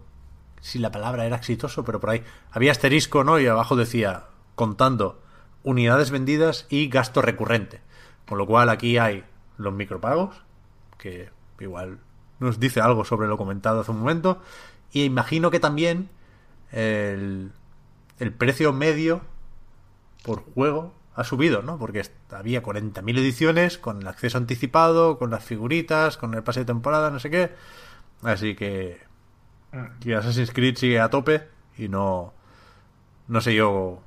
Speaker 1: si la palabra era exitoso, pero por ahí había asterisco, ¿no? Y abajo decía, contando unidades vendidas y gasto recurrente. Con lo cual aquí hay los micropagos, que igual nos dice algo sobre lo comentado hace un momento. Y imagino que también el precio medio por juego ha subido, ¿no? Porque había 40.000 ediciones con el acceso anticipado, con las figuritas, con el pase de temporada, no sé qué. Así que, que Assassin's Creed sigue a tope y no no sé yo.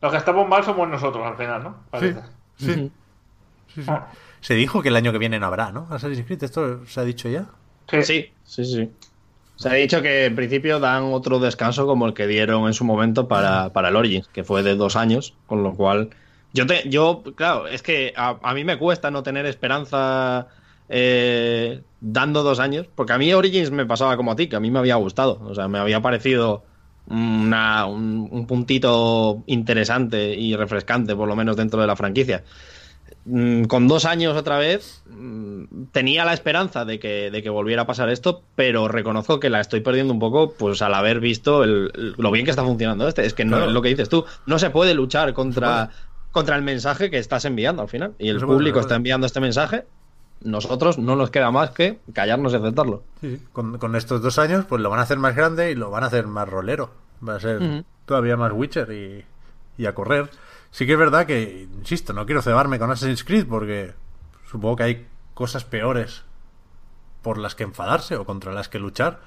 Speaker 2: Los que estamos mal somos nosotros al final, ¿no?
Speaker 1: Sí,
Speaker 2: Parece.
Speaker 1: sí. Sí, sí. Se dijo que el año que viene no habrá, ¿no? Assassin's Creed, esto se ha dicho ya.
Speaker 2: Sí.
Speaker 5: Sí, sí, sí. Se ha dicho que en principio dan otro descanso como el que dieron en su momento para, para el Origins, que fue de dos años, con lo cual yo te, yo, claro, es que a, a mí me cuesta no tener esperanza eh, dando dos años, porque a mí Origins me pasaba como a ti, que a mí me había gustado, o sea, me había parecido una- un, un puntito interesante y refrescante, por lo menos dentro de la franquicia con dos años otra vez, mm, tenía la esperanza de que, de que volviera a pasar esto, pero reconozco que la estoy perdiendo un poco, pues al haber visto el- el- lo bien que está funcionando este. Es que no
Speaker 1: Claro.
Speaker 5: es lo que dices tú, no se puede luchar contra, contra el mensaje que estás enviando al final. Y el
Speaker 1: No se puede,
Speaker 5: público está enviando este mensaje. Nosotros no nos queda más que callarnos y aceptarlo.
Speaker 1: Sí, sí. Con, con estos dos años, pues lo van a hacer más grande y lo van a hacer más rolero. Va a ser todavía más Witcher y, y a correr. Sí que es verdad que, insisto, no quiero cebarme con Assassin's Creed porque supongo que hay cosas peores por las que enfadarse o contra las que luchar.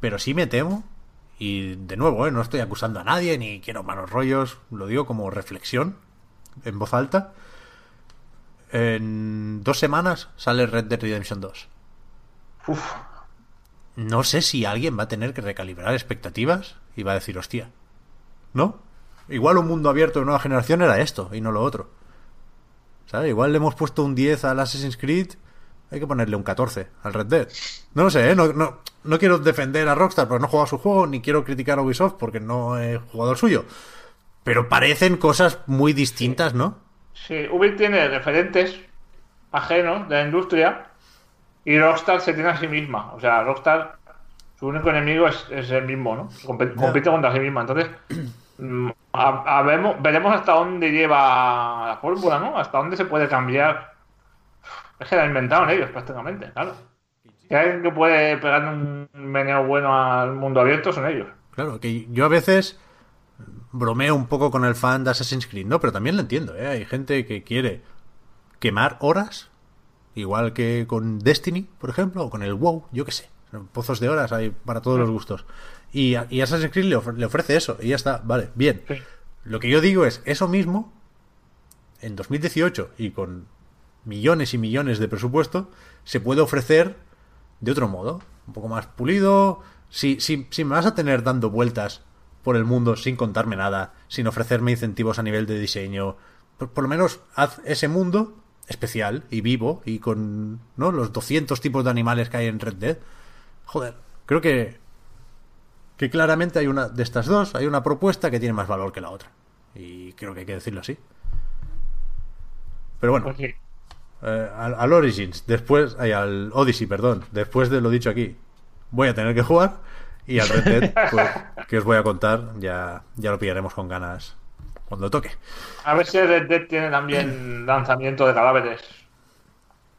Speaker 1: Pero sí me temo, y de nuevo, ¿eh? no estoy acusando a nadie ni quiero malos rollos, lo digo como reflexión en voz alta. En dos semanas sale Red Dead Redemption 2
Speaker 2: Uf.
Speaker 1: no sé si alguien va a tener que recalibrar expectativas y va a decir, hostia, ¿no? Igual un mundo abierto de nueva generación era esto y no lo otro. ¿Sabes? Igual le hemos puesto un 10 al Assassin's Creed, hay que ponerle un 14 al Red Dead. No lo sé, ¿eh? No, no, no quiero defender a Rockstar porque no he jugado su juego, ni quiero criticar a Ubisoft porque no he jugado al suyo. Pero parecen cosas muy distintas, ¿no?
Speaker 2: Sí, Ubi tiene referentes ajenos de la industria y Rockstar se tiene a sí misma. O sea, Rockstar, su único enemigo es, es el mismo, ¿no? Compite contra sí misma. Entonces, a- a vemos- veremos hasta dónde lleva la fórmula, ¿no? Hasta dónde se puede cambiar. Es que la inventaron ellos prácticamente, claro. Si alguien que puede pegar un meneo bueno al mundo abierto, son ellos.
Speaker 1: Claro, que yo a veces bromeo un poco con el fan de Assassin's Creed, ¿no? Pero también lo entiendo, ¿eh? Hay gente que quiere quemar horas, igual que con Destiny, por ejemplo, o con el WoW, yo qué sé. Pozos de horas hay para todos los gustos. Y, a- y Assassin's Creed le, ofre- le ofrece eso, y ya está, vale, bien.
Speaker 2: Sí.
Speaker 1: Lo que yo digo es, eso mismo, en 2018 y con millones y millones de presupuesto, se puede ofrecer de otro modo, un poco más pulido. Si, si, si me vas a tener dando vueltas por el mundo sin contarme nada, sin ofrecerme incentivos a nivel de diseño, por, por lo menos haz ese mundo especial y vivo y con ¿no? los 200 tipos de animales que hay en Red Dead. Joder, creo que que claramente hay una de estas dos, hay una propuesta que tiene más valor que la otra. Y creo que hay que decirlo así. Pero bueno, eh, al, al Origins, después, ay, al Odyssey, perdón, después de lo dicho aquí, voy a tener que jugar. Y al Red Dead, pues, que os voy a contar, ya, ya lo pillaremos con ganas cuando toque.
Speaker 2: A ver si Red Dead tiene también lanzamiento de cadáveres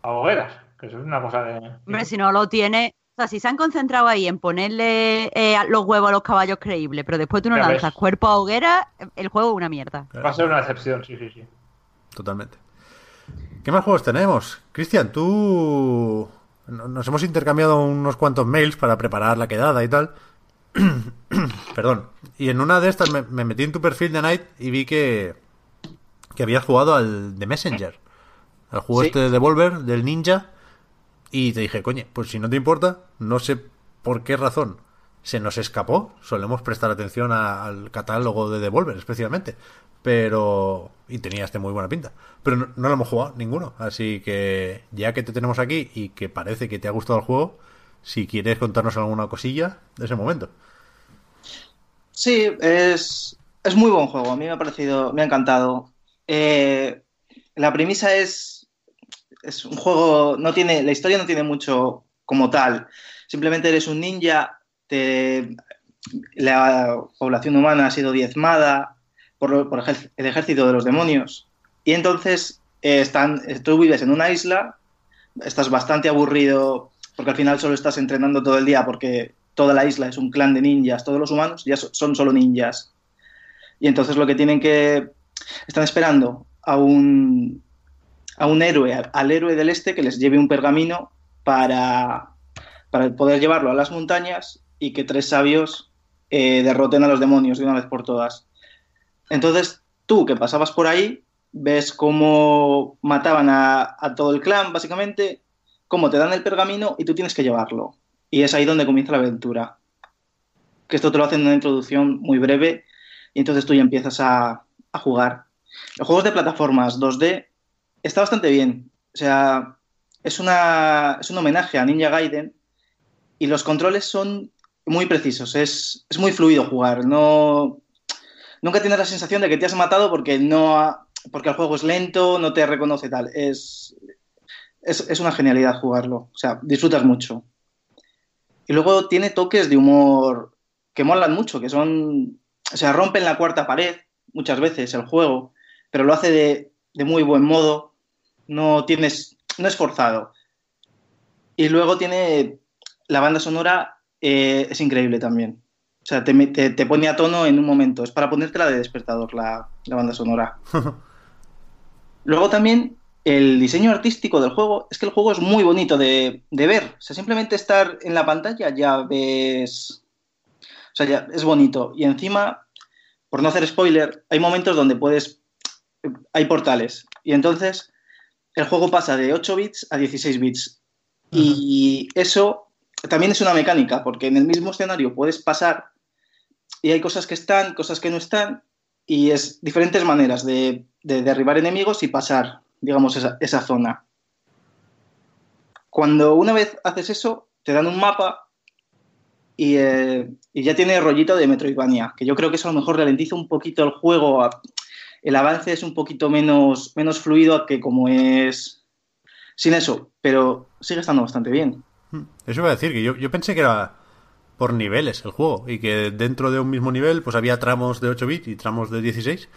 Speaker 2: a hogueras. Que eso es una cosa de.
Speaker 3: Hombre, si no lo tiene. O sea, si se han concentrado ahí en ponerle eh, los huevos a los caballos creíbles, pero después tú no lanzas cuerpo a hoguera, el juego es una mierda.
Speaker 2: Va a ser una excepción, sí, sí, sí.
Speaker 1: Totalmente. ¿Qué más juegos tenemos? Cristian, tú... no- Nos hemos intercambiado unos cuantos mails para preparar la quedada y tal. Perdón. Y en una de estas me, me metí en tu perfil de Night y vi que, que habías jugado al The Messenger. Al juego
Speaker 4: Sí.
Speaker 1: este de Devolver, del ninja. Y te dije, coño, pues si no te importa, no sé por qué razón se nos escapó. Solemos prestar atención al catálogo de Devolver, especialmente. Pero. Y tenía este muy buena pinta. Pero no, no lo hemos jugado ninguno. Así que, ya que te tenemos aquí y que parece que te ha gustado el juego, si quieres contarnos alguna cosilla de ese momento.
Speaker 4: Sí, es, es muy buen juego. A mí me ha parecido, me ha encantado. Eh, la premisa es, es un juego, no tiene, la historia no tiene mucho como tal. Simplemente eres un ninja, la población humana ha sido diezmada por, el ejército de los demonios. Y entonces eh, están, tú vives en una isla, estás bastante aburrido porque al final solo estás entrenando todo el día porque toda la isla es un clan de ninjas, todos los humanos ya so- son solo ninjas. Y entonces lo que tienen que... Están esperando a un, a un héroe, al héroe del este, que les lleve un pergamino para, para poder llevarlo a las montañas y que tres sabios eh, derroten a los demonios de una vez por todas. Entonces tú que pasabas por ahí, ves cómo mataban a, todo el clan, básicamente, cómo te dan el pergamino y tú tienes que llevarlo. Y es ahí donde comienza la aventura. Que esto te lo hacen en una introducción muy breve y entonces tú ya empiezas a, a jugar. Los juegos de plataformas 2D está bastante bien. O sea, es, una, es un homenaje a Ninja Gaiden y los controles son muy precisos. Es, es muy fluido jugar. No, nunca tienes la sensación de que te has matado porque, no ha- porque el juego es lento, no te reconoce tal. Es, es, es una genialidad jugarlo. O sea, disfrutas mucho. Y luego tiene toques de humor que molan mucho, que son. O sea, rompen la cuarta pared muchas veces el juego, pero lo hace de, de muy buen modo. No tienes. No es forzado. Y luego tiene. La banda sonora eh, es increíble también. O sea, te, te, te pone a tono en un momento. Es para ponértela de despertador la, la banda sonora. Luego también el diseño artístico del juego, es que el juego es muy bonito de, de ver. O sea, simplemente estar en la pantalla ya ves... O sea, ya es bonito. Y encima, por no hacer spoiler, hay momentos donde puedes... Hay portales. Y entonces el juego pasa de 8 bits a 16 bits. Y eso también es una mecánica, porque en el mismo escenario puedes pasar y hay cosas que están, cosas que no están, y es diferentes maneras de, de derribar enemigos y pasar, digamos, esa, esa zona. Cuando una vez haces eso, te dan un mapa y, eh, y ya tiene rollito de Metroidvania, que yo creo que eso a lo mejor ralentiza un poquito el juego, a- el avance es un poquito menos, menos fluido que como es sin eso, pero sigue estando bastante bien.
Speaker 1: Eso iba a decir, que yo, yo pensé que era por niveles el juego y que dentro de un mismo nivel pues había tramos de 8 bits y tramos de 16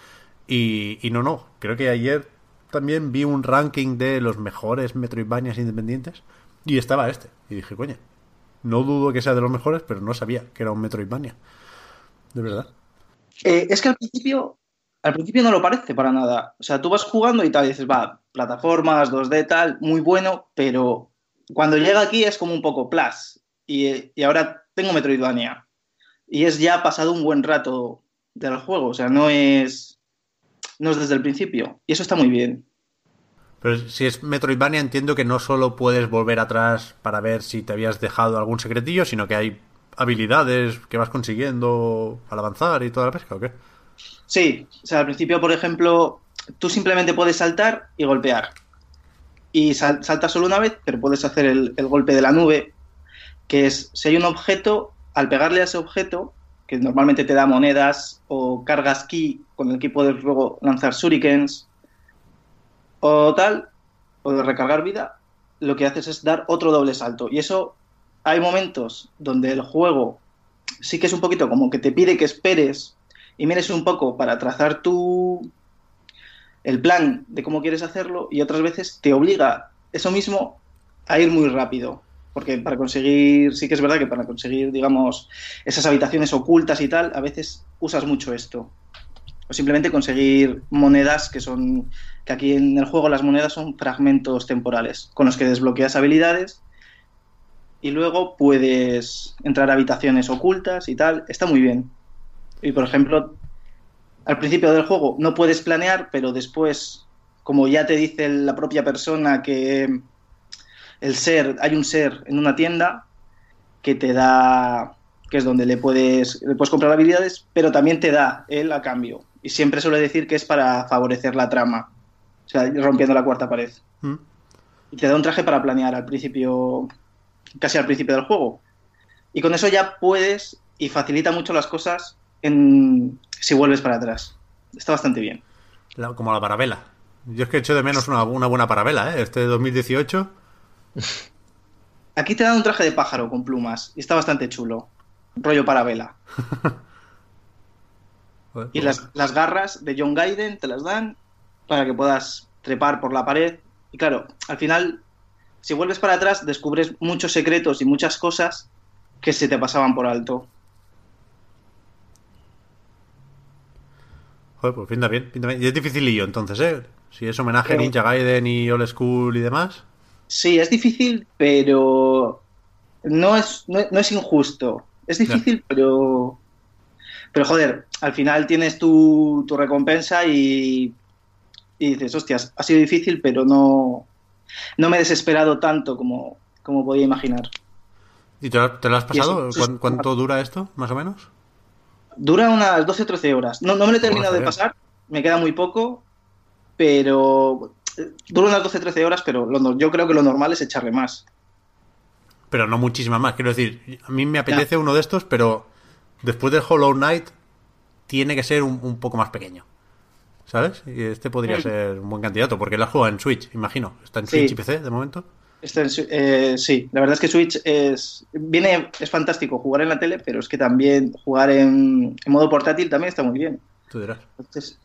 Speaker 1: y, y no, no, creo que ayer también vi un ranking de los mejores Metroidvanias independientes y estaba este y dije, coño, no dudo que sea de los mejores, pero no sabía que era un Metroidvania. De verdad.
Speaker 4: Eh, es que al principio, al principio no lo parece para nada. O sea, tú vas jugando y tal, y dices, va, plataformas, 2D, tal, muy bueno, pero cuando llega aquí es como un poco plus. Y, y ahora tengo Metroidvania. Y es ya pasado un buen rato del juego. O sea, no es. No es desde el principio. Y eso está muy bien.
Speaker 1: Pero si es Metroidvania entiendo que no solo puedes volver atrás para ver si te habías dejado algún secretillo, sino que hay habilidades que vas consiguiendo al avanzar y toda la pesca, ¿o qué?
Speaker 4: Sí, o sea, al principio, por ejemplo, tú simplemente puedes saltar y golpear. Y sal- saltas solo una vez, pero puedes hacer el, golpe de la nube, que es si hay un objeto, al pegarle a ese objeto, que normalmente te da monedas o cargas ki con el que puedes luego lanzar shurikens o tal, o de recargar vida, lo que haces es dar otro doble salto. Y eso hay momentos donde el juego sí que es un poquito como que te pide que esperes y mires un poco para trazar tu el plan de cómo quieres hacerlo y otras veces te obliga eso mismo a ir muy rápido. Porque para conseguir, sí que es verdad que para conseguir, digamos, esas habitaciones ocultas y tal, a veces usas mucho esto. O simplemente conseguir monedas que son, que aquí en el juego las monedas son fragmentos temporales, con los que desbloqueas habilidades y luego puedes entrar a habitaciones ocultas y tal. Está muy bien. Y por ejemplo, al principio del juego no puedes planear, pero después, como ya te dice la propia persona que el ser, hay un ser en una tienda que te da, que es donde le puedes, le puedes comprar habilidades, pero también te da él a cambio. Y siempre suele decir que es para favorecer la trama, o sea, rompiendo la cuarta pared.
Speaker 1: Mm.
Speaker 4: Y te da un traje para planear al principio, casi al principio del juego. Y con eso ya puedes y facilita mucho las cosas en, si vuelves para atrás. Está bastante bien.
Speaker 1: La- como la parabela. Yo es que echo de menos una, una buena parabela, ¿eh? Este 2018.
Speaker 4: Aquí te dan un traje de pájaro con plumas y está bastante chulo. Rollo para vela.
Speaker 1: Joder,
Speaker 4: Y
Speaker 1: pues-
Speaker 4: las, las garras de John Gaiden te las dan para que puedas trepar por la pared. Y claro, al final, si vuelves para atrás, descubres muchos secretos y muchas cosas que se te pasaban por alto.
Speaker 1: Joder, pues pinta bien, pinta bien. Y es dificilillo entonces, ¿eh? Si es homenaje a Ninja Gaiden y Old School y demás.
Speaker 4: Sí, es difícil, pero no es, no, no es injusto. Es difícil, pero... Pero joder, al final tienes tu, tu recompensa y, y dices, hostias, ha sido difícil, pero no, no me he desesperado tanto como, como podía imaginar.
Speaker 1: ¿Y te lo, te lo has
Speaker 4: eso-
Speaker 1: pasado?
Speaker 4: eso es-
Speaker 1: ¿Cuán- ¿Cuánto dura esto, más o menos?
Speaker 4: Dura unas 12 o 13 horas. No, no me lo he terminado de pasar, me queda muy poco, pero eh, dura unas 12 o 13 horas, pero lo yo creo que lo normal es echarle más.
Speaker 1: Pero no muchísimas más. Quiero decir, a mí me apetece uno de estos, pero después del Hollow Knight tiene que ser un, un poco más pequeño. ¿Sabes? Y este podría ser un buen candidato, porque la juega en Switch, imagino. Está en
Speaker 4: Sí.
Speaker 1: Switch y PC de momento.
Speaker 4: Eh, sí, la verdad es que Switch es viene es fantástico jugar en la tele, pero es que también jugar en, en modo portátil también está muy bien.
Speaker 1: Tú dirás.
Speaker 4: Entonces,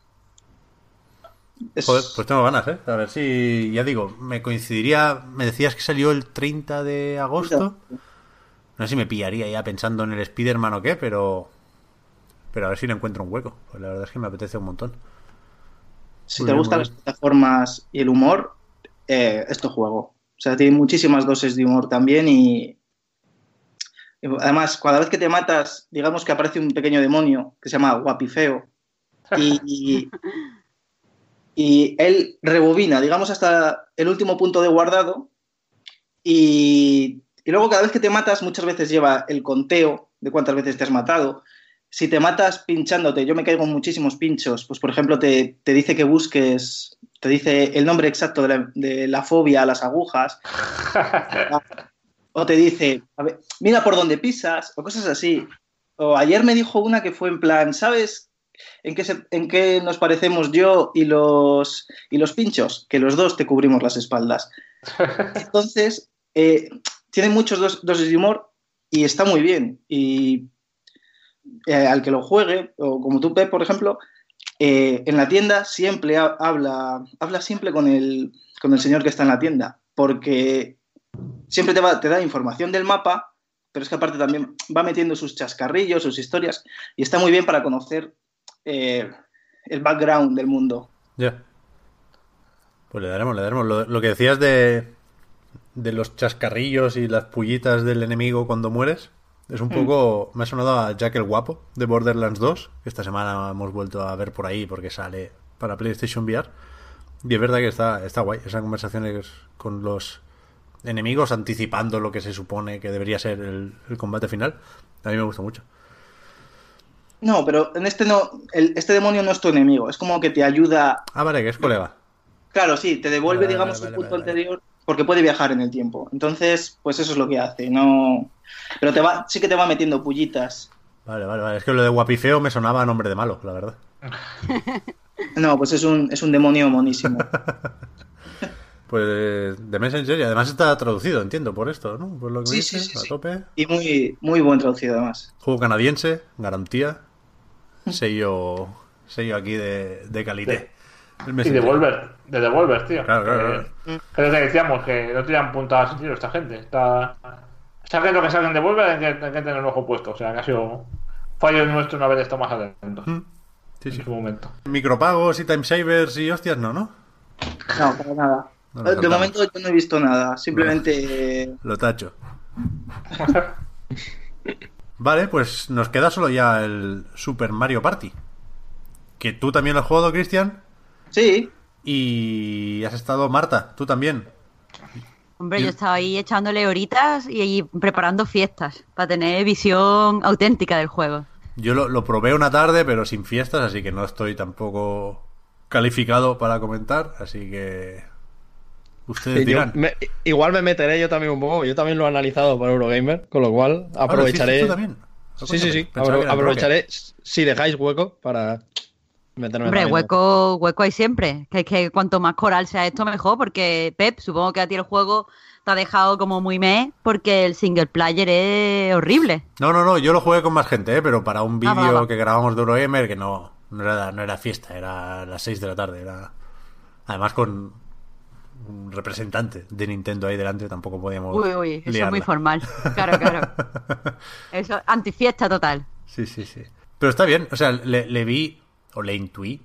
Speaker 4: es-
Speaker 1: Joder, pues tengo ganas, ¿eh? A ver si, ya digo, me coincidiría. Me decías que salió el 30 de agosto. No sé si me pillaría ya pensando en el Spider-Man o qué, pero. Pero a ver si le encuentro un hueco. Pues la verdad es que me apetece un montón.
Speaker 4: si te gustan las plataformas y el humor, eh, este juego. O sea, tiene muchísimas dosis de humor también y, además, cada vez que te matas, digamos que aparece un pequeño demonio que se llama Guapifeo y, y, y él rebobina, digamos, hasta el último punto de guardado y, y luego cada vez que te matas muchas veces lleva el conteo de cuántas veces te has matado. Si te matas pinchándote, yo me caigo en muchísimos pinchos, pues por ejemplo te, te dice que busques, te dice el nombre exacto de la, de la fobia a las agujas, o te dice, a ver, mira por dónde pisas, o cosas así. O ayer me dijo una que fue en plan, ¿sabes en qué, se- en qué nos parecemos yo y los, y los pinchos? Que los dos te cubrimos las espaldas. Entonces, eh, tiene muchos dos, dosis de humor y está muy bien. Y eh, al que lo juegue, o como tú, Pep, por ejemplo, eh, en la tienda siempre ha- habla, habla siempre con el, con el señor que está en la tienda, porque siempre te, da información del mapa, pero es que aparte también va metiendo sus chascarrillos, sus historias, y está muy bien para conocer eh, el background del mundo.
Speaker 1: Ya. Pues le daremos, le daremos. Lo, lo que decías de, de los chascarrillos y las pullitas del enemigo cuando mueres, es un poco. Me ha sonado a Jack el Guapo de Borderlands 2, que esta semana hemos vuelto a ver por ahí porque sale para PlayStation VR. Y es verdad que está, está guay. Esa conversación es con los enemigos anticipando lo que se supone que debería ser el, el combate final. A mí me gusta mucho.
Speaker 4: No, pero en este no, el- este demonio no es tu enemigo, es como que te ayuda
Speaker 1: Ah, vale, que es colega.
Speaker 4: Claro, sí, te devuelve,
Speaker 1: Vale,
Speaker 4: digamos,
Speaker 1: vale,
Speaker 4: punto anterior porque puede viajar en el tiempo. Entonces, pues eso es lo que hace, no... Pero te va, sí que te va metiendo pullitas.
Speaker 1: Vale, vale, vale. Es que lo de guapifeo me sonaba a nombre de malo, la verdad.
Speaker 4: No, pues es un, es un demonio monísimo.
Speaker 1: Pues de Messenger y además está traducido, entiendo, por esto, ¿no? Por lo que
Speaker 4: Sí, sí,
Speaker 1: dices,
Speaker 4: sí,
Speaker 1: a
Speaker 4: sí.
Speaker 1: tope.
Speaker 4: Y muy, muy buen traducido además.
Speaker 1: Juego canadiense, garantía. Sello, sello aquí de, de calité. El
Speaker 2: Y. Devolver, de Devolver, tío.
Speaker 1: Claro, claro,
Speaker 2: Que-
Speaker 1: claro.
Speaker 2: que lo que decíamos, que no tiran puntadas tiro esta gente. Está... Saquen lo que saquen de Devolver, hay que, hay que tener el ojo puesto. O sea, que ha sido fallo nuestro no haber estado más atentos
Speaker 1: Mm. Sí,
Speaker 2: en
Speaker 1: sí.
Speaker 2: su momento.
Speaker 1: Micropagos y timesavers y hostias, no, ¿no?
Speaker 4: No, para nada.
Speaker 1: No
Speaker 4: de momento yo no he visto nada. Simplemente.
Speaker 1: Lo tacho. Vale, pues nos queda solo ya el Super Mario Party. Que tú también lo has jugado, Cristian.
Speaker 4: Sí,
Speaker 1: Y has estado, Marta, tú también.
Speaker 3: Hombre, yo estaba ahí echándole horitas y ahí preparando fiestas para tener visión auténtica del juego.
Speaker 1: Yo lo, lo probé una tarde, pero sin fiestas, así que no estoy tampoco calificado para comentar. Así que. Ustedes
Speaker 5: Sí, yo
Speaker 1: dirán.
Speaker 5: me- igual me meteré yo también un poco. Yo también lo he analizado por Eurogamer, con lo cual
Speaker 1: Ah, ¿lo
Speaker 5: aprovecharé.
Speaker 1: también? Ah,
Speaker 5: Sí, sí, sí.
Speaker 1: pensaba que
Speaker 5: apro-
Speaker 1: era en
Speaker 5: aprovecharé si dejáis hueco para
Speaker 3: Hombre, hueco, hueco hay siempre. Que es que cuanto más coral sea esto, mejor. Porque, Pep, supongo que a ti el juego te ha dejado como muy meh porque el single player es horrible.
Speaker 1: No, no, no, yo lo jugué con más gente, ¿eh? pero para un vídeo
Speaker 3: Ah, va, va.
Speaker 1: que grabamos de Eurogamer, que no, no, era, no era fiesta, era a las 6 de la tarde. Era... Además con un representante de Nintendo ahí delante, tampoco podíamos.
Speaker 3: Uy, uy, eso es muy formal. Claro, claro. Eso, antifiesta total.
Speaker 1: Sí, sí, sí. Pero está bien, o sea, le, le vi, o le intuí,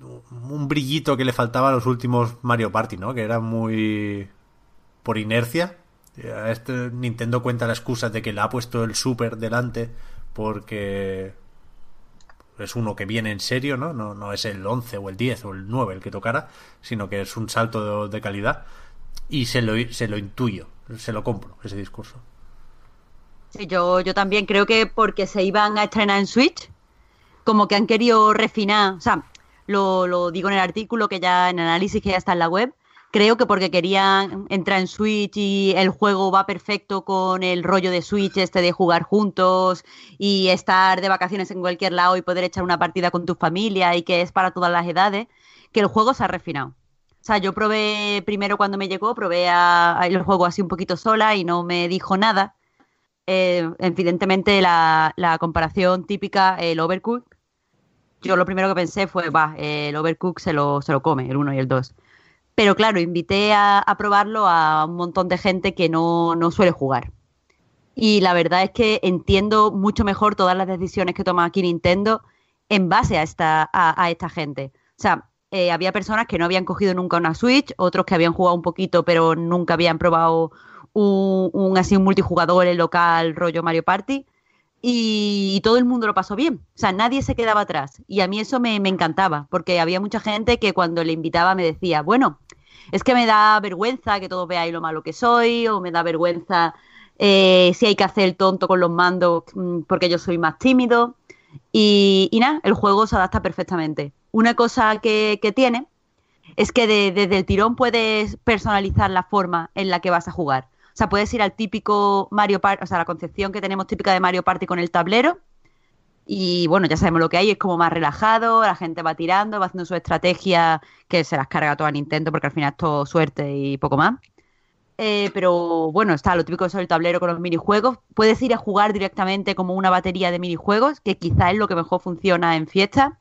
Speaker 1: un brillito que le faltaba a los últimos Mario Party, ¿no? Que era muy... por inercia. Este Nintendo cuenta la excusa de que le ha puesto el Super delante porque es uno que viene en serio, ¿no? No, no es el 11 o el 10 o el 9 el que tocara, sino que es un salto de, de calidad. Y se lo, se lo intuyo, se lo compro, ese discurso.
Speaker 3: Sí, yo, yo también creo que porque se iban a estrenar en Switch, como que han querido refinar, o sea, lo, lo digo en el artículo que ya en análisis que ya está en la web, creo que porque querían entrar en Switch y el juego va perfecto con el rollo de Switch este de jugar juntos y estar de vacaciones en cualquier lado y poder echar una partida con tu familia y que es para todas las edades, que el juego se ha refinado. O sea, yo probé primero cuando me llegó, probé a el juego así un poquito sola y no me dijo nada. Eh, evidentemente la, comparación típica, el Overcook, yo lo primero que pensé fue, va, el Overcook se lo, se lo come, el 1 y el 2. Pero claro, invité a, probarlo a un montón de gente que no, no suele jugar. Y la verdad es que entiendo mucho mejor todas las decisiones que toma aquí Nintendo en base a esta, a esta gente. O sea, eh, había personas que no habían cogido nunca una Switch, otros que habían jugado un poquito pero nunca habían probado un, así un multijugador en local rollo Mario Party y, todo el mundo lo pasó bien. O sea, nadie se quedaba atrás. Y a mí eso me, me encantaba, porque había mucha gente que cuando le invitaba me decía, bueno, es que me da vergüenza que todos veáis lo malo que soy, o me da vergüenza eh, si hay que hacer el tonto con los mandos mm, porque yo soy más tímido. Y, nada, el juego se adapta perfectamente. Una cosa que, que tiene es que de- desde el tirón puedes personalizar la forma en la que vas a jugar. O sea, puedes ir al típico Mario Party, o sea, la concepción que tenemos típica de Mario Party con el tablero. Y bueno, ya sabemos lo que hay, es como más relajado, la gente va tirando, va haciendo su estrategia, que se las carga toda Nintendo, porque al final es todo suerte y poco más. Eh, pero bueno, está lo típico sobre el tablero con los minijuegos. Puedes ir a jugar directamente como una batería de minijuegos, que quizá es lo que mejor funciona en fiesta.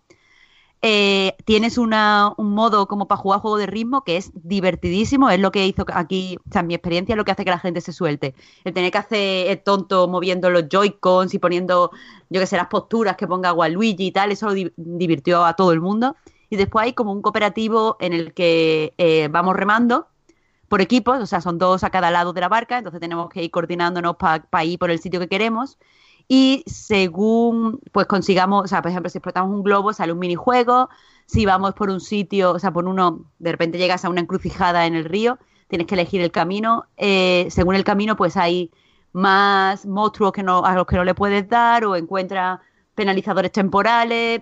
Speaker 3: Eh, tienes una- un modo como para jugar juego de ritmo que es divertidísimo, es lo que hizo aquí, o sea, en mi experiencia es lo que hace que la gente se suelte. El tener que hacer el tonto moviendo los Joy-Cons y poniendo, yo que sé, las posturas que ponga Waluigi y tal, eso lo di- divirtió a todo el mundo. Y después hay como un cooperativo en el que eh, vamos remando por equipos, o sea, son dos a cada lado de la barca, entonces tenemos que ir coordinándonos para ir por el sitio que queremos. Y según pues consigamos, o sea, por ejemplo, si explotamos un globo, sale un minijuego. Si vamos por un sitio, o sea, por uno, de repente llegas a una encrucijada en el río, tienes que elegir el camino. Eh, según el camino, pues hay más monstruos que no, a los que no le puedes dar, o encuentras penalizadores temporales.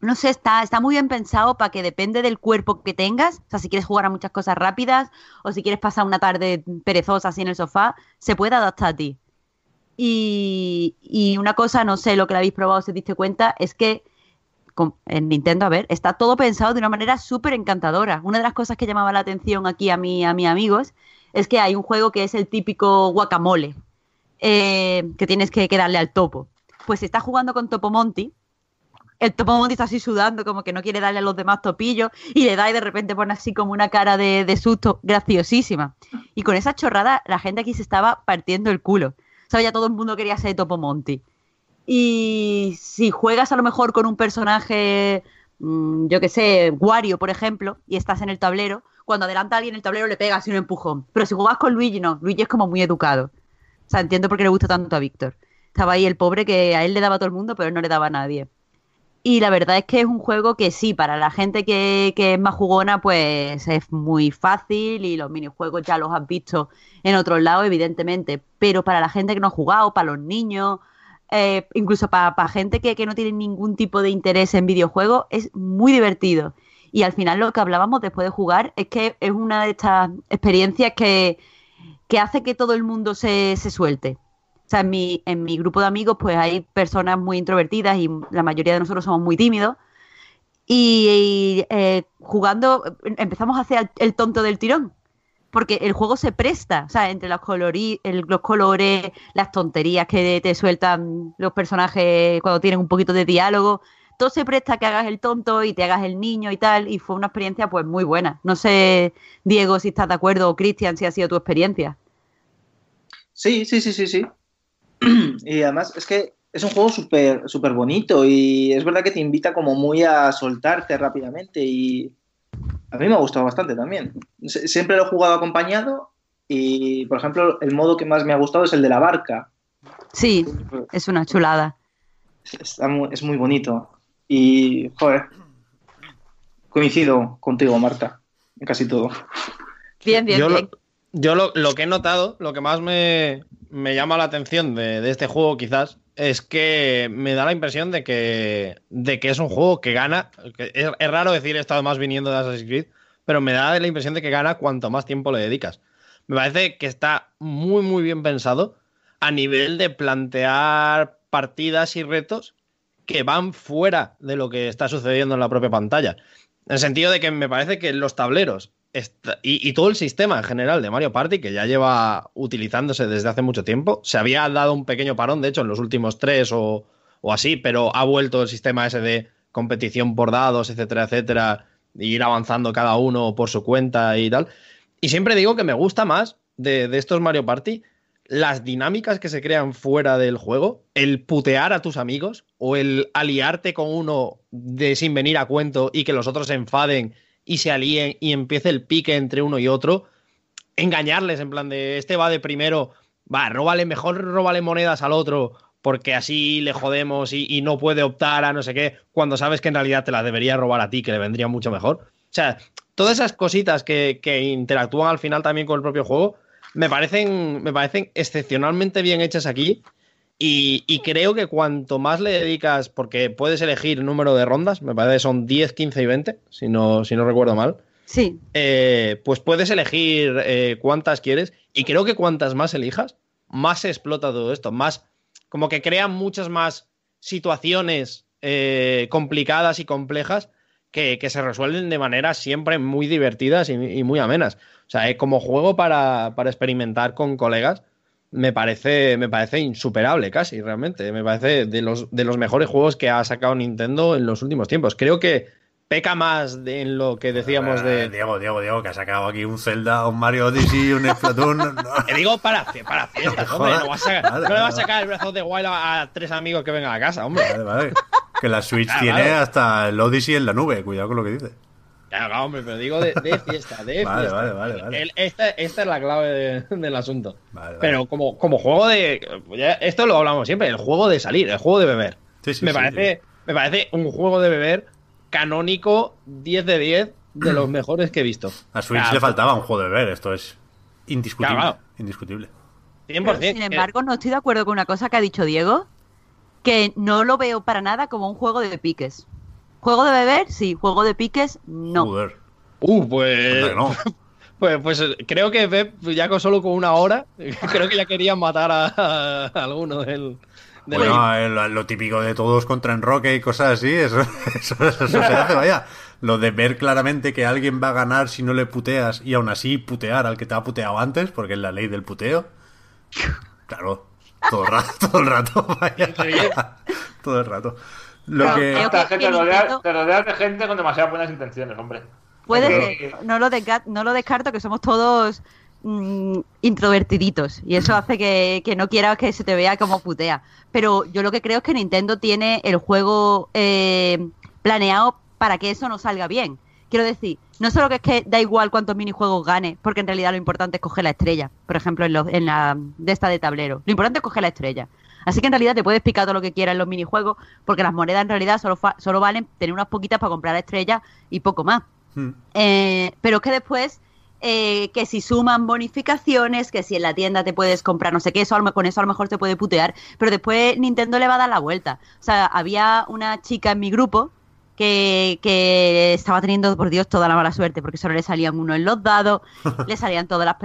Speaker 3: No sé, está, está muy bien pensado para que depende del cuerpo que tengas. O sea, si quieres jugar a muchas cosas rápidas o si quieres pasar una tarde perezosa así en el sofá, se puede adaptar a ti. Y, una cosa, no sé lo que la habéis probado, si os diste cuenta, es que en Nintendo, a ver, está todo pensado de una manera súper encantadora. Una de las cosas que llamaba la atención aquí a, mí, a mis amigos es que hay un juego que es el típico guacamole, eh, que tienes que, darle al topo. Pues si estás jugando con Topo Monty, el Topo Monty está así sudando, como que no quiere darle a los demás topillos, y le da y de repente pone así como una cara de, de susto graciosísima. Y con esa chorrada, la gente aquí se estaba partiendo el culo. Sea, ya todo el mundo quería ser Topo Monty. Y si juegas a lo mejor con un personaje, mm, yo que sé, Wario, por ejemplo, y estás en el tablero, cuando adelanta a alguien el tablero le pegas así un empujón. Pero si juegas con Luigi, no. Luigi es como muy educado. O sea, entiendo por qué le gusta tanto a Víctor. Estaba ahí el pobre que a él le daba a todo el mundo, pero él no le daba a nadie. Y la verdad es que es un juego que sí, para la gente que, que es más jugona, pues es muy fácil y los minijuegos ya los has visto en otros lados, evidentemente. Pero para la gente que no ha jugado, para los niños, eh, incluso para, para gente que, que no tiene ningún tipo de interés en videojuegos, es muy divertido. Y al final lo que hablábamos después de jugar es que es una de estas experiencias que, que hace que todo el mundo se, se suelte. En mi, en mi grupo de amigos pues hay personas muy introvertidas y la mayoría de nosotros somos muy tímidos. Y, eh, jugando empezamos a hacer el, tonto del tirón. Porque el juego se presta, o sea, entre los, colori- el- los colores, las tonterías que te sueltan los personajes cuando tienen un poquito de diálogo, todo se presta a que hagas el tonto y te hagas el niño y tal, y fue una experiencia pues muy buena. No sé, Diego, si estás de acuerdo, o Cristian, si ha sido tu experiencia.
Speaker 4: Sí, sí, sí, sí, sí. Y además es que es un juego súper súper bonito y es verdad que te invita como muy a soltarte rápidamente y a mí me ha gustado bastante también. Sie- Siempre lo he jugado acompañado y, por ejemplo, el modo que más me ha gustado es el de la barca.
Speaker 3: Sí, es una chulada.
Speaker 4: Está mu- es muy bonito y, joder, coincido contigo, Marta, en casi todo.
Speaker 3: Bien, bien,
Speaker 5: yo
Speaker 3: bien.
Speaker 5: Lo, yo lo, lo que he notado, lo que más me, me llama la atención de, este juego quizás, es que me da la impresión de que, es un juego que gana. que es, raro decir esto además viniendo de Assassin's Creed, pero me da la impresión de que gana cuanto más tiempo le dedicas. Me parece que está muy, muy bien pensado a nivel de plantear partidas y retos que van fuera de lo que está sucediendo en la propia pantalla. En el sentido de que me parece que los tableros y todo el sistema en general de Mario Party, que ya lleva utilizándose desde hace mucho tiempo, se había dado un pequeño parón, de hecho, en los últimos tres o, o así, pero ha vuelto el sistema ese de competición por dados, etcétera, etcétera, e ir avanzando cada uno por su cuenta y tal. Y siempre digo que me gusta más de, de estos Mario Party las dinámicas que se crean fuera del juego, el putear a tus amigos o el aliarte con uno de sin venir a cuento y que los otros se enfaden y se alíen y empiece el pique entre uno y otro, engañarles en plan de este va de primero, va, róbale, mejor róbale monedas al otro porque así le jodemos y, y no puede optar a no sé qué, cuando sabes que en realidad te las debería robar a ti, que le vendría mucho mejor. O sea, todas esas cositas que, que interactúan al final también con el propio juego, me parecen, me parecen excepcionalmente bien hechas aquí. Y, y creo que cuanto más le dedicas, porque puedes elegir el número de rondas, me parece que son 10, 15 y 20, si no, si no recuerdo mal,
Speaker 3: Sí,
Speaker 5: eh, pues puedes elegir eh, cuántas quieres. Y creo que cuantas más elijas, más se explota todo esto. Más, como que crean muchas más situaciones eh, complicadas y complejas que, que se resuelven de maneras siempre muy divertidas y, y muy amenas. O sea, como juego para, para experimentar con colegas, me parece, me parece insuperable casi, realmente. Me parece de los, de los mejores juegos que ha sacado Nintendo en los últimos tiempos. Creo que peca más de, en lo que decíamos
Speaker 1: Eh,
Speaker 5: de...
Speaker 1: Diego, Diego, Diego, que ha sacado aquí un Zelda, un Mario Odyssey, un Splatoon. no.
Speaker 5: Te digo para, para fiestas,
Speaker 1: No,
Speaker 5: hombre. No, vas a sacar-
Speaker 1: Vale,
Speaker 5: no le vas a sacar el brazo de Wild a, a tres amigos que vengan a casa, hombre.
Speaker 1: Vale, vale. Que la Switch
Speaker 5: Claro,
Speaker 1: tiene hasta el Odyssey en la nube, cuidado con lo que dice.
Speaker 5: Claro, hombre, pero digo de, de fiesta, de
Speaker 1: Vale,
Speaker 5: fiesta.
Speaker 1: vale, vale, vale.
Speaker 5: El- esta, esta es la clave de- del asunto.
Speaker 1: Vale, vale.
Speaker 5: Pero como, como juego de. ya, esto lo hablamos siempre, el juego de salir, el juego de beber.
Speaker 1: Sí, sí,
Speaker 5: me,
Speaker 1: sí,
Speaker 5: parece, me parece un juego de beber canónico 10 de 10 de los mejores que he visto.
Speaker 1: A Switch
Speaker 5: Claro,
Speaker 1: le faltaba un juego de ver, esto es indiscutible.
Speaker 5: Claro.
Speaker 1: Indiscutible.
Speaker 5: 100%.
Speaker 3: Pero, sin
Speaker 5: que-
Speaker 3: embargo, no estoy de acuerdo con una cosa que ha dicho Diego, que no lo veo para nada como un juego de piques. Juego de beber, sí. Juego de piques, no.
Speaker 1: Joder.
Speaker 5: Uh, pues.
Speaker 1: no.
Speaker 5: Pues, pues eh, creo que Pep, ya con solo con una hora, creo que ya querían matar a, a alguno del. del.
Speaker 1: Bueno, lo, lo típico de todos contra Enroque y cosas así, eso, eso, eso se hace, vaya. Lo de ver claramente que alguien va a ganar si no le puteas y aún así putear al que te ha puteado antes, porque es la ley del puteo. Claro, todo el rato, todo el rato, vaya. Todo el rato. Lo
Speaker 3: Pero
Speaker 1: que...
Speaker 3: creo
Speaker 2: Esta
Speaker 3: que-
Speaker 2: gente
Speaker 3: que
Speaker 2: te rodeas,
Speaker 3: Nintendo-
Speaker 2: te rodeas de gente con demasiadas buenas intenciones, hombre.
Speaker 3: Puede
Speaker 2: Porque-
Speaker 3: ser, no lo, desga- no lo descarto que somos todos mm, introvertiditos y eso hace que, que no quieras que se te vea como putea. Pero yo lo que creo es que Nintendo tiene el juego eh, planeado para que eso no salga bien. Quiero decir, no solo que es que da igual cuántos minijuegos gane, porque en realidad lo importante es coger la estrella, por ejemplo, en, los- en la de esta de tablero. Lo importante es coger la estrella. Así que en realidad te puedes picar todo lo que quieras en los minijuegos, porque las monedas en realidad solo, fa- solo valen tener unas poquitas para comprar la estrella y poco más.
Speaker 1: Hmm.
Speaker 3: Eh, pero es que después, eh, que si suman bonificaciones, que si en la tienda te puedes comprar no sé qué, eso con eso a lo mejor se puede putear, pero después Nintendo le va a dar la vuelta. O sea, había una chica en mi grupo que, que estaba teniendo, por Dios, toda la mala suerte, porque solo le salían uno en los dados, le salían todas las,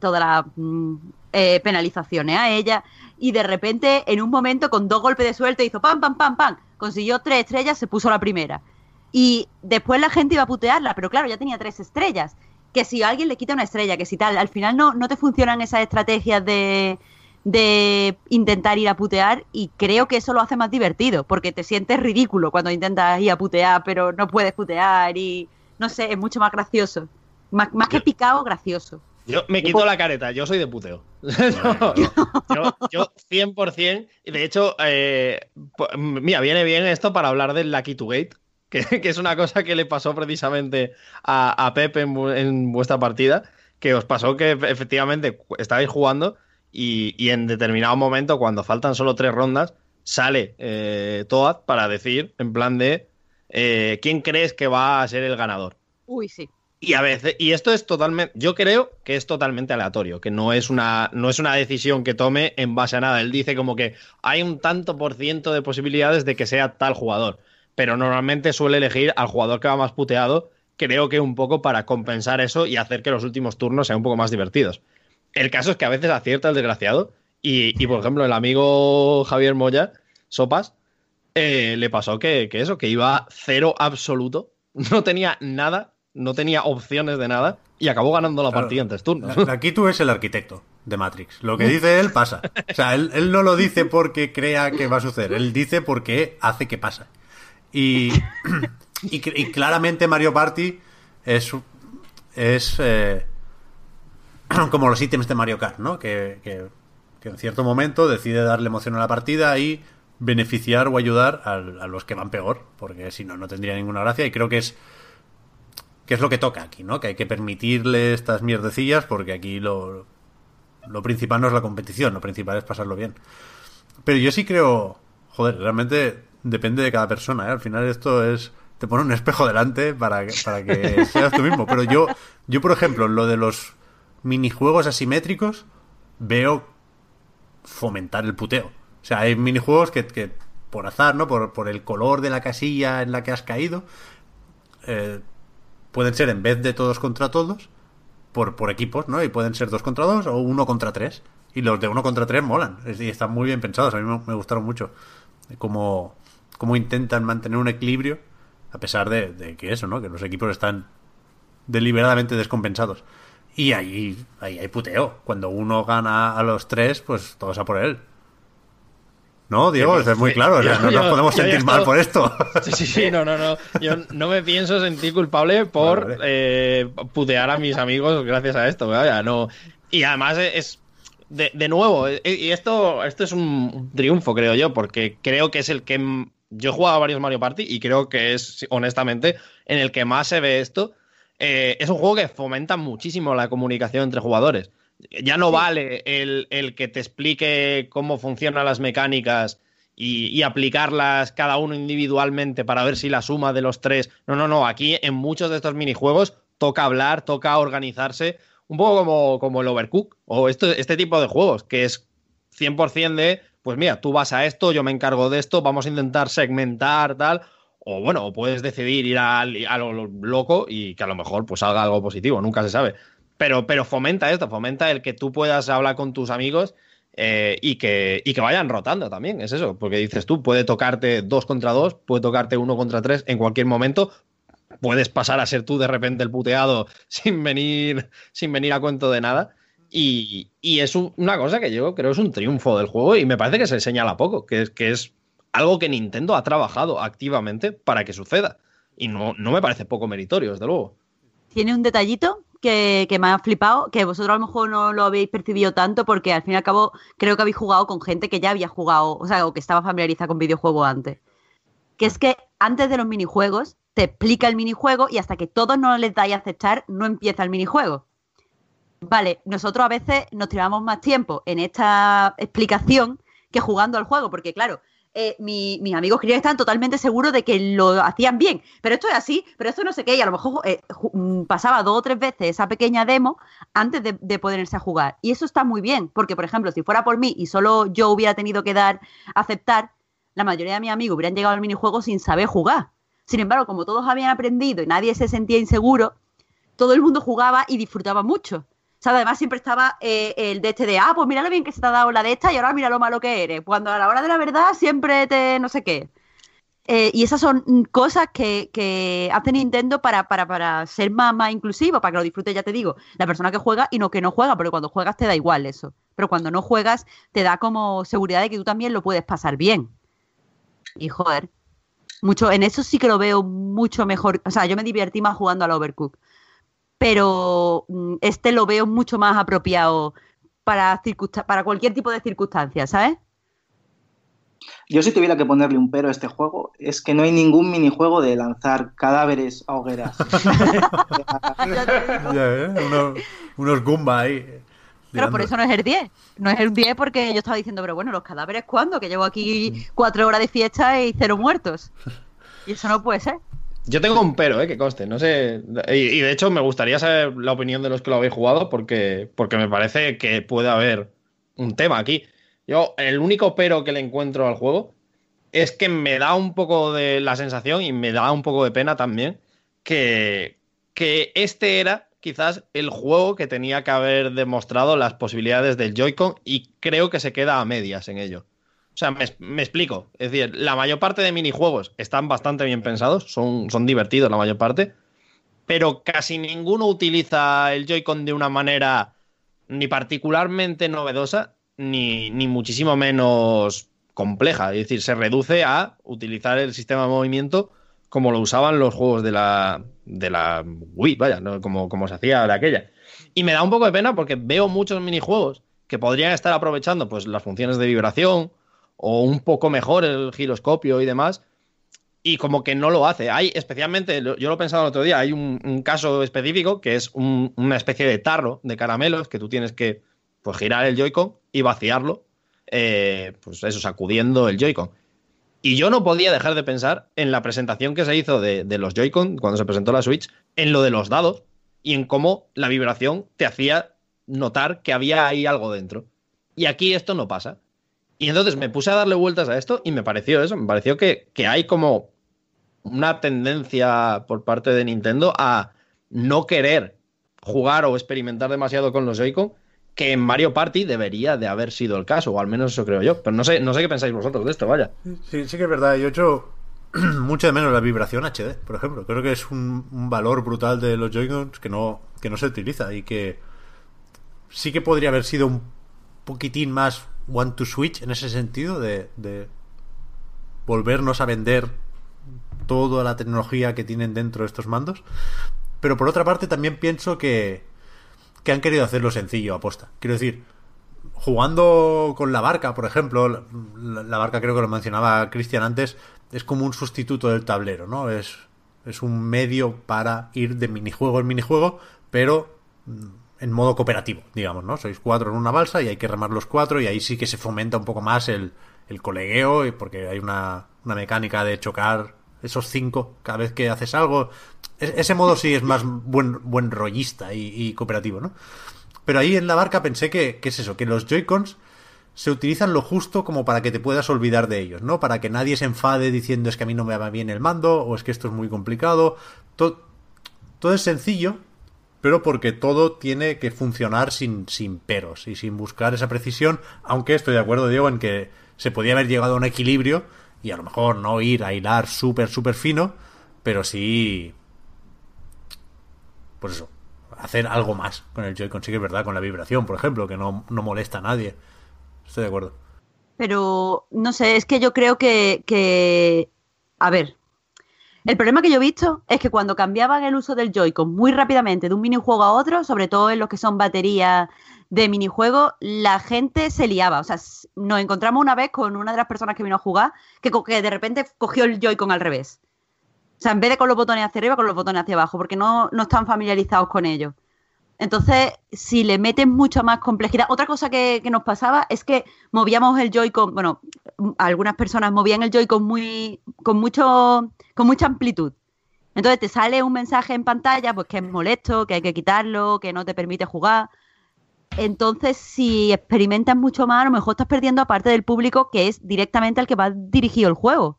Speaker 3: todas las mm, eh, penalizaciones a ella, y de repente, en un momento, con dos golpes de suerte, hizo pam, pam, pam, pam, consiguió tres estrellas, se puso la primera. Y después la gente iba a putearla, pero claro, ya tenía tres estrellas. Que si alguien le quita una estrella, que si tal, al final no, no te funcionan esas estrategias de, de intentar ir a putear y creo que eso lo hace más divertido, porque te sientes ridículo cuando intentas ir a putear, pero no puedes putear y no sé, es mucho más gracioso. Más, más que picado, gracioso.
Speaker 5: Yo me quito la careta, yo soy de puteo. No, yo, yo 100%. Y de hecho, eh, mira, viene bien esto para hablar del Lucky to Gate, que, que es una cosa que le pasó precisamente a, a Pep en, vu- en vuestra partida, que os pasó que efectivamente estabais jugando y, y en determinado momento, cuando faltan solo tres rondas, sale eh, Toad para decir, en plan de, eh, ¿quién crees que va a ser el ganador?
Speaker 3: Uy, sí.
Speaker 5: Y a veces, y esto es totalmente, yo creo que es totalmente aleatorio, que no es una, no es una decisión que tome en base a nada. Él dice como que hay un tanto por ciento de posibilidades de que sea tal jugador, pero normalmente suele elegir al jugador que va más puteado, creo que un poco para compensar eso y hacer que los últimos turnos sean un poco más divertidos. El caso es que a veces acierta el desgraciado y, y, por ejemplo, el amigo Javier Moya, Sopas, eh, le pasó que, que eso, que iba cero absoluto, no tenía nada, no tenía opciones de nada y acabó ganando la
Speaker 1: Claro.
Speaker 5: partida en tres turnos.
Speaker 1: Aquí tú es el arquitecto de Matrix. Lo que dice él pasa. O sea, él, él no lo dice porque crea que va a suceder. Él dice porque hace que pasa. Y, y, cl- y claramente Mario Party es, es eh, como los ítems de Mario Kart, ¿no? Que, que- que en cierto momento decide darle emoción a la partida y beneficiar o ayudar al- a, los que van peor, porque si no, no tendría ninguna gracia. Y creo que es que es lo que toca aquí, ¿no? Que hay que permitirle estas mierdecillas porque aquí lo, lo principal no es la competición, lo principal es pasarlo bien. Pero yo sí creo, joder, realmente depende de cada persona, ¿eh? Al final esto es te pone un espejo delante para que, para que seas tú mismo. Pero yo, yo por ejemplo, en lo de los minijuegos asimétricos, veo fomentar el puteo. O sea, hay minijuegos que, que por azar, ¿no? Por, por el color de la casilla en la que has caído, eh, pueden ser en vez de todos contra todos, por, por equipos, ¿no? Y pueden ser dos contra dos o uno contra tres. Y los de uno contra tres molan. Y están muy bien pensados. A mí me, gustaron mucho. Cómo, cómo intentan mantener un equilibrio a pesar de, de que eso, ¿no? Que los equipos están deliberadamente descompensados. Y ahí, ahí hay puteo. Cuando uno gana a los tres, pues todos a por él. ¿No, Diego?
Speaker 5: Sí,
Speaker 1: es muy claro.
Speaker 5: Yo-
Speaker 1: no nos podemos sentir mal por esto.
Speaker 5: Sí, sí, sí, no, no, no. Yo no me pienso sentir culpable por
Speaker 1: Vale, vale.
Speaker 5: eh, putear a mis amigos gracias a esto. vaya, no. Y además es. De, de nuevo, eh, y esto, esto es un triunfo, creo yo, porque creo que es el que. Yo he jugado a varios Mario Party y creo que es, honestamente, en el que más se ve esto. Eh, es un juego que fomenta muchísimo la comunicación entre jugadores. Ya no vale el, el que te explique cómo funcionan las mecánicas y, y aplicarlas cada uno individualmente para ver si la suma de los tres. No, no, no. Aquí en muchos de estos minijuegos toca hablar, toca organizarse, un poco como, como el Overcook o esto, este tipo de juegos, que es 100% de, pues mira, tú vas a esto, yo me encargo de esto, vamos a intentar segmentar, tal. O bueno, puedes decidir ir a, a lo loco y que a lo mejor pues salga algo positivo, nunca se sabe. Pero, pero fomenta esto, fomenta el que tú puedas hablar con tus amigos eh, y, que, y que vayan rotando también, es eso, porque dices tú, puede tocarte dos contra dos, puede tocarte uno contra tres en cualquier momento, puedes pasar a ser tú de repente el puteado sin venir, sin venir a cuento de nada. Y, y es un- una cosa que yo creo es un triunfo del juego y me parece que se señala poco, que es, que es algo que Nintendo ha trabajado activamente para que suceda. Y no, no me parece poco meritorio, desde luego.
Speaker 3: Tiene un detallito que, que me ha flipado, que vosotros a lo mejor no lo habéis percibido tanto porque al fin y al cabo creo que habéis jugado con gente que ya había jugado, o sea, o que estaba familiarizada con videojuegos antes. Que es que antes de los minijuegos te explica el minijuego y hasta que todos no les dais a aceptar no empieza el minijuego. Vale, nosotros a veces nos tiramos más tiempo en esta explicación que jugando al juego, porque claro, eh, mi- mis amigos querían estar totalmente seguros de que lo hacían bien. Pero esto es así, pero esto no sé qué. Y a lo mejor eh, mm, pasaba dos o tres veces esa pequeña demo antes de, de ponerse a jugar. Y eso está muy bien, porque por ejemplo, si fuera por mí y solo yo hubiera tenido que dar, aceptar, la mayoría de mis amigos hubieran llegado al minijuego sin saber jugar. Sin embargo, como todos habían aprendido y nadie se sentía inseguro, todo el mundo jugaba y disfrutaba mucho. Sea, además siempre estaba eh, el de este de, ah, pues mira lo bien que se te ha dado la de esta y ahora mira lo malo que eres. Cuando a la hora de la verdad siempre te no sé qué. Eh, y esas son cosas que, que hace Nintendo para, para, para ser más, más inclusivo, para que lo disfrute, ya te digo, la persona que juega y no que no juega, porque cuando juegas te da igual eso. Pero cuando no juegas te da como seguridad de que tú también lo puedes pasar bien. Y joder, mucho, en eso sí que lo veo mucho mejor. O sea, yo me divertí más jugando al Overcook. Pero mm, este lo veo mucho más apropiado para, para cualquier tipo de circunstancias, ¿sabes?
Speaker 4: Yo si tuviera que ponerle un pero a este juego, es que no hay ningún minijuego de lanzar cadáveres a hogueras.
Speaker 1: Ya, ¿eh? unos, unos Goomba ahí.
Speaker 3: Pero por eso no es el 10. No es el 10 porque yo estaba diciendo, pero bueno, los cadáveres, ¿cuándo? Que llevo aquí cuatro horas de fiesta y cero muertos. Y eso no puede ser.
Speaker 5: Yo tengo un pero, ¿eh? que conste. No sé. Y, de hecho, me gustaría saber la opinión de los que lo habéis jugado, porque, porque me parece que puede haber un tema aquí. Yo, el único pero que le encuentro al juego es que me da un poco de la sensación y me da un poco de pena también que, que este era quizás el juego que tenía que haber demostrado las posibilidades del Joy-Con y creo que se queda a medias en ello. O sea, me, explico. Es decir, la mayor parte de minijuegos están bastante bien pensados, son, son divertidos la mayor parte, pero casi ninguno utiliza el Joy-Con de una manera ni particularmente novedosa, ni, ni muchísimo menos compleja. Es decir, se reduce a utilizar el sistema de movimiento como lo usaban los juegos de la, de la Wii, vaya, ¿no? como, como se hacía de aquella. Y me da un poco de pena porque veo muchos minijuegos que podrían estar aprovechando pues, las funciones de vibración o un poco mejor el giroscopio y demás, y como que no lo hace. Hay, especialmente, yo lo he pensado el otro día, hay un, caso específico que es un- una especie de tarro de caramelos que tú tienes que pues, girar el Joy-Con y vaciarlo, eh, pues eso, sacudiendo el Joy-Con. Y yo no podía dejar de pensar en la presentación que se hizo de, de los Joy-Con cuando se presentó la Switch, en lo de los dados y en cómo la vibración te hacía notar que había ahí algo dentro. Y aquí esto no pasa. Y entonces me puse a darle vueltas a esto y me pareció eso, me pareció que, que hay como una tendencia por parte de Nintendo a no querer jugar o experimentar demasiado con los Joy-Con, que en Mario Party debería de haber sido el caso, o al menos eso creo yo. Pero no sé, no sé qué pensáis vosotros de esto, vaya.
Speaker 1: Sí, sí que es verdad. Yo he hecho mucho de menos la vibración HD, por ejemplo. Creo que es un, valor brutal de los Joy-Cons que no, que no se utiliza y que sí que podría haber sido un poquitín más one to switch en ese sentido de, de volvernos a vender toda la tecnología que tienen dentro estos mandos. Pero por otra parte también pienso que, que han querido hacerlo sencillo aposta. Quiero decir, jugando con la barca, por ejemplo, la, la barca creo que lo mencionaba Cristian antes, es como un sustituto del tablero, ¿no? Es, es un medio para ir de minijuego en minijuego, pero mm, en modo cooperativo, digamos, ¿no? Sois cuatro en una balsa y hay que remar los cuatro y ahí sí que se fomenta un poco más el, el colegueo porque hay una, una mecánica de chocar esos cinco cada vez que haces algo. E- ese modo sí es más buen, buen rollista y, cooperativo, ¿no? Pero ahí en la barca pensé que, que es eso, que los Joy-Cons se utilizan lo justo como para que te puedas olvidar de ellos, ¿no? Para que nadie se enfade diciendo es que a mí no me va bien el mando o es que esto es muy complicado. Todo, todo es sencillo, pero porque todo tiene que funcionar sin, sin peros y sin buscar esa precisión, aunque estoy de acuerdo, Diego, en que se podía haber llegado a un equilibrio y a lo mejor no ir a hilar súper, súper fino, pero sí... Pues eso, hacer algo más con el Joy-Con, sí verdad, con la vibración, por ejemplo, que no, no molesta a nadie. Estoy de acuerdo.
Speaker 3: pero no sé, es que yo creo que, que, a ver, el problema que yo he visto es que cuando cambiaban el uso del Joy-Con muy rápidamente de un minijuego a otro, sobre todo en los que son baterías de minijuego, la gente se liaba. O sea, nos encontramos una vez con una de las personas que vino a jugar que, que de repente cogió el Joy-Con al revés. O sea, en vez de con los botones hacia arriba, con los botones hacia abajo, porque no, no están familiarizados con ellos. Entonces, si le meten mucha más complejidad. Otra cosa que, nos pasaba es que movíamos el Joy-Con, bueno, algunas personas movían el Joy-Con muy, con, mucho, con mucha amplitud. Entonces te sale un mensaje en pantalla, pues que es molesto, que hay que quitarlo, que no te permite jugar. Entonces, si experimentas mucho más, a lo mejor estás perdiendo a parte del público que es directamente al que va dirigido el juego.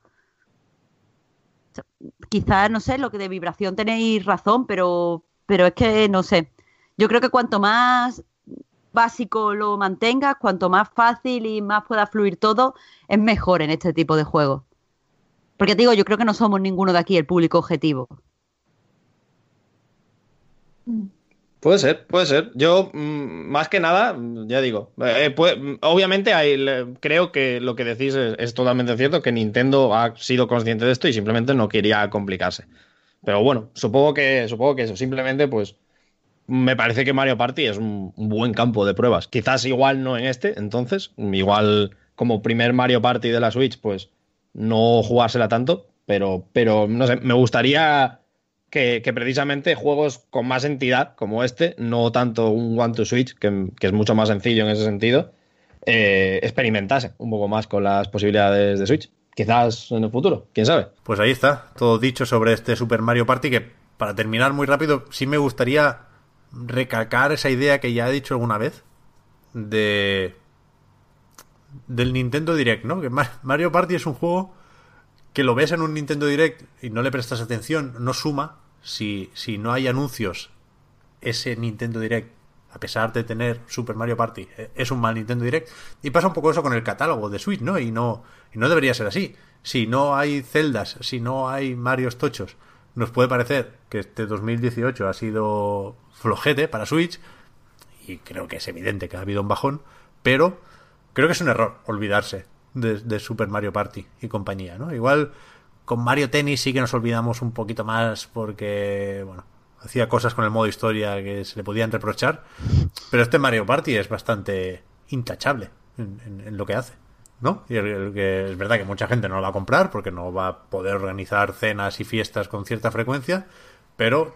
Speaker 3: O Quizás, no sé, lo que de vibración tenéis razón, pero, pero es que no sé. Yo creo que cuanto más básico lo mantengas, cuanto más fácil y más pueda fluir todo, es mejor en este tipo de juegos. Porque digo, yo creo que no somos ninguno de aquí el público objetivo.
Speaker 5: Puede ser, puede ser. Yo, mm, más que nada, ya digo, eh, mm, obviamente hay, creo que lo que decís es, es totalmente cierto, que Nintendo ha sido consciente de esto y simplemente no quería complicarse. Pero bueno, supongo que, supongo que eso, simplemente pues me parece que Mario Party es un, buen campo de pruebas. Quizás igual no en este, entonces, igual como primer Mario Party de la Switch, pues no jugársela tanto, pero, pero no sé, me gustaría que, que precisamente juegos con más entidad como este, no tanto un One to Switch, que, que es mucho más sencillo en ese sentido, eh, experimentase un poco más con las posibilidades de Switch. Quizás en el futuro, quién sabe.
Speaker 1: Pues ahí está, todo dicho sobre este Super Mario Party que para terminar muy rápido, sí me gustaría recalcar esa idea que ya he dicho alguna vez de del Nintendo Direct, ¿no? Que Ma- Mario Party es un juego que lo ves en un Nintendo Direct y no le prestas atención, no suma si, si no hay anuncios ese Nintendo Direct a pesar de tener Super Mario Party, eh, es un mal Nintendo Direct. Y pasa un poco eso con el catálogo de Switch, ¿no? Y no, y no debería ser así. Si no hay celdas, si no hay Marios tochos, nos puede parecer que este 2018 ha sido flojete para Switch, y creo que es evidente que ha habido un bajón, pero creo que es un error olvidarse de, Super Mario Party y compañía, ¿no? Igual con Mario Tennis sí que nos olvidamos un poquito más porque, bueno, hacía cosas con el modo historia que se le podían reprochar, pero este Mario Party es bastante intachable en, en- en lo que hace, ¿no? Y el- el que es verdad que mucha gente no lo va a comprar porque no va a poder organizar cenas y fiestas con cierta frecuencia, pero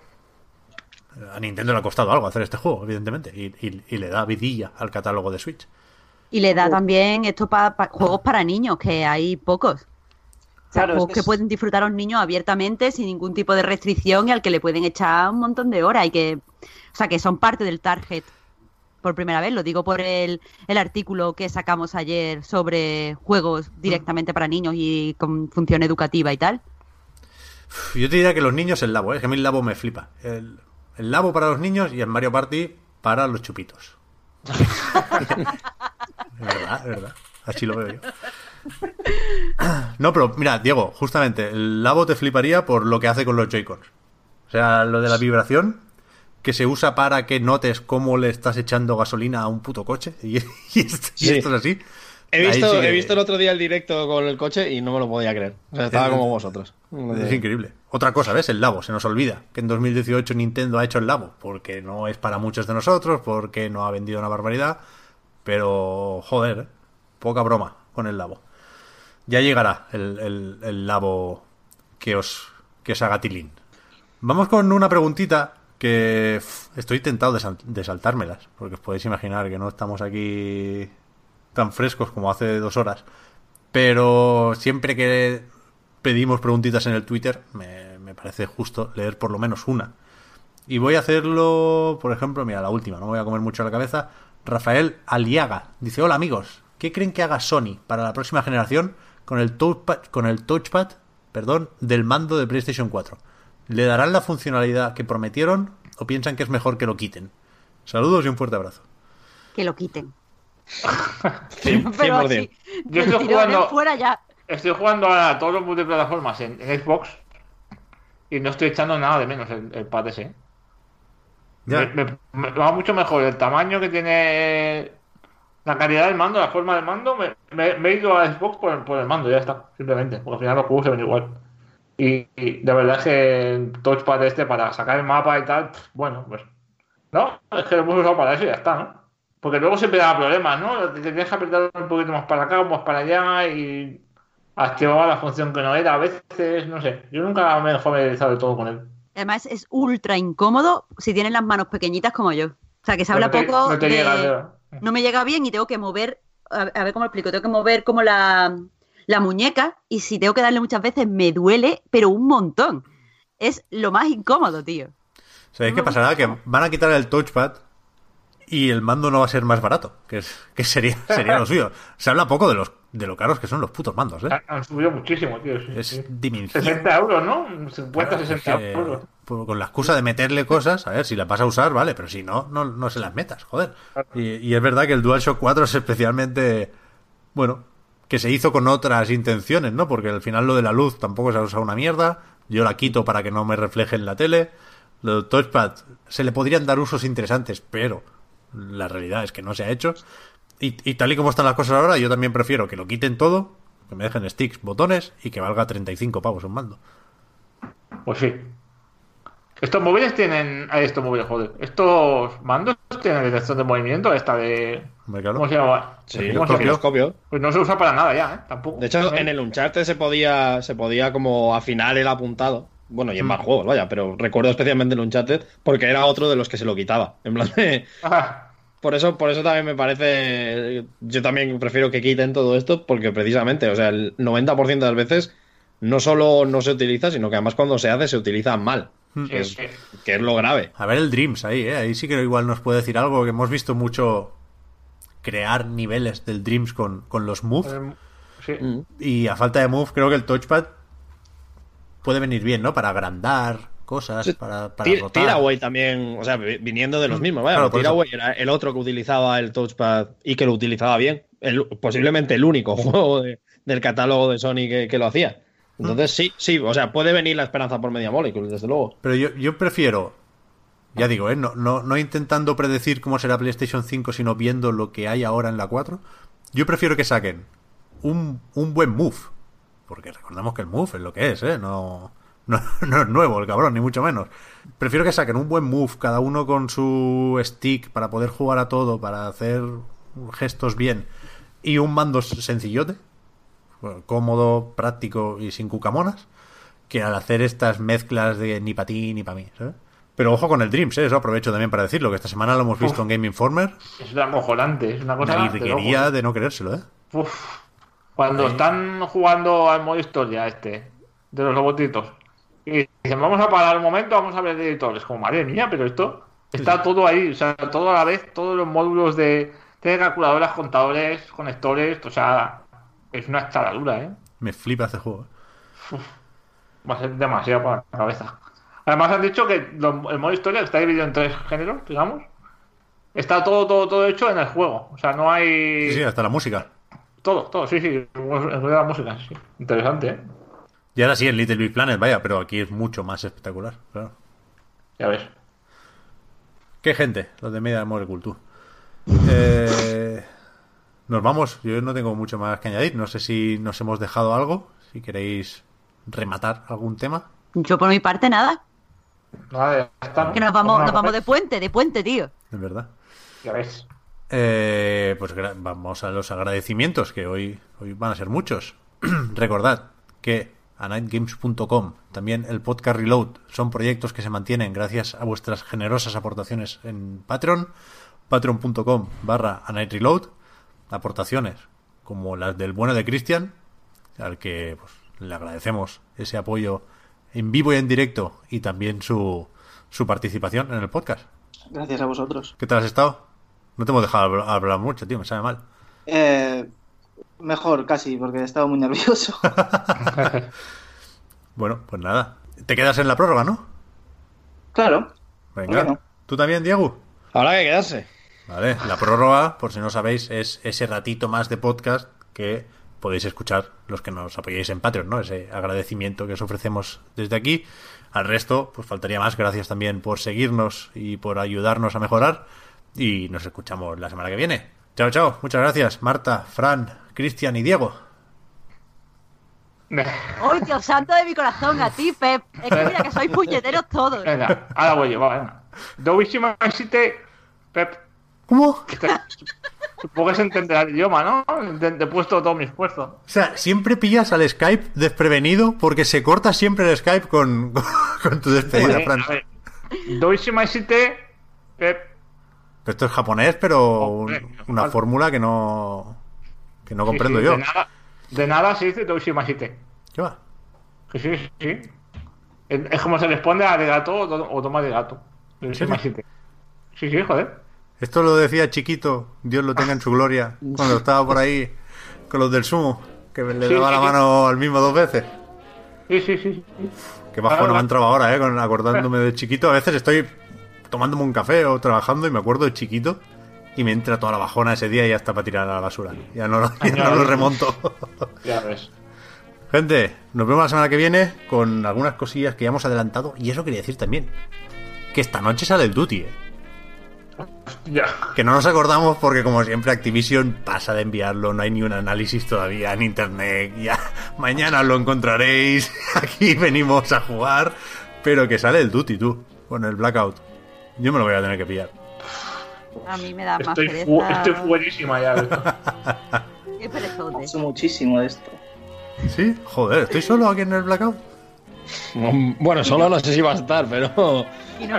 Speaker 1: a Nintendo le ha costado algo hacer este juego, evidentemente, y, y- y le da vidilla al catálogo de Switch.
Speaker 3: Y le da también esto para juegos para niños, que hay pocos. O sea,
Speaker 4: Claro,
Speaker 3: juegos
Speaker 4: que
Speaker 3: que
Speaker 4: es-
Speaker 3: pueden disfrutar a los niños abiertamente, sin ningún tipo de restricción y al que le pueden echar un montón de horas y que, o sea, que son parte del target por primera vez. Lo digo por el, el artículo que sacamos ayer sobre juegos directamente para niños y con función educativa y tal.
Speaker 1: Yo te diría que los niños el labo, ¿eh? es que a mí el labo me flipa. El, el labo para los niños y el Mario Party para los chupitos. es verdad, es verdad. Así lo veo yo. No, pero mira, Diego, justamente, el labo te fliparía por lo que hace con los Joy-Cons. O sea, lo de la vibración que se usa para que notes cómo le estás echando gasolina a un puto coche. Y, y esto, y
Speaker 5: Sí.
Speaker 1: esto es así.
Speaker 5: He visto,
Speaker 1: sí que-
Speaker 5: he visto el otro día el directo con el coche y no me lo podía creer. O sea, estaba como vosotros.
Speaker 1: Es increíble. Otra cosa, ¿ves? El Labo. Se nos olvida que en 2018 Nintendo ha hecho el Labo. Porque no es para muchos de nosotros, porque no ha vendido una barbaridad. Pero, joder, ¿eh? poca broma con el Labo. Ya llegará el, el- el Labo que os, que os haga tilín. Vamos con una preguntita que estoy tentado de, sal- de saltármelas. Porque os podéis imaginar que no estamos aquí tan frescos como hace dos horas. Pero siempre que pedimos preguntitas en el Twitter, me, parece justo leer por lo menos una. Y voy a hacerlo, por ejemplo, mira, la última, no voy a comer mucho la cabeza. Rafael Aliaga dice: Hola amigos, ¿qué creen que haga Sony para la próxima generación con el touchpad, con el touchpad perdón, del mando de PlayStation 4? ¿Le darán la funcionalidad que prometieron o piensan que es mejor que lo quiten? Saludos y un fuerte abrazo.
Speaker 3: Que lo quiten.
Speaker 5: Cien-
Speaker 3: Pero
Speaker 5: 100%.
Speaker 3: así,
Speaker 2: Yo estoy jugando-
Speaker 3: ¿eh? fuera ya.
Speaker 2: Estoy jugando a todos los multiplataformas en, en Xbox y no estoy echando nada de menos el, el pad ese.
Speaker 1: Ya.
Speaker 2: Me, me- me va mucho mejor el tamaño que tiene la calidad del mando, la forma del mando, me, me- me he ido a Xbox por, por el mando, ya está, simplemente, porque al final los juegos se ven igual. Y, y de verdad es que el touchpad este para sacar el mapa y tal, pff, bueno, pues. No, es que lo hemos usado para eso y ya está, ¿no? Porque luego siempre da problemas, ¿no? Te tienes que apretar un poquito más para acá, más para allá y activaba la función que no era a veces, no sé. Yo nunca me he familiarizado de todo con él.
Speaker 3: Además es ultra incómodo si tienes las manos pequeñitas como yo. O sea, que se habla
Speaker 2: No te-
Speaker 3: poco
Speaker 2: no te
Speaker 3: de-
Speaker 2: llega,
Speaker 3: no me llega bien y tengo que mover, a, a ver cómo explico, tengo que mover como la, la muñeca y si tengo que darle muchas veces me duele, pero un montón. Es lo más incómodo, tío.
Speaker 1: ¿Sabéis qué pasará? Que van a quitar el touchpad y el mando no va a ser más barato, que, es, que sería, sería lo suyo. Se habla poco de los de lo caros que son los putos mandos, ¿eh?
Speaker 2: Han- subido muchísimo, tío. sí,
Speaker 1: Es
Speaker 2: sí.
Speaker 1: dimensión.
Speaker 2: 60 euros, ¿no? 50, 60
Speaker 1: que,
Speaker 2: euros.
Speaker 1: pues, con la excusa de meterle cosas, a ver, si las vas a usar, vale, pero si no, no, no se las metas, joder. Y, y es verdad que el DualShock 4 es especialmente, bueno, que se hizo con otras intenciones, ¿no? Porque al final lo de la luz tampoco se ha usado una mierda, yo la quito para que no me refleje en la tele. Lo del touchpad se le podrían dar usos interesantes, pero la realidad es que no se ha hecho. Y, y tal y como están las cosas ahora, yo también prefiero que lo quiten todo, que me dejen sticks, botones y que valga 35 pavos un mando.
Speaker 2: Pues sí. Estos móviles tienen. ah, Estos móviles, joder. Estos mandos tienen detección de movimiento, esta de.
Speaker 1: Claro.
Speaker 2: ¿Cómo se llama?
Speaker 5: Sí,
Speaker 2: ¿Cómo
Speaker 5: el
Speaker 2: se llama?
Speaker 5: giroscopio.
Speaker 2: Pues no se usa para nada ya, ¿eh? Tampoco.
Speaker 5: De hecho, en el Uncharted se podía, se podía como afinar el apuntado. Bueno, y en más juegos, vaya, pero recuerdo especialmente el Uncharted porque era otro de los que se lo quitaba. En plan de- Por eso, por eso también me parece. Yo también prefiero que quiten todo esto, porque precisamente, o sea, el 90% de las veces no solo no se utiliza, sino que además cuando se hace se utiliza mal. Que es, que es lo grave.
Speaker 1: A ver el Dreams ahí, ¿eh? Ahí sí que igual nos puede decir algo, que hemos visto mucho crear niveles del Dreams con, con los moves.
Speaker 2: sí.
Speaker 5: Mm.
Speaker 1: Y a falta de move, creo que el touchpad puede venir bien, ¿no? Para agrandar cosas, para, para rotar.
Speaker 5: Tiraway también, o sea, vi- viniendo de los mismos, vaya.
Speaker 1: Claro.
Speaker 5: Tiraway era el otro que utilizaba el touchpad y que lo utilizaba bien. El- posiblemente el único juego de- del catálogo de Sony que, que lo hacía. Entonces, sí, sí, o sea, puede venir la esperanza por Media Molecule, desde luego.
Speaker 1: Pero yo, yo prefiero, ya digo, ¿eh? No, no, no intentando predecir cómo será PlayStation 5, sino viendo lo que hay ahora en la 4. Yo prefiero que saquen un, un buen move. Porque recordamos que el move es lo que es, ¿eh? No, no, no es nuevo el cabrón, ni mucho menos. Prefiero que saquen un buen move, cada uno con su stick para poder jugar a todo, para hacer gestos bien. Y un mando sencillote, cómodo, práctico y sin cucamonas que al hacer estas mezclas de ni para ti ni para mí, ¿sabes? Pero ojo con el Dreams, ¿eh? eso aprovecho también para decirlo, que esta semana lo hemos visto en Game Informer,
Speaker 2: Es acojonante. Es una cosa.
Speaker 1: una
Speaker 2: de
Speaker 1: de no creérselo, ¿eh?
Speaker 2: Uf. Cuando están jugando al modo historia este, de los robotitos, y dicen, vamos a parar un momento, vamos a ver el editor. Es como, madre mía, pero esto está todo ahí, o sea, todo a la vez, todos los módulos de. Tiene calculadoras, contadores, conectores, o sea, es una estaladura, ¿eh?
Speaker 1: Me flipa este juego.
Speaker 2: Va a ser demasiado para la cabeza. Además han dicho que lo- el modo historia está dividido en tres géneros, digamos. Está todo, todo, todo hecho en el juego. O sea, no hay.
Speaker 1: Sí, sí, hasta la música.
Speaker 2: Todo, todo, sí, sí. Incluida la música, sí. Interesante, ¿eh?
Speaker 1: Y ahora sí, el Little Big Planet, vaya, pero aquí es mucho más espectacular, claro.
Speaker 2: Ya ves.
Speaker 1: Qué gente, los de Media Molecule, tú. Eh, nos vamos, yo no tengo mucho más que añadir, no sé si nos hemos dejado algo, si queréis rematar algún tema.
Speaker 3: Yo por mi parte nada.
Speaker 2: Nada, ya está. ¿no?
Speaker 3: Que nos vamos, nos vamos de puente, de puente, tío.
Speaker 1: Es verdad.
Speaker 2: Ya ves.
Speaker 1: Eh, pues vamos a los agradecimientos, que hoy, hoy van a ser muchos. Recordad que a nightgames.com, también el podcast Reload, son proyectos que se mantienen gracias a vuestras generosas aportaciones en Patreon, patreon.com barra a night reload, aportaciones como las del bueno de Cristian, al que pues, le agradecemos ese apoyo en vivo y en directo y también su, su participación en el podcast.
Speaker 4: Gracias a vosotros.
Speaker 1: ¿Qué tal has estado? No te hemos dejado habl- hablar mucho, tío, me sabe mal.
Speaker 4: Eh, mejor, casi, porque he estado muy nervioso.
Speaker 1: Bueno, pues nada. Te quedas en la prórroga, ¿no?
Speaker 4: claro.
Speaker 1: Venga.
Speaker 4: Bueno.
Speaker 1: ¿Tú también, Diego?
Speaker 5: Habrá que quedarse.
Speaker 1: Vale, la prórroga, por si no sabéis, es ese ratito más de podcast que podéis escuchar los que nos apoyáis en Patreon, ¿no? Ese agradecimiento que os ofrecemos desde aquí. Al resto, pues faltaría más. Gracias también por seguirnos y por ayudarnos a mejorar. Y nos escuchamos la semana que viene. Chao, chao. Muchas gracias, Marta, Fran, Cristian y Diego.
Speaker 3: ¡Ay, Dios santo de mi corazón! A ti, Pep. Es que mira que sois puñeteros todos.
Speaker 2: Venga, ahora voy yo, va, venga. Douishima City, Pep.
Speaker 1: ¿Cómo?
Speaker 2: Supongo que se entenderá el idioma, ¿no? Te, he puesto todo mi esfuerzo.
Speaker 1: O sea, siempre pillas al Skype desprevenido porque se corta siempre el Skype con, con tu despedida, Fran.
Speaker 2: Pep.
Speaker 1: Pero esto es japonés, pero un- una fórmula que no que no comprendo
Speaker 2: sí,
Speaker 1: yo.
Speaker 2: De nada, de nada se dice City.
Speaker 1: ¿Qué va?
Speaker 2: Que sí, sí, sí. Es, como se responde a de gato o, to- o toma de gato. City. Sí, sí, joder.
Speaker 1: Esto lo decía chiquito, Dios lo tenga en su gloria, cuando estaba por ahí con los del sumo, que le
Speaker 2: Sí,
Speaker 1: daba
Speaker 2: sí,
Speaker 1: la
Speaker 2: sí.
Speaker 1: mano al mismo dos veces.
Speaker 2: Sí, sí, sí.
Speaker 1: Qué bajón
Speaker 2: Claro.
Speaker 1: me ha entrado ahora, eh, con, acordándome de chiquito. A veces estoy tomándome un café o trabajando y me acuerdo de chiquito y me entra toda la bajona ese día y ya está para tirar a la basura. Ya no, lo- ya no lo remonto.
Speaker 2: Ya ves.
Speaker 1: Gente, nos vemos la semana que viene con algunas cosillas que ya hemos adelantado. Y eso quería decir también. Que esta noche sale el Duty, eh.
Speaker 2: Ya.
Speaker 1: Que no nos acordamos porque como siempre Activision pasa de enviarlo, no hay ni un análisis todavía en internet. Ya mañana lo encontraréis. Aquí venimos a jugar. Pero que sale el Duty, tú, con el Blackout. Yo me lo voy a tener que pillar.
Speaker 3: A mí me da más
Speaker 2: Estoy,
Speaker 3: pereza.
Speaker 2: fu- estoy buenísima ya.
Speaker 3: Qué perezote.
Speaker 4: Muchísimo de esto.
Speaker 1: ¿Sí? Joder, ¿estoy solo aquí en el Blackout?
Speaker 5: Bueno, solo no sé si va a estar, pero,
Speaker 3: no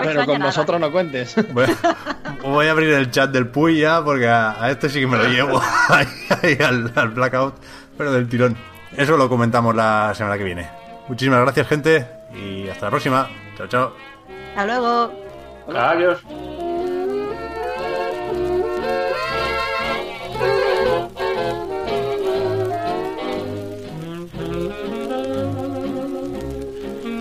Speaker 5: pero con
Speaker 3: nada.
Speaker 5: nosotros no cuentes.
Speaker 1: Voy a, voy a abrir el chat del Puy ya porque a, a este sí que me lo llevo ahí, ahí al, al Blackout, pero del tirón. Eso lo comentamos la semana que viene. Muchísimas gracias, gente, y hasta la próxima. Chao, chao.
Speaker 3: Hasta luego.
Speaker 2: Adiós.